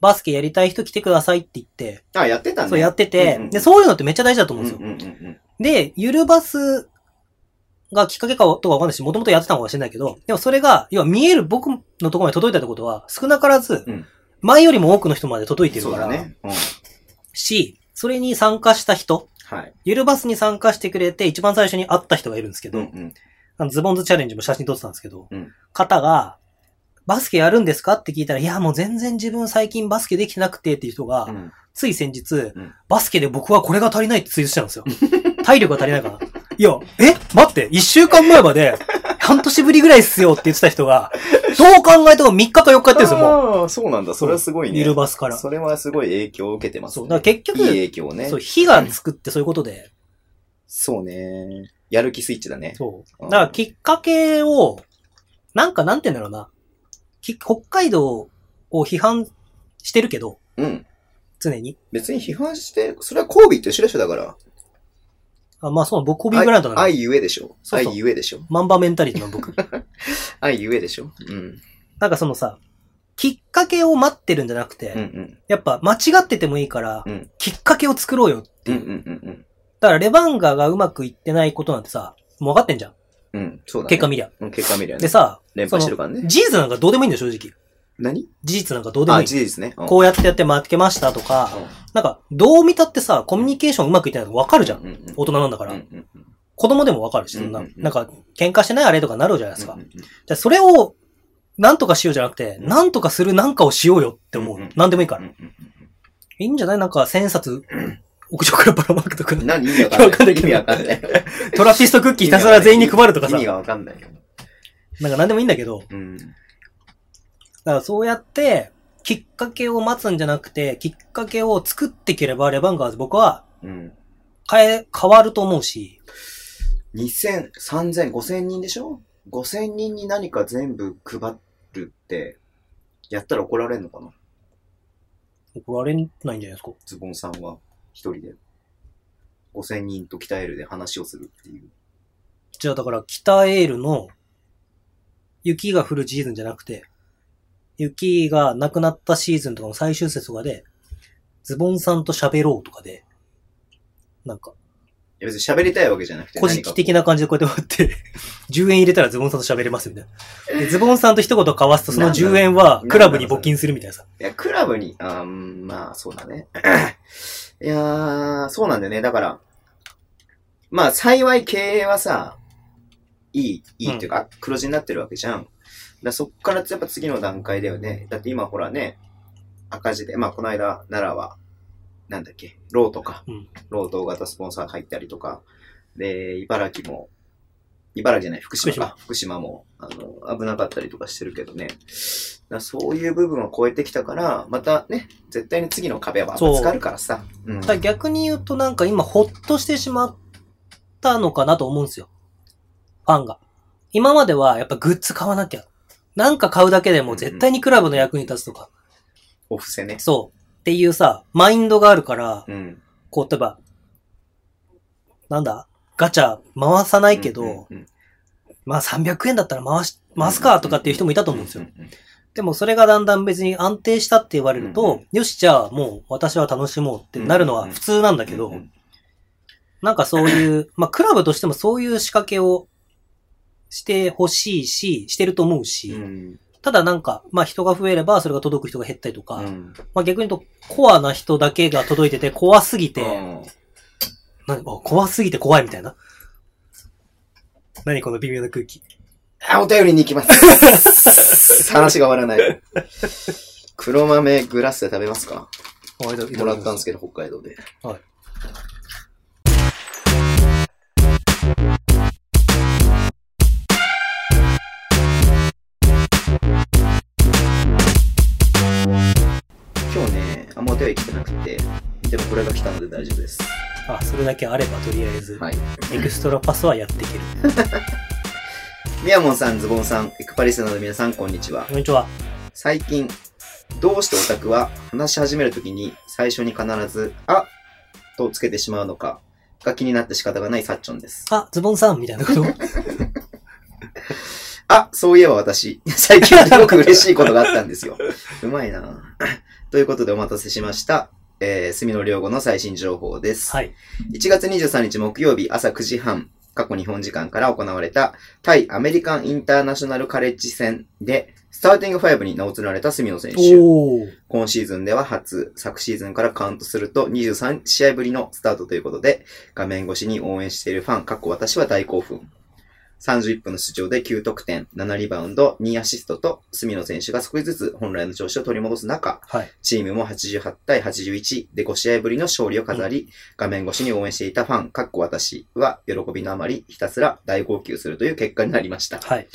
バスケやりたい人来てくださいって言って、あ、やってたね。そうやってて、うんうんで、そういうのってめっちゃ大事だと思ううんんですよ。うんうんうん。で、ゆるバスがきっかけかとかわかんないし、もともとやってたのかもしれないけど、でもそれが、要は見える僕のところまで届いたってことは、少なからずうん、前よりも多くの人まで届いてるから、そうだね。うん。し、それに参加した人、はい。ゆるバスに参加してくれて一番最初に会った人がいるんですけど、うんうん。あのズボンズチャレンジも写真撮ってたんですけど、うん方が、バスケやるんですかって聞いたら、いや、もう全然自分最近バスケできてなくてっていう人が、うん。つい先日、んバスケで僕はこれが足りないってツイートしたんですよ。(laughs) 体力が足りないから。いや、え？待って、一週間前まで、半年ぶりぐらいっすよって言ってた人が、どう考えても3日か4日やってるんですよ、もああ、そうなんだ。それはすごいう。ね。ゆるバスから。それはすごい影響を受けてます、ね。そう。だから結局、いい影響をね。そう、火がつくってそういうことで、そうね。やる気スイッチだね。そう。うんだからきっかけを、なんかなんて言うんだろうな。き北海道を批判してるけど、うん。常に。別に批判して、それはコービーと一緒でしょ、だから。あまあそう、僕コビーブランドなの。愛ゆえでしょ。そうそう愛ゆえでしょ。マンバメンタリティの僕。(laughs) 愛ゆえでしょ。うん。なんかそのさ、きっかけを待ってるんじゃなくて、うんうん。やっぱ間違っててもいいから、うんきっかけを作ろうよっていう。うんうんうんだからレバンガがうまくいってないことなんてさ、もう分かってんじゃん。うん。うん、そうだね。結果見りゃ。うん、結果見りゃね。でさ、連敗してるからね。事実なんかどうでもいいんだよ、正直。何？事実なんかどうでもいあ、い。事実ね。うんこうやってやって負けましたとか、なんか、どう見たってさ、コミュニケーションうまくいってないの分かるじゃん。うんうん大人なんだから。うんうんうん子供でも分かるし、そんな、うんうんうんなんか、喧嘩してないあれとかなるじゃないですか。うんうんうんじゃあそれを、なんとかしようじゃなくて、うんなんとかするなんかをしようよって思う。うんうんなんでもいいから。うんうんいいんじゃない？なんか、千冊、屋上からばらまくとかう、ん何？意味わかんない。意味わかんない。トラピストクッキーひたすら全員に配るとかさ、意味がわかんないよ。なんかなんでもいいんだけど、だうん。からそうやって、きっかけを待つんじゃなくて、きっかけを作っていければ、レバンガーズ僕はうん。変え、変わると思うし、2000、3000、5000人でしょ ?5000 人に何か全部配るって、やったら怒られんのかな？怒られないんじゃないですか？ズボンさんは一人で。5000人と鍛えるで話をするっていう。じゃあだから、北エールの雪が降るシーズンじゃなくて、雪がなくなったシーズンとかの最終節とかで、ズボンさんと喋ろうとかで、なんか、いや別に喋りたいわけじゃなくて。古事記的な。な感じでこうやって待って、(laughs) 10円入れたらズボンさんと喋れますみたいな。で、ズボンさんと一言交わすとその10円はクラブに募金するみたいなさ。いや、クラブに、あまあ、そうだね。(coughs) いやー、そうなんだよね。だから、まあ、幸い経営はさ、いい、いいっていうか、黒字になってるわけじゃん。だそっからやっぱ次の段階だよね。だって今ほらね、赤字で、まあ、この間、奈良は、なんだっけ、ローとか、うんロー同型スポンサー入ったりとか、で、茨城も、茨城じゃない、福島か。福島も、あの、危なかったりとかしてるけどね。だそういう部分を超えてきたから、またね、絶対に次の壁はぶつかるからさ。うん。逆に言うとなんか今ほっとしてしまったのかなと思うんですよ。ファンが。今まではやっぱグッズ買わなきゃ。なんか買うだけでも絶対にクラブの役に立つとか。お布施ね。そう。っていうさ、マインドがあるから、うん。こう、例えば、なんだガチャ回さないけど、うんうんうんまあ300円だったら回し、回すかとかっていう人もいたと思うんですよでもそれがだんだん別に安定したって言われると、よし、じゃあもう私は楽しもうってなるのは普通なんだけど、うんうんなんかそういう、まあクラブとしてもそういう仕掛けをしてほしいし、してると思うし、うんただなんか、まあ人が増えればそれが届く人が減ったりとか、うんまあ逆に言うとコアな人だけが届いてて怖すぎて、うん何あ怖すぎて怖いみたいな。何この微妙な空気。あ、お便りに行きます。(laughs) 話が終わらない。黒豆グラスで食べますか？もらったんですけど、北海道で。はい。お便り来てなくて、でもこれが来たので大丈夫です。あ、それだけあればとりあえず、はい。エクストラパスはやっていける。みやもんさん、ズボンさん、エクパリスナの皆さん、こんにちは。こんにちは。最近、どうしてオタクは話し始めるときに最初に必ず、あとつけてしまうのかが気になって仕方がないサッチョンです。あ、ズボンさんみたいなこと？あ、そういえば私、(laughs) 最近すごく嬉しいことがあったんですよ。(laughs) うまいな (coughs) ということでお待たせしました。えー、住野良吾の最新情報です。はい。1月23日木曜日朝9時半、過去日本時間から行われた対アメリカンインターナショナルカレッジ戦で、スターティング5に名を連ねた住野選手。今シーズンでは初、昨シーズンからカウントすると23試合ぶりのスタートということで、画面越しに応援しているファン、かっこ私は大興奮。31分の出場で9得点、7リバウンド、2アシストと、隅野選手が少しずつ本来の調子を取り戻す中、はい。チームも88対81で5試合ぶりの勝利を飾り、画面越しに応援していたファン、かっこ私は喜びのあまりひたすら大号泣するという結果になりました。はい。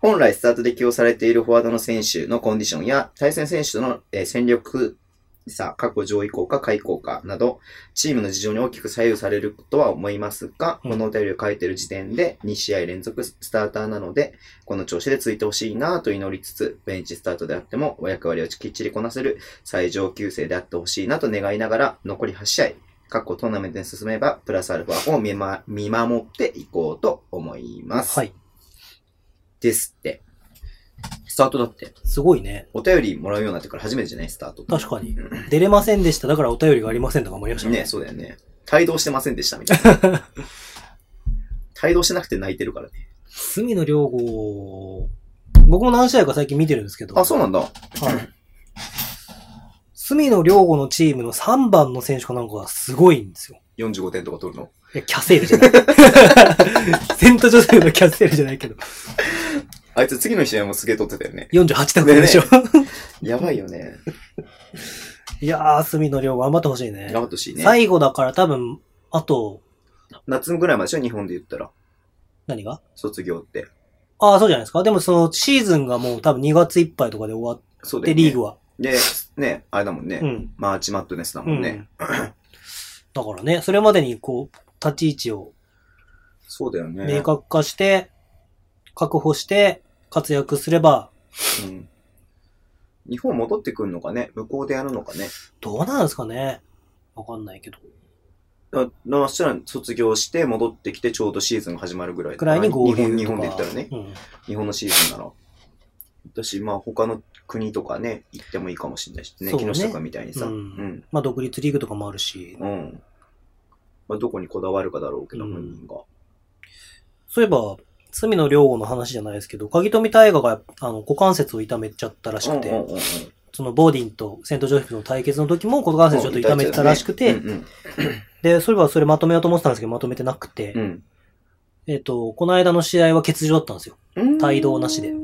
本来スタートで起用されているフォワードの選手のコンディションや対戦選手との、えー戦力差、過去上位効果、下位効果など、チームの事情に大きく左右されるとは思いますが、うんこのお便りを書いている時点で2試合連続スターターなので、この調子でついてほしいなと祈りつつ、ベンチスタートであっても、お役割をきっちりこなせる最上級生であってほしいなと願いながら、残り8試合、過去トーナメントに進めば、プラスアルファを見,、ま、見守っていこうと思います。はい。ですって。スタートだって。すごいね。お便りもらうようになってから初めてじゃない？スタートって。確かに。出れませんでした。だからお便りがありませんとかもありましたね、そうだよね。帯同してませんでしたみたいな。(laughs) 帯同してなくて泣いてるからね。隅野良吾、僕も何試合か最近見てるんですけど。あ、そうなんだ。はい。隅野良吾のチームの3番の選手かなんかがすごいんですよ。45点とか取るの？いや、キャセールじゃない。(laughs) セントジョセフのキャセールじゃないけど。あいつ次の試合もすげえ取ってたよね。48得点でしょ。(laughs) やばいよね。いやー、隅野良吾頑張ってほしいね頑。張ってほしいね。最後だから多分、あと、夏ぐらいまででしょ日本で言ったら。何が？卒業って。ああ、そうじゃないですか。でもそのシーズンがもう多分2月いっぱいとかで終わって、ね。リーグは。で、ね、あれだもんね。うん。マーチマットネスだうん。もんね。だからね、それまでにこう、立ち位置をそうだよね。明確化して、確保して、活躍すれば、うん。日本戻ってくるのかね？向こうでやるのかね？どうなんですかね？わかんないけど。そしたら卒業して戻ってきてちょうどシーズンが始まるぐらいくらいに合流。日本、日本で言ったらね。うん。日本のシーズンなら。私、まあ他の国とかね、行ってもいいかもしれないしね。ね木下君みたいにさ。ううんん。まあ、独立リーグとかもあるし。うん。まあどこにこだわるかだろうけど、うん本人が。そういえば、罪の良吾の話じゃないですけど、鍵富大河が、あの、股関節を痛めちゃったらしくて、うんうんうんうんそのボーディンとセントジョセフの対決の時も股関節ちょっと痛めてたらしくて、うんで、そういえばそれまとめようと思ってたんですけど、まとめてなくて、うん。えっ、と、この間の試合は欠場だったんですよ。うん。帯同なしで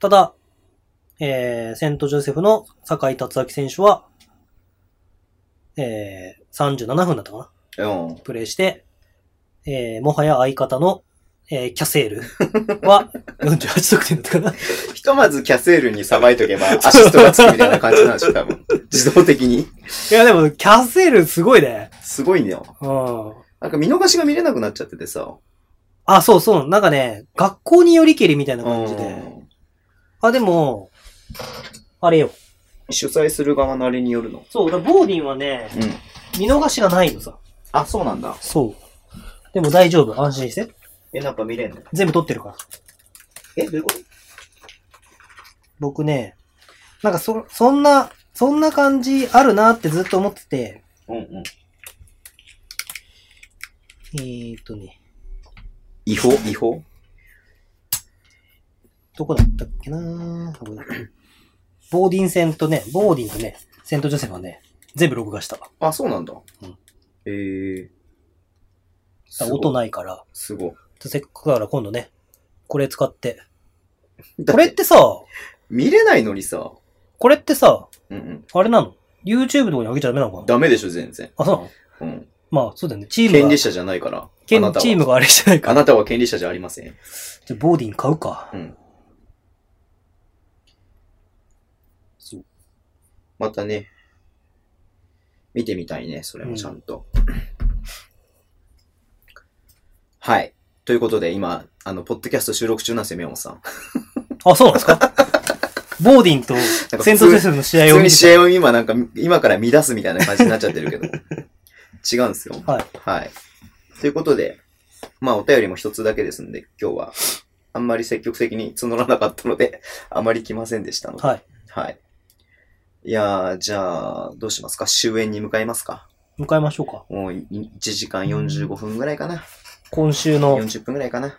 ただ、えー、セントジョセフの坂井達明選手は、えー、37分だったかなうん。プレイして、えー、もはや相方の、えー、キャセールは48得点だったかな (laughs) ひとまずキャセールにさばいとけば、アシストがつくみたいな感じなんでしょ、多分。(laughs) 自動的に。いやでも、キャセールすごいね。すごいねよ。うん。なんか見逃しが見れなくなっちゃっててさ。あ、そうそう。なんかね、学校によりけりみたいな感じで。うんあ、でも、あれよ。主催する側のあれによるの。そう、だボーディンはね、うん。見逃しがないのさ。あ、そうなんだ。そう。でも大丈夫。安心して。え、なんか見れんの？全部撮ってるから。え、どういうこと？僕ね、なんかそ、そんな、そんな感じあるなってずっと思ってて、うんうん。えーっとね、違法？違法？どこだったっけな？ボーディン戦とね、ボーディンとね、セントジョセフはね、全部録画した。あ、そうなんだ。うんえー。だから音ないから、すごい。せっかくだから今度ね、これ使って。だこれってさ、見れないのにさ。これってさ、うんうん。あれなの ?YouTube とかに上げちゃダメなのかな？ダメでしょ、全然。あ、そうなのうん。まあ、そうだよね。チームが、権利者じゃないから。権あなたはチームがあれしてないから。あなたは権利者じゃありません。じゃあ、ボーディン買うか。うん。そう。またね、見てみたいね、それもちゃんと。はい。ということで、今、あの、ポッドキャスト収録中なんですよ、宮本さん。あ、そうなんですか？ボーディンとセントセフの試合普通にを見て試合を今なんか、今から乱すみたいな感じになっちゃってるけど。(laughs) 違うんですよ。はい。はい。ということで、まあお便りも一つだけですんで、今日は、あんまり積極的に募らなかったので、(laughs) あまり来ませんでしたので。はい。はい。いやー、じゃあ、どうしますか？終焉に向かいますか？迎えましょうか。もうい1時間45分ぐらいかな。今週の40分ぐらいかな。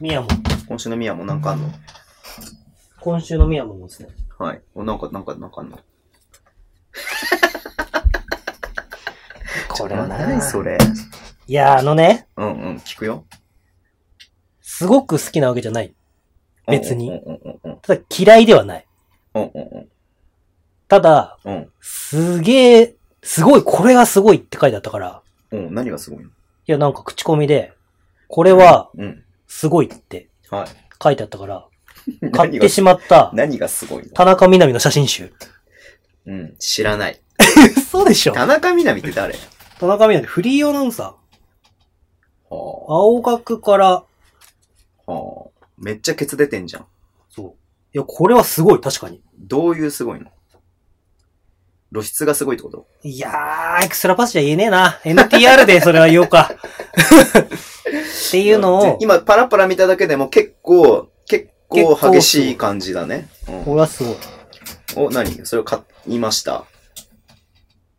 宮も、今週の宮もなんかあんの？今週の宮もですね。はい。おなんか、なんか、なんかあんの？これはな何それ？いや、あのね、うんうん、聞くよ。すごく好きなわけじゃない。別にうんうんうんうん。ただ嫌いではない。うんうんただ、うん。うん。すげえ、すごい、これがすごいって書いてあったから、うん。何がすごいの？いや、なんか口コミで、これはうん。すごいってはい。書いてあったから、(laughs) 買ってしまった何がすごいの？田中みな実の写真集。うん。知らない。(laughs) 嘘でしょ田中みな実って誰？田中みな実、フリーアナウンサー。は青学から、あ。はあ。めっちゃケツ出てんじゃん。そう。いや、これはすごい、確かに。どういうすごいの？露出がすごいってこと？いやー、エクストラパスじゃ言えねえな。NTR でそれは言おうか。(laughs) っていうのを、今、パラパラ見ただけでも結構、結構激しい感じだね。これはすごい。お、何？それを買いました？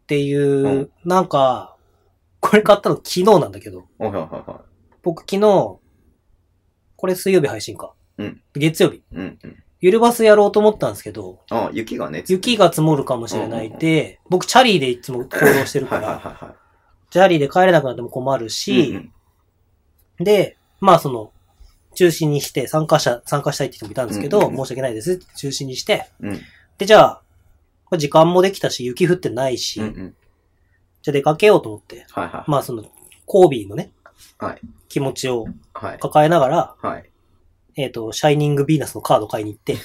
ていう、うんなんか、これ買ったの昨日なんだけど、はいはいはいは僕昨日、これ水曜日配信か。うん月曜日。い。うんうん。ゆるバスやろうと思ったんですけど、あ、雪がね。雪が積もるかもしれないで、僕チャリでいつも行動してるかはいはいら、はいはチャリで帰れなくなっても困るい。し、うんで、まあその、中止にして参加者、参加したいって人もいたんですけど、うんうんうん申し訳ないです。中止にして。うん。うんで、じゃあ、時間もできたし、雪降ってないし、うんうん。じゃあ出かけようと思って、はいはい。まあその、コービーのね、はい。気持ちをはい。抱えながら、はい。えっ、と、シャイニングヴィーナスのカード買いに行って、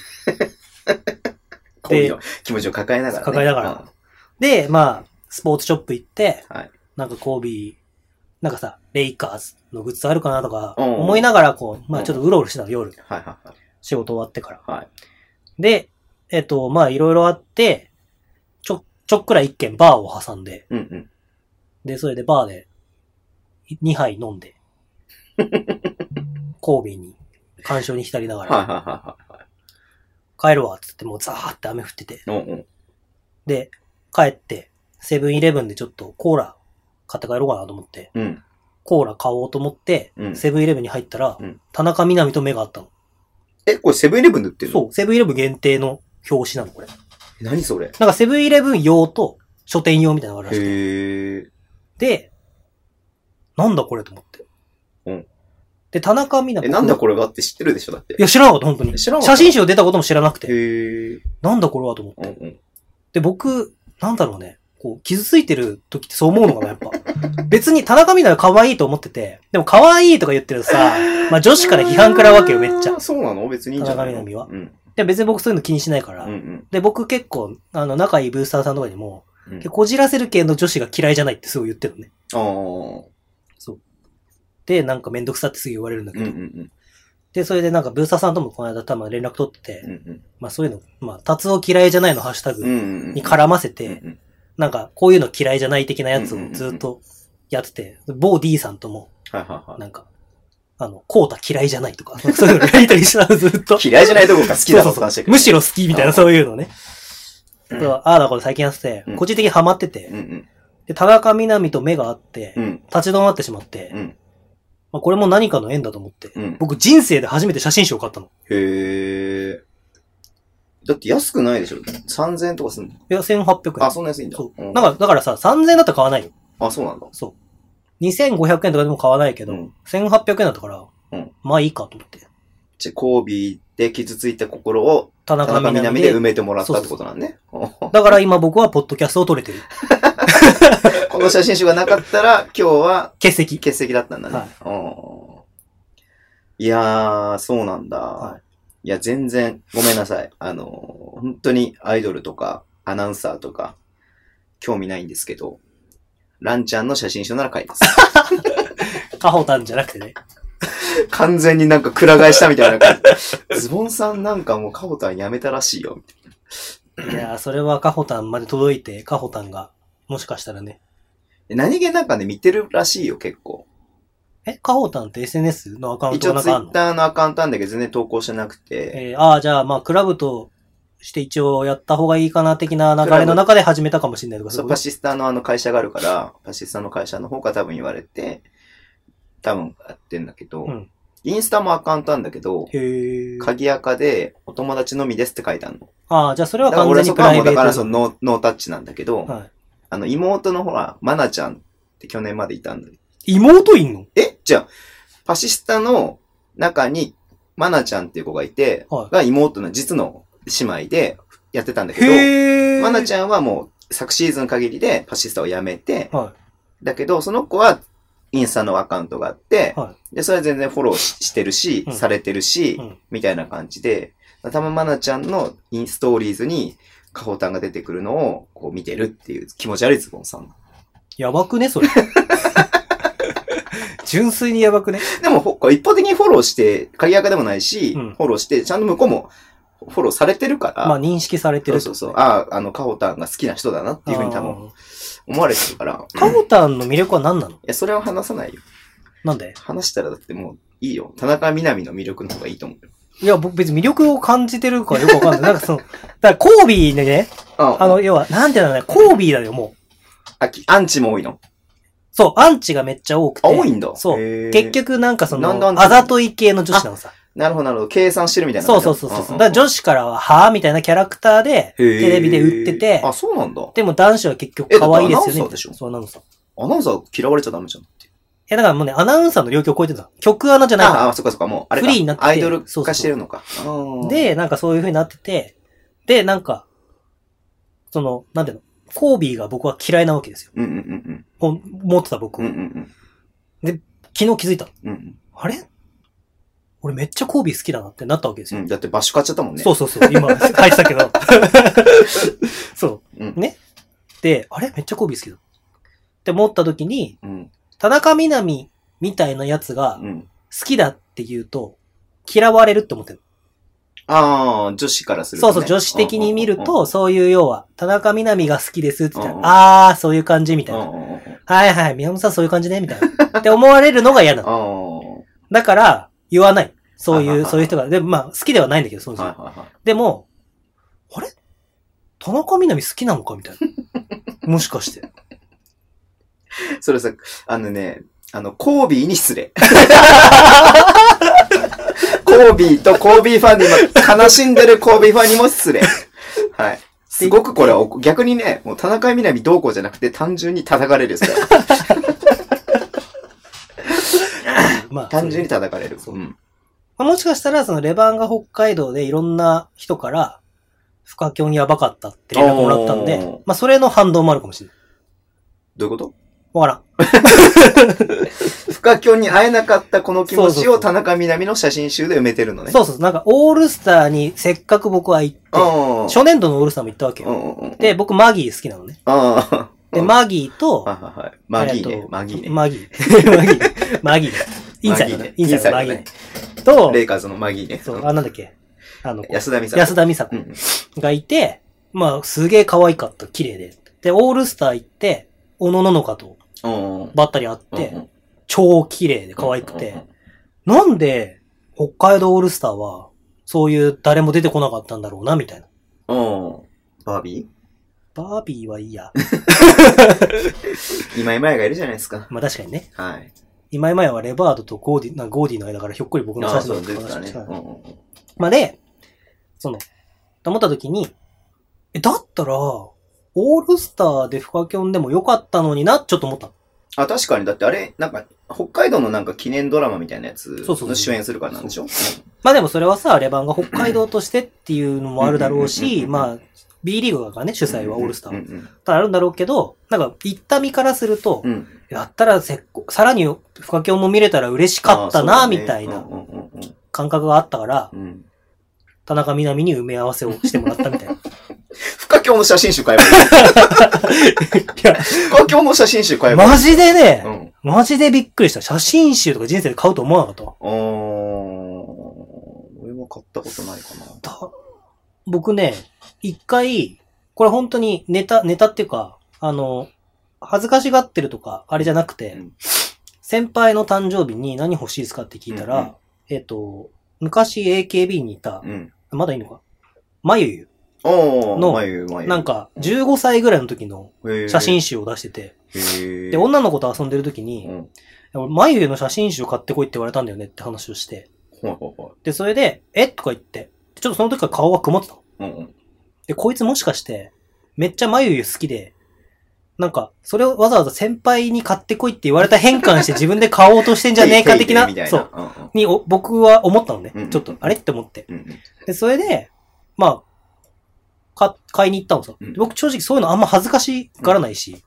こういう気持ちを抱えながらね。抱えながらで、まあ、スポーツショップ行って、はいなんかコービー、なんかさ、レイカーズのグッズあるかなとか、うん思いながらこう、まうんあちょっとうろうろしてたの、夜。うん。はいはいはい。仕事終わってから。はい。で、えっ、と、まあいろいろあって、ちょ、ちょっくら一軒バーを挟んで、うんうん。で、それでバーで2杯飲んで、(laughs) コービーに、干渉に浸りながら、はいはいはいはい。帰るわ、つってもうザーって雨降ってて、うんうん。で、帰って、セブンイレブンでちょっとコーラ買って帰ろうかなと思って、うん。コーラ買おうと思って、うんセブンイレブンに入ったら、うん田中みな実と目があったの。え、これセブンイレブンで売ってるの？そう、セブンイレブン限定の表紙なの、これ。え何それ？なんかセブンイレブン用と書店用みたいなのがあるらしくて。へえ。で、なんだこれと思って。うんで、田中みなえ、なんだこれがって知ってるでしょだって。いや、知らなかった、本当に。知らなかった写真集出たことも知らなくて。へえ。なんだこれはと思って。うんうん。で、僕、なんだろうね。こう、傷ついてる時ってそう思うのかな、やっぱ。別に田中みな実可愛いと思ってて、でも可愛いとか言ってるとさ、(laughs) まあ女子から批判食らうわけよ、めっちゃあー。そうなの？別にいいんじゃないの田中みな実はうん。で、別に僕そういうの気にしないから。うんうんで、僕結構、あの、仲いいブースターさんとかにも、うん。こじらせる系の女子が嫌いじゃないってすごい言ってるのね。ああ。で、なんかめんどくさってすぐ言われるんだけうんうど。んで、それでなんかブースターさんともこの間多分連絡取ってて、うん。うんまあそういうの、まあ、達夫嫌いじゃないのハッシュタグうん。うんうん。に絡ませて、うんうんなんかこういうの嫌いじゃない的なやつをずっとやってて、某 D さんとも、なんか、あの、コータ嫌いじゃないとか、(laughs) そういうのやりとりしたのずっと。い。嫌いじゃないとこが好きだそうそうそうと話してむしろ好きみたいなそういうのね。うんああだこれ最近やっててうん、個人的にハマっててうん、うん。で、田中みな実と目があってう、ん。立ち止まってしまってう、ん。まあこれも何かの縁だと思って、うん。僕人生で初めて写真集を買ったの。へえ。だって安くないでしょ ?3000 円とかすんの？いや、1800円。あ、そんな安いんだ。そう。んなんか、だからさ、3000円だったら買わないよ。あ、そうなんだ。そう。2500円とかでも買わないけど、うん1800円だったから、うんまあいいかと思って。じゃ、コービーで傷ついた心を田中田中みなみで埋めてもらったってことなんね。だから今僕はポッドキャストを撮れてる。(laughs) この写真集がなかったら、(laughs) 今日は欠席。欠席だったんだね。はいうんいやー、そうなんだ。、はいや、全然、ごめんなさい。あの、本当にアイドルとか、アナウンサーとか、興味ないんですけど、ランちゃんの写真集なら買います。(laughs) カホタンじゃなくてね。(laughs) 完全になんかくら替えしたみたいな感じ。ズボンさんなんかもうカホタンやめたらしいよ。いやー、それはカホタンまで届いて、カホタンが、もしかしたらね。何気なんかね、見てるらしいよ、結構。え、カホタンって SNS のアカウン一応トがなんかあんの？ツイッターのアカウントなんだけど全然投稿してなくて、えー、ああ、じゃあまあ、クラブとして一応やった方がいいかな的な流れの中で始めたかもしれないとか、そう、いパシスタのあの会社があるから、パシスタの会社の方が多分言われて、多分やってんだけど、うんインスタもアカウントなんだけど、へー。鍵垢でお友達のみですって書いてあるの。ああ、じゃあそれはだから俺は完全にプそこはもうだ。からそのノーノータッチなんだけど、はい。あの妹のほら、マナちゃんって去年までいたんだよ。妹いんの？え？じゃあ、パシスタの中に、まなちゃんっていう子がいて、はい。が妹の実の姉妹でやってたんだけど。まなちゃんはもう昨シーズン限りでパシスタを辞めて、はだけど、その子はインスタのアカウントがあって、はで、それは全然フォローししてるし、うん。されてるし、うん。みたいな感じで、たままなちゃんのインストーリーズにカホタンが出てくるのをこう見てるっていう気持ち悪いズボンさん。やばくね、それ。(laughs) 純粋にやばくね？でも、ほこう一方的にフォローして、鍵垢でもないし、うんフォローして、ちゃんと向こうもフォローされてるから、まあ認識されてるねそうそうそう。ああ、あの、カホタンが好きな人だなっていうふうに多分あ思われてるから。ーカホタンの魅力は何なの？いや、それは話さないよ。なんで？話したらだってもういいよ。田中みな実の魅力の方がいいと思うよ。いや、僕別に魅力を感じてるかよくわかんない。なんかその、だからコービーでね、ああの、要は、なんていうのね、コービーだよ、もう。あきアンチも多いの？そう、アンチがめっちゃ多くて。あ、多いんだ。そう。へー結。局なんかその、なんでアンチ？あざとい系の女子なのさ。なるほど、なるほど。計算してるみたいなそ感じだ。うそうそうそう。んんだから女子からは、はぁみたいなキャラクターで、へーテレビで売っててあ、そうなんだ。でも男子は結局可愛いですよね。えだってアナウンサーでしょ？そう、アナウンサー。いアナウンサー嫌われちゃダメじゃん。や、だからもうね、アナウンサーの領域を超えてるんだ。曲アナじゃないああ、そっかそっか、もう、あれか。フリーになっててアイドル化してるのか。で、なんかそういう風になってて、で、なんか、その、なんていうの、コービーが僕は嫌いなわけですよ。うんうんうんほん持ってた僕うん。うをんうん昨日気づいたの。うん。うんあれ？俺めっちゃコービー好きだなってなったわけですよ。うん。だって場所買っちゃったもんね。そうそうそう。今、書いてたけど。(laughs) そう。うん。ねで、あれ？めっちゃコービー好きだ。って思った時に、うん。田中みな実みたいなやつがうん。好きだって言うと、嫌われるって思ってる。ああ、女子からすると、ね。そうそう、女子的に見ると、そういう要は、田中みな実が好きですって言ったうんうんら、あー、そういう感じみたいな。うんうんうんうん。はいはい、宮本さんそういう感じねみたいな。(laughs) って思われるのが嫌なの。(laughs) あだから、言わない。そういう、はいはいはいそういう人が。で、まあ、好きではないんだけど、そのあ。人はいはいはい。でも、あれ？田中みな実好きなのかみたいな。(laughs) もしかして。(laughs) それさ、あのね、あの、コービーに失礼。(laughs) コービーとコービーファンに今、悲しんでるコービーファンにも失礼。はい。すごくこれはお、逆にね、もう田中みな実どうこうじゃなくて単純に叩かれるですから。まあ、単純に叩かれる。そううん。まあもしかしたら、そのレバンが北海道でいろんな人から、フカキョンやばかったって連絡もらったんでまあ、それの反動もあるかもしれない。どういうこと？わからん。不可教に会えなかったこの気持ちを田中みな実の写真集で埋めてるのね。そうそう、なんかオールスターにせっかく僕は行って、うん。初年度のオールスターも行ったわけよ。で、僕マギー好きなのね。で、うんマギーと。マギーねえっと。マギーね。マギー。(laughs) マギー。マギーね。インサイドね。インサイドのマギーね。と、レイカーズのマギーね。そうう、んあ、なんだっけ？あの、安田美沙。安田美沙。がいて、まあ、すげえ可愛かった、綺麗で。で、オールスター行って、おのののかとうん。ばったり会っうんて、超綺麗で可愛くて、なんで、北海道オールスターは、そういう誰も出てこなかったんだろうな、みたいな。うん。うん。バービバービーはいいや。ー (laughs) 今井前がいるじゃないですか。まあ確かにね。はい。今今やはレバードとゴーディ、なゴーディの間からひょっこり僕のああ、写真そう、の話出てたね。うんうんまあで、その、と思った時に、え、だったら、オールスターでフカキョンでもよかったのにな、ちょっと思ったの。あ、確かに。だってあれ、なんか、北海道のなんか記念ドラマみたいなやつそうそうそうの主演するからなんでしょ？まあでもそれはさ、レバンが北海道としてっていうのもあるだろうし、うんまあ、B リーグがね、主催はオールスターうんうんあるんだろうけど、なんか、行った身からするとう、ん。やったらせっこ、さらにフカキョンも見れたら嬉しかったな、みたいなうんうんうんうん感覚があったから、うん。田中みな実に埋め合わせをしてもらったみたいな。い不可教の写真集買えばいい。(laughs) や、不可教の写真集買えばいい。マジでね、うん。マジでびっくりした。写真集とか人生で買うと思わなかったわ。あー、俺も買ったことないかな。た僕ね、一回、これ本当にネタ、ネタっていうか、あの、恥ずかしがってるとか、あれじゃなくて、うん先輩の誕生日に何欲しいですかって聞いたら、うんうんえっ、と、昔 AKB にいた、うん。まだいいのか？まゆゆ。おー、の眉眉。なんか、15歳ぐらいの時の写真集を出してて、で、女の子と遊んでる時に、うん。俺まゆゆの写真集買ってこいって言われたんだよねって話をして、で、それで、え？とか言って、ちょっとその時から顔が曇ってたの。で、こいつもしかして、めっちゃまゆゆ好きで、なんか、それをわざわざ先輩に買ってこいって言われた変換して (laughs) 自分で買おうとしてんじゃねえか的なそう。にお僕は思ったのね。ちょっと、あれ？って思って。で、それで、まあ、か、買いに行ったのさ。うんで僕正直そういうのあんま恥ずかしがらないし、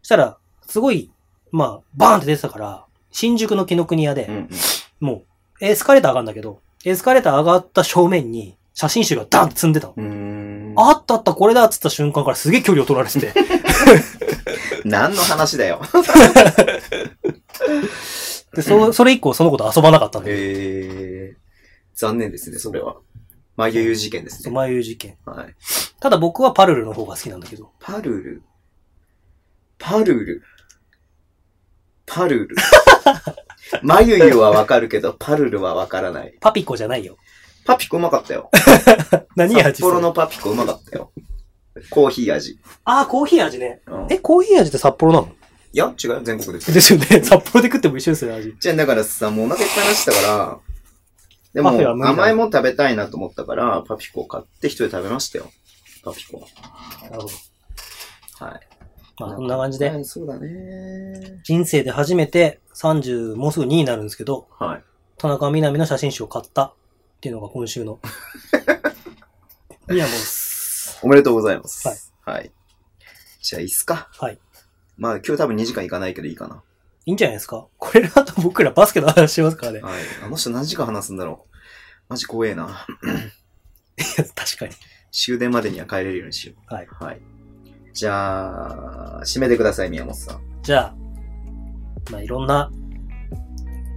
そしたら、すごい、まあ、バーンって出てたから、新宿の紀ノ国屋で、うんうんもう、エスカレーター上がるんだけど、エスカレーター上がった正面に、写真集がダンって積んでたの。あったあった、これだっつった瞬間からすげえ距離を取られてて。(laughs) 何の話だよ。で、そ、それ以降その子と遊ばなかったんだよ。えー、残念ですね、それは。まゆゆ事件ですね。眉事件。はい。ただ僕はパルルの方が好きなんだけど。パルル？パルル？パルル？まゆゆはわかるけど、パルルはわからない。パピコじゃないよ。パピコうまかったよ。(laughs) 何味札幌のパピコうまかったよ。コーヒー味。あー、コーヒー味ね。うん、え、コーヒー味って札幌なの？いや、違うよ、全国です。ですよね。札幌で食っても一緒ですよね、味。じゃあ、だからさ、もうお腹いっぱいになってたから、でも甘いもん食べたいなと思ったから、パピコを買って一人で食べましたよ。パピコ。なるほど。はい。まあ、こんな感じで、はい、そうだね。人生で初めて30、もうすぐ2になるんですけど、はい。田中みな実の写真集を買ったっていうのが今週の。いや、もうす、おめでとうございます。はい。はい。じゃあ、いいっすか。はい。まあ、今日多分2時間いかないけどいいかな。いいんじゃないですか？これらと僕らバスケの話しますからね。はい。あの人何時間話すんだろう？マジ怖えな。確かに。終電までには帰れるようにしよう。はい。はい。じゃあ、締めてください、宮本さん。じゃあ、まあ、いろんな、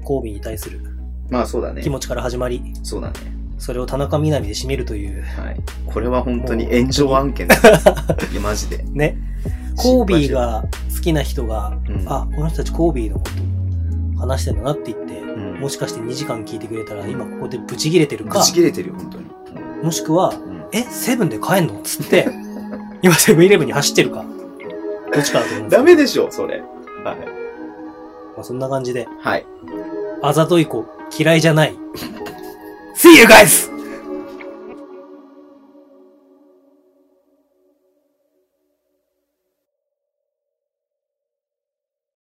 交尾に対するまあ、そうだね気。持ちから始まり、そうだね。それを田中みな実で締めるという、はい。これは本当に炎上案件だ。(laughs) いや、マジで。ね。コービーが好きな人が、うんあ、この人たちコービーのこと話してんだなって言って、うんもしかして2時間聞いてくれたら、今ここでブチ切れてるかぶ、ち切れてるよ、本当に。もしくは、うんえ、セブンで帰んの？つって、今セブンイレブンに走ってるか。どっちかだと思うダメでしょ、それ。はい。まあ、そんな感じで、はい。あざとい子嫌いじゃない。See you guys!